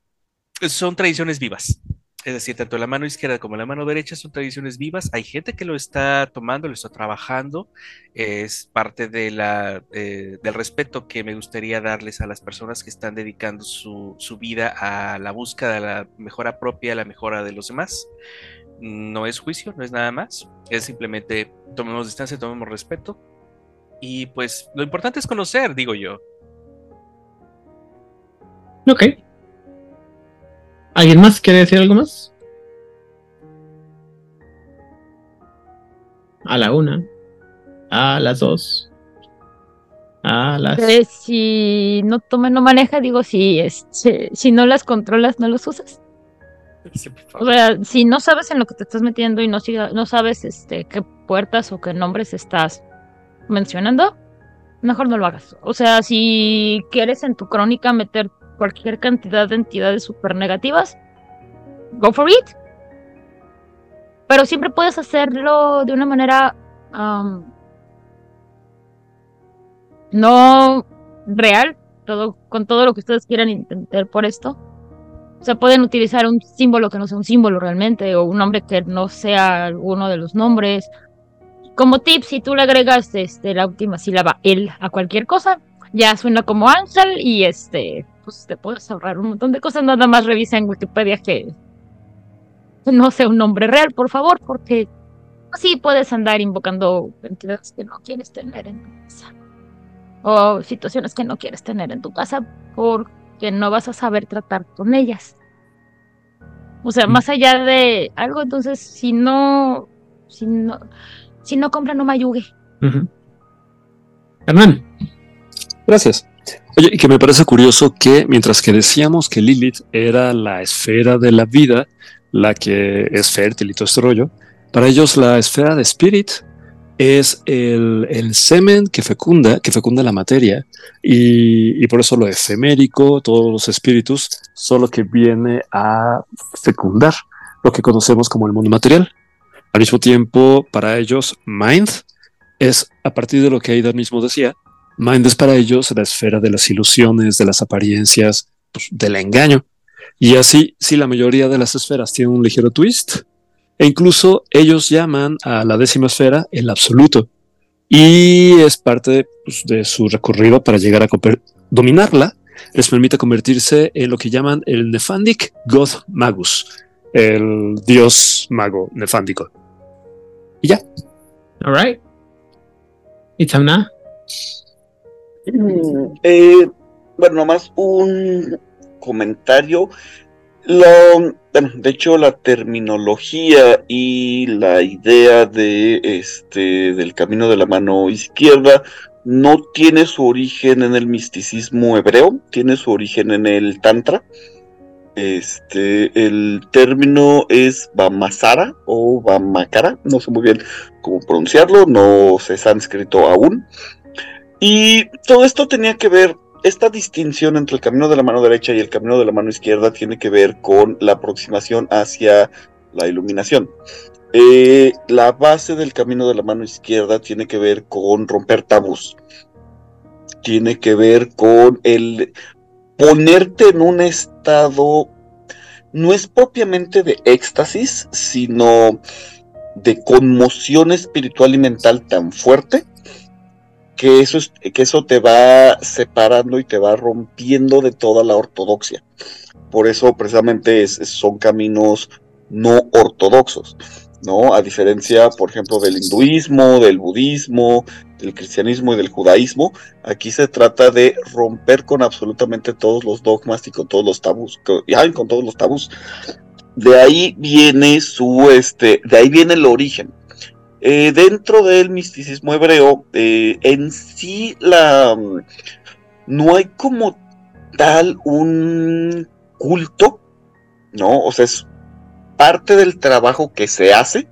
son tradiciones vivas. Es decir, tanto la mano izquierda como la mano derecha son tradiciones vivas. Hay gente que lo está tomando, lo está trabajando. Es parte de la, eh, del respeto que me gustaría darles a las personas que están dedicando su, vida a la búsqueda de la mejora propia, la mejora de los demás. No es juicio, no es nada más. Es simplemente tomemos distancia, tomemos respeto. Y pues lo importante es conocer, digo yo. Ok. ¿Alguien más quiere decir algo más? A la una. A las dos. A las. Que si no toma, no maneja, digo, si, este, si no las controlas, no los usas. O sea, si no sabes en lo que te estás metiendo y no, siga- no sabes este, qué puertas o qué nombres estás mencionando, mejor no lo hagas. O sea, si quieres en tu crónica meter cualquier cantidad de entidades super negativas, go for it. Pero siempre puedes hacerlo de una manera am, no real, todo, con todo lo que ustedes quieran intentar por esto. O sea, pueden utilizar un símbolo que no sea un símbolo realmente, o un nombre que no sea alguno de los nombres. Como tip, si tú le agregas este, la última sílaba él a cualquier cosa, ya suena como Ángel y este, pues te puedes ahorrar un montón de cosas. Nada más revisa en Wikipedia que no sea un nombre real, por favor, porque así puedes andar invocando entidades que no quieres tener en tu casa. O situaciones que no quieres tener en tu casa porque no vas a saber tratar con ellas. O sea, más allá de algo, entonces, si no, si no, si no compra, no mayugue. Ujú. Hernán. Gracias. Oye, y que me parece curioso que mientras que decíamos que Lilith era la esfera de la vida, la que es fértil y todo este rollo, para ellos la esfera de Spirit es el, semen que fecunda, que fecunda la materia, y, por eso lo efemérico, todos los espíritus, solo que viene a fecundar lo que conocemos como el mundo material. Al mismo tiempo, para ellos, Mind es, a partir de lo que Aidan mismo decía, Mind es para ellos la esfera de las ilusiones, de las apariencias, pues, del engaño. Y así, sí, la mayoría de las esferas tienen un ligero twist. E incluso ellos llaman a la décima esfera el absoluto. Y es parte pues, de su recorrido para llegar a dominarla. Les permite convertirse en lo que llaman el Nephandic God Magus, el dios mago nefándico. Y ya. All right. Itzamna. Mm, eh, bueno, nomás un comentario. Lo, de hecho, la terminología y la idea de este del camino de la mano izquierda no tiene su origen en el misticismo hebreo, tiene su origen en el tantra. Este, el término es Vamasara o Vamakara, no sé muy bien cómo pronunciarlo, no sé sánscrito aún. Y todo esto tenía que ver, esta distinción entre el camino de la mano derecha y el camino de la mano izquierda tiene que ver con la aproximación hacia la iluminación. Eh, la base del camino de la mano izquierda tiene que ver con romper tabús. Tiene que ver con el ponerte en un estado, no es propiamente de éxtasis, sino de conmoción espiritual y mental tan fuerte que eso, es- que eso te va separando y te va rompiendo de toda la ortodoxia. Por eso precisamente son caminos no ortodoxos, ¿no? A diferencia, por ejemplo, del hinduismo, del budismo, del cristianismo y del judaísmo, aquí se trata de romper con absolutamente todos los dogmas y con todos los tabús, con todos los tabús. De ahí viene su, este, de ahí viene el origen. Eh, dentro del misticismo hebreo, eh, en sí la no hay como tal un culto, ¿no? O sea, es parte del trabajo que se hace,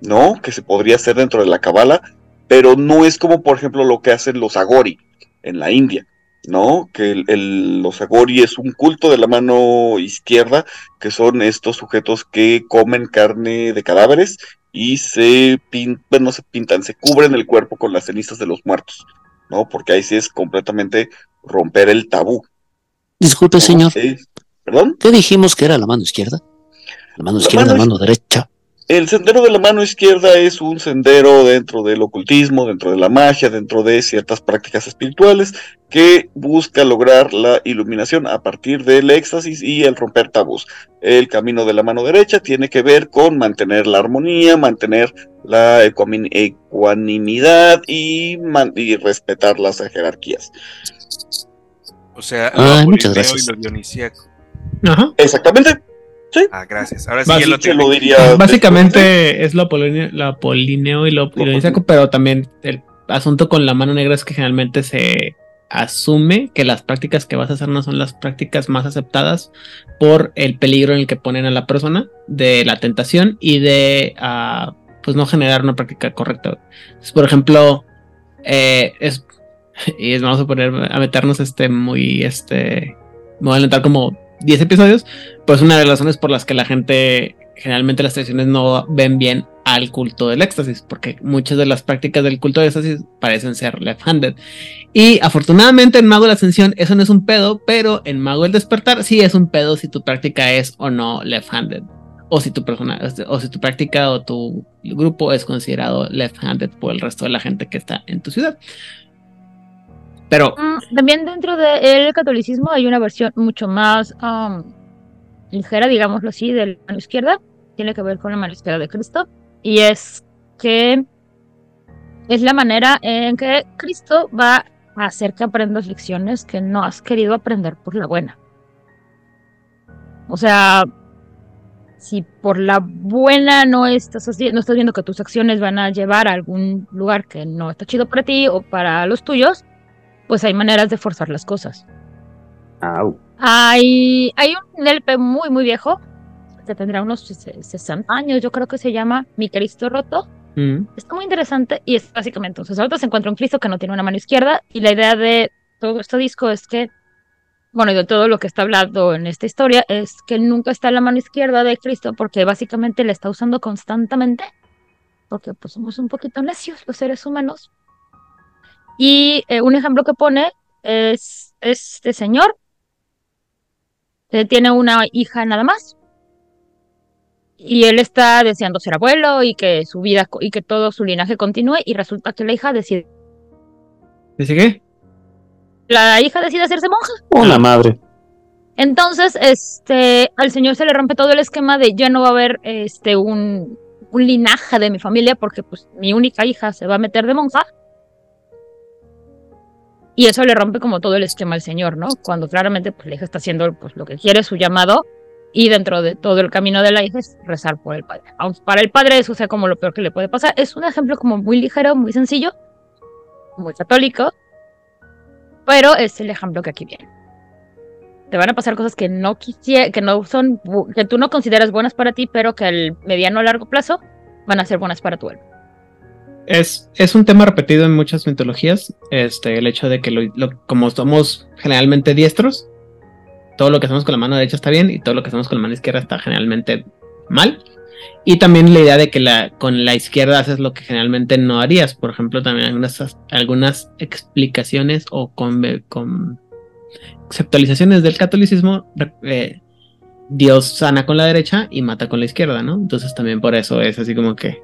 ¿no? Que se podría hacer dentro de la Kabbalah, pero no es como, por ejemplo, lo que hacen los Agori en la India, ¿no? Que el- los Agori es un culto de la mano izquierda, que son estos sujetos que comen carne de cadáveres y se pintan, bueno, no se pintan, se cubren el cuerpo con las cenizas de los muertos, ¿no? Porque ahí sí es completamente romper el tabú. Disculpe, señor. ¿Perdón? ¿Qué dijimos que era la mano izquierda? La mano La izquierda, mano la mano derecha. El sendero de la mano izquierda es un sendero dentro del ocultismo, dentro de la magia, dentro de ciertas prácticas espirituales que busca lograr la iluminación a partir del éxtasis y el romper tabús. El camino de la mano derecha tiene que ver con mantener la armonía, mantener la ecuanimidad y, respetar las jerarquías. O sea, lo gracias. y lo dionisíaco. Ajá. Exactamente. Ah, gracias. Ahora sí lo tengo. lo diría. Básicamente es lo, apolineo, lo apolineo y lo, y lo dionisíaco, pero también el asunto con la mano negra es que generalmente se asume que las prácticas que vas a hacer no son las prácticas más aceptadas por el peligro en el que ponen a la persona, de la tentación y de ah, pues no generar una práctica correcta. por ejemplo, eh, es, y es, vamos a poner a meternos este muy este me voy a alentar como 10 episodios, pues una de las razones por las que la gente generalmente las tradiciones no ven bien al culto del éxtasis, porque muchas de las prácticas del culto del éxtasis parecen ser left-handed. Y afortunadamente en Mago de la Ascensión eso no es un pedo, pero en Mago del Despertar sí es un pedo si tu práctica es o no left-handed. O si tu persona, o si tu práctica o tu grupo es considerado left-handed por el resto de la gente que está en tu ciudad. Pero. Mm, también dentro del catolicismo hay una versión mucho más um, ligera, digámoslo así, de la mano izquierda. Tiene que ver con la mano izquierda de Cristo. Y es que es la manera en que Cristo va a hacer que aprendas lecciones que no has querido aprender por la buena. O sea, si por la buena no estás, no estás viendo que tus acciones van a llevar a algún lugar que no está chido para ti o para los tuyos, pues hay maneras de forzar las cosas. Hay, hay un LP muy, muy viejo, que tendrá unos 60 años, yo creo que se llama Mi Cristo Roto. Mm. Está muy interesante y es básicamente un sacerdote se encuentra un Cristo que no tiene una mano izquierda y la idea de todo este disco es que, bueno, y de todo lo que está hablando en esta historia, es que nunca está en la mano izquierda de Cristo porque básicamente la está usando constantemente, porque pues somos un poquito necios los seres humanos y eh, un ejemplo que pone es este señor, que tiene una hija nada más. Y él está deseando ser abuelo y que su vida y que todo su linaje continúe. Y resulta que la hija decide. ¿Dice qué? La hija decide hacerse monja. Una madre. Entonces, este, al señor se le rompe todo el esquema de ya no va a haber este un, un linaje de mi familia porque pues mi única hija se va a meter de monja y eso le rompe como todo el esquema al Señor, ¿no? Cuando claramente pues, la hija está haciendo pues, lo que quiere, su llamado, y dentro de todo el camino de la hija es rezar por el padre. Aunque para el padre eso sea como lo peor que le puede pasar, es un ejemplo como muy ligero, muy sencillo, muy católico, pero es el ejemplo que aquí viene. Te van a pasar cosas que no quisiera, que no son, que tú no consideras buenas para ti, pero que al mediano o largo plazo van a ser buenas para tu alma es, es un tema repetido en muchas mitologías, este, el hecho de que lo, como somos generalmente diestros, todo lo que hacemos con la mano derecha está bien y todo lo que hacemos con la mano izquierda está generalmente mal. Y también la idea de que la, con la izquierda haces lo que generalmente no harías. Por ejemplo, también algunas, algunas explicaciones o con, conceptualizaciones del catolicismo, eh, Dios sana con la derecha y mata con la izquierda, ¿no? Entonces también por eso es así como que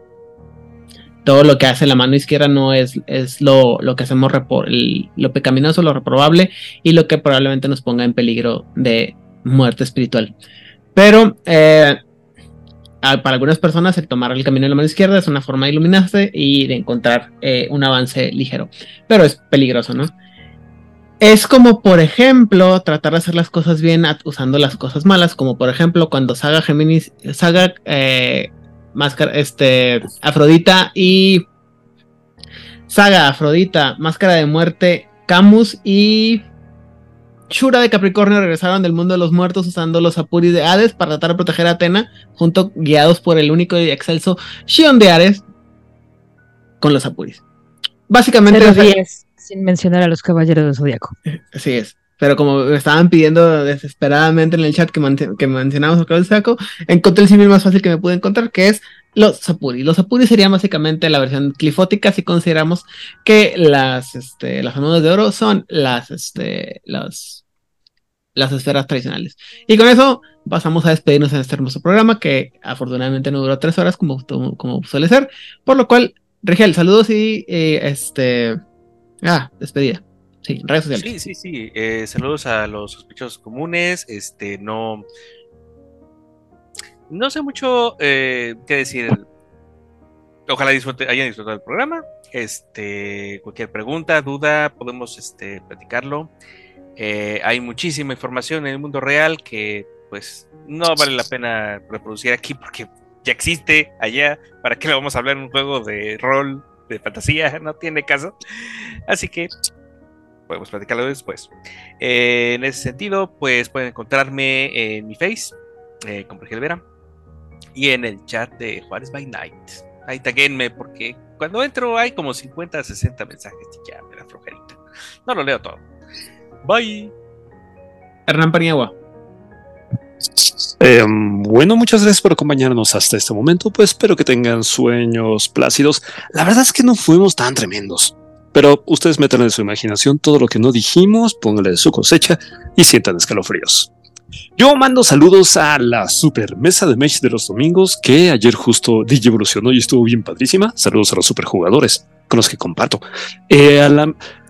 todo lo que hace la mano izquierda no es, es lo, lo que hacemos lo pecaminoso, lo reprobable y lo que probablemente nos ponga en peligro de muerte espiritual. Pero eh, para algunas personas el tomar el camino de la mano izquierda es una forma de iluminarse y de encontrar eh, un avance ligero, pero es peligroso, ¿no? Es como, por ejemplo, tratar de hacer las cosas bien usando las cosas malas, como por ejemplo cuando Saga Géminis, Saga eh, Máscara, este, Afrodita y Saga, Afrodita, Máscara de Muerte, Camus y Shura de Capricornio regresaron del mundo de los muertos usando los Apuris de Hades para tratar de proteger a Atena, junto guiados por el único y excelso Shion de Ares con los Apuris. Básicamente. sin mencionar a los caballeros del zodiaco. Así es. Pero como me estaban pidiendo desesperadamente en el chat que, que mencionamos acá el saco, encontré el símil más fácil que me pude encontrar, que es los Sapuri. Los Sapuri serían básicamente la versión clifótica si consideramos que las, este, las de oro son las, este, las, las esferas tradicionales. Y con eso pasamos a despedirnos en este hermoso programa que afortunadamente no duró tres horas como, como suele ser. Por lo cual, Rigel, saludos y eh, este... Ah, despedida. Sí, redes sociales. Sí, sí, sí. Eh, saludos a los sospechosos comunes. Este, no. No sé mucho eh, qué decir. Ojalá hayan disfrutado el programa. Este, cualquier pregunta, duda, podemos este, platicarlo. Eh, hay muchísima información en el mundo real que, pues, no vale la pena reproducir aquí porque ya existe allá. ¿Para qué le vamos a hablar en un juego de rol de fantasía, no tiene caso. Así que podemos platicarlo después. Eh, en ese sentido, pues pueden encontrarme en mi face, eh, con Vera, y en el chat de Juárez by Night. Ahí taguenme porque cuando entro hay como 50, 60 mensajes y ya me da flojerita. No lo leo todo. Bye. Hernán Paniagua. Eh, bueno, muchas gracias por acompañarnos hasta este momento. Pues espero que tengan sueños plácidos. La verdad es que no fuimos tan tremendos. Pero ustedes metan en su imaginación todo lo que no dijimos, pónganle de su cosecha y sientan escalofríos. Yo mando saludos a la super mesa de Mesh de los domingos que ayer justo DJ evolucionó y estuvo bien padrísima. Saludos a los superjugadores con los que comparto. Eh,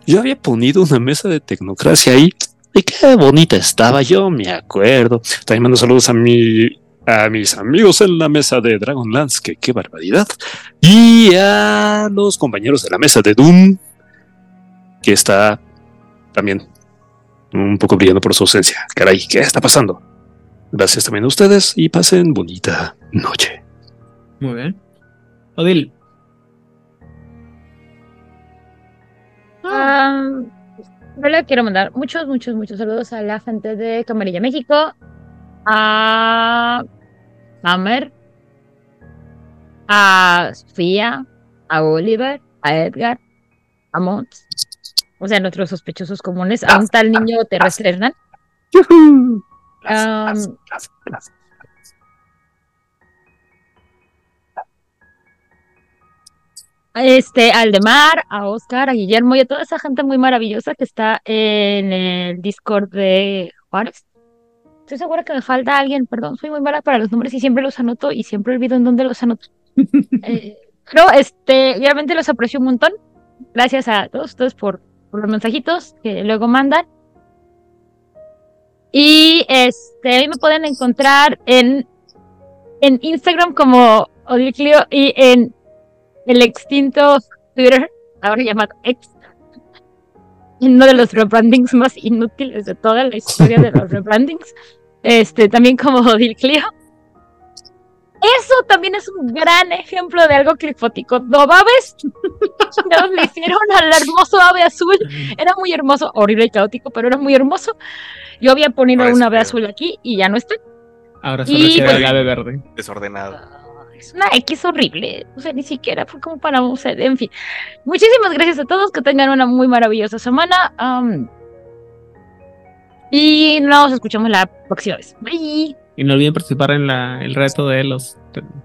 yo había ponido una mesa de tecnocracia ahí y qué bonita estaba, yo me acuerdo. También mando saludos a mi a mis amigos en la mesa de Dragonlance, que qué barbaridad, y a los compañeros de la mesa de Doom, que está también un poco brillando por su ausencia. Caray, ¿qué está pasando? Gracias también a ustedes y pasen bonita noche. Muy bien. Odil. Um, yo le quiero mandar muchos, muchos, muchos saludos a la gente de Camarilla México, a Hammer, a Sofía, a Oliver, a Edgar, a Mons, o sea, nuestros sospechosos comunes, a un tal niño terrestre Hernán. Um, este, a Aldemar, a Oscar, a Guillermo y a toda esa gente muy maravillosa que está en el Discord de Juárez. Estoy segura que me falta alguien, perdón, soy muy mala para los nombres y siempre los anoto y siempre olvido en dónde los anoto. eh, pero este, realmente los aprecio un montón. Gracias a todos ustedes por, por los mensajitos que luego mandan. Y este, ahí me pueden encontrar en, en Instagram como Odilclio y en el extinto Twitter, ahora llamado X, uno de los rebrandings más inútiles de toda la historia de los rebrandings, este, también como Odil Clio. Eso también es un gran ejemplo de algo clifótico. ¿Dobabes? Nos le hicieron al hermoso ave azul. Era muy hermoso, horrible y caótico, pero era muy hermoso. Yo había ponido Ahora un es ave azul aquí y ya no está. Ahora solo queda pues- el ave verde. Desordenado. Es una X horrible. O sea, ni siquiera fue como para. O sea, en fin. Muchísimas gracias a todos. Que tengan una muy maravillosa semana. y nos escuchamos la próxima vez. Bye. Y no olviden participar en la, el reto de los.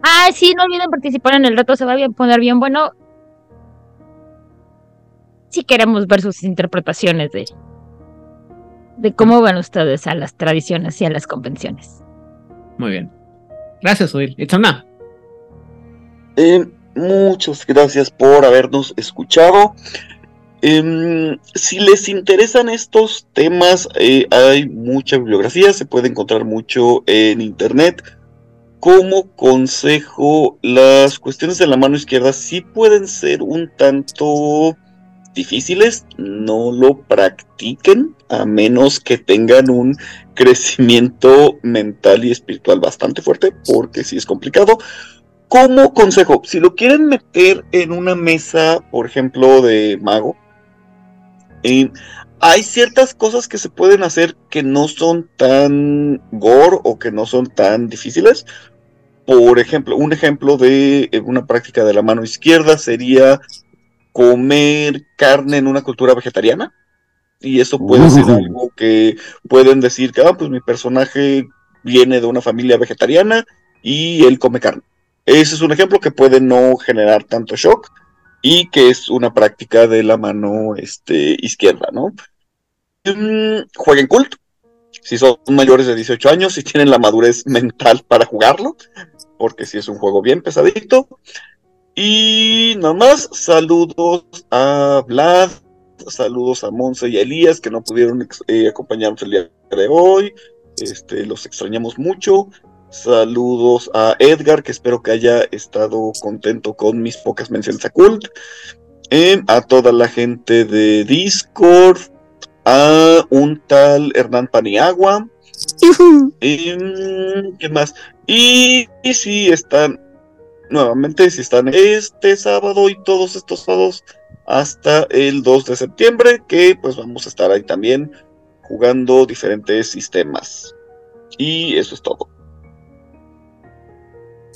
Ah, sí, no olviden participar en el reto. Se va a bien- poner bien bueno. Si queremos ver sus interpretaciones de. De cómo van ustedes a las tradiciones y a las convenciones. Muy bien. Gracias, Odil. Eh, muchas gracias por habernos escuchado. Em, si les interesan estos temas, eh, hay mucha bibliografía, se puede encontrar mucho en internet. Como consejo, las cuestiones de la mano izquierda sí pueden ser un tanto difíciles, no lo practiquen a menos que tengan un crecimiento mental y espiritual bastante fuerte, porque sí es complicado. Como consejo, si lo quieren meter en una mesa, por ejemplo, de mago, eh, hay ciertas cosas que se pueden hacer que no son tan gore o que no son tan difíciles. Por ejemplo, un ejemplo de eh, una práctica de la mano izquierda sería comer carne en una cultura vegetariana. Y eso puede ser algo que pueden decir que, ah, pues mi personaje viene de una familia vegetariana y él come carne. Ese es un ejemplo que puede no generar tanto shock y que es una práctica de la mano este, izquierda, ¿no? Mm, jueguen cult. Si son mayores de 18 años, si tienen la madurez mental para jugarlo, porque si es un juego bien pesadito. Y nada más, saludos a Vlad, saludos a Monse y a Elías que no pudieron eh, acompañarnos el día de hoy. Este, los extrañamos mucho. Saludos a Edgar, que espero que haya estado contento con mis pocas menciones a Cult. Em, a toda la gente de Discord. A un tal Hernán Paniagua. Em, ¿Qué más? Y, y si están nuevamente si están este sábado y todos estos sábados hasta el 2 de septiembre, que pues vamos a estar ahí también jugando diferentes sistemas. Y eso es todo.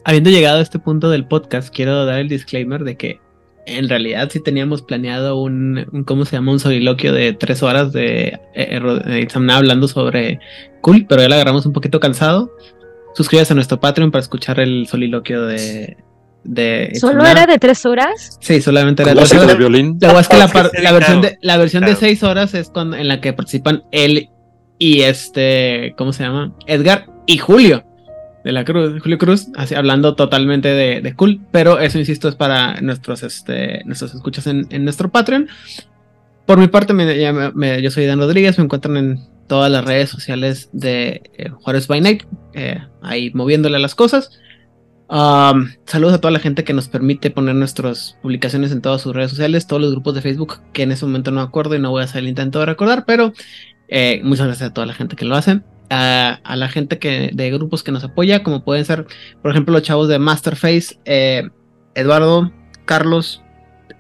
Habiendo llegado a este punto del podcast, quiero dar el disclaimer de que en realidad sí teníamos planeado un, un ¿cómo se llama? Un soliloquio de tres horas de eh, eh, hablando sobre Cool, pero ya lo agarramos un poquito cansado. Suscríbase a nuestro Patreon para escuchar el soliloquio de... de ¿Solo era de tres horas? Sí, solamente era de tres horas. La, es que la, la, versión de, la versión de seis horas es cuando, en la que participan él y este, ¿cómo se llama? Edgar y Julio de la Cruz, Julio Cruz, así, hablando totalmente de, cool, pero eso, insisto, es para nuestros, este, nuestros escuchas en, nuestro Patreon. Por mi parte, me, yo soy Dan Rodríguez, me encuentran en todas las redes sociales de eh, Juárez by Night, eh, ahí moviéndole las cosas. Um, saludos a toda la gente que nos permite poner nuestras publicaciones en todas sus redes sociales, todos los grupos de Facebook que en ese momento no acuerdo y no voy a hacer el intento de recordar, pero eh, muchas gracias a toda la gente que lo hace a, la gente que, de grupos que nos apoya, como pueden ser, por ejemplo, los chavos de Masterface, eh, Eduardo, Carlos,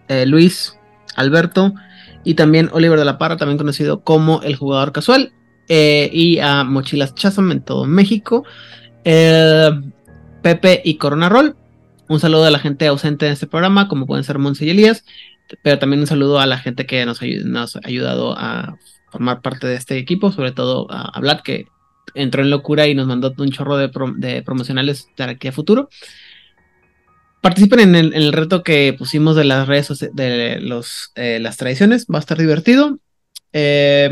eh, Luis, Alberto y también Oliver de la Parra, también conocido como el jugador casual, eh, y a Mochilas Chasam en todo México, Pepe y Corona Roll. Un saludo a la gente ausente en este programa, como pueden ser Monse y Elías, pero también un saludo a la gente que nos, nos ha ayudado a formar parte de este equipo, sobre todo a, a Vlad, que entró en locura y nos mandó un chorro de, promocionales de aquí a futuro. Participen en el, reto que pusimos de las redes de los, eh, las tradiciones, va a estar divertido. Eh,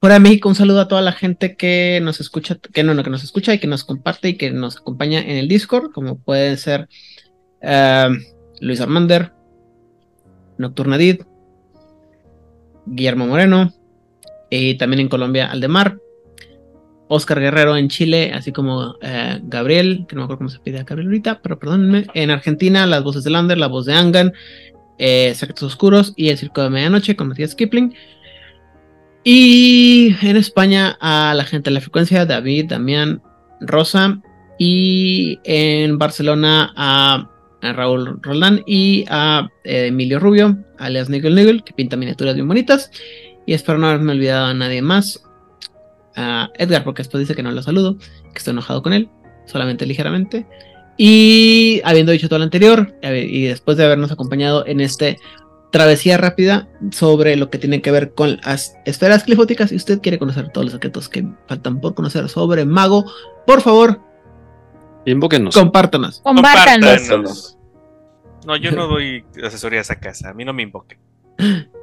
fuera de México, un saludo a toda la gente que nos escucha, que no, no, que nos escucha y que nos comparte y que nos acompaña en el Discord, como pueden ser eh, Luis Armander, Nocturnadid, Guillermo Moreno, y también en Colombia Aldemar, Oscar Guerrero en Chile, así como eh, Gabriel, que no me acuerdo cómo se pide a Gabriel ahorita, pero perdónenme. En Argentina, las voces de Lander, la voz de Angan, eh, Oscuros y El Circo de Medianoche con Matías Kipling. Y en España, a la gente de la frecuencia, David, Damián, Rosa. Y en Barcelona, a, Raúl Roldán y a eh, Emilio Rubio, alias Nigel Nigel, que pinta miniaturas bien bonitas. Y espero no haberme olvidado a nadie más a Edgar, porque después dice que no lo saludo, que estoy enojado con él, solamente ligeramente. Y habiendo dicho todo lo anterior, y después de habernos acompañado en este travesía rápida sobre lo que tiene que ver con las esferas clifóticas, si usted quiere conocer todos los secretos que faltan por conocer sobre Mago, por favor, invóquenos. Compártanos. Compártanos. No, yo no doy asesorías a casa, a mí no me invoquen.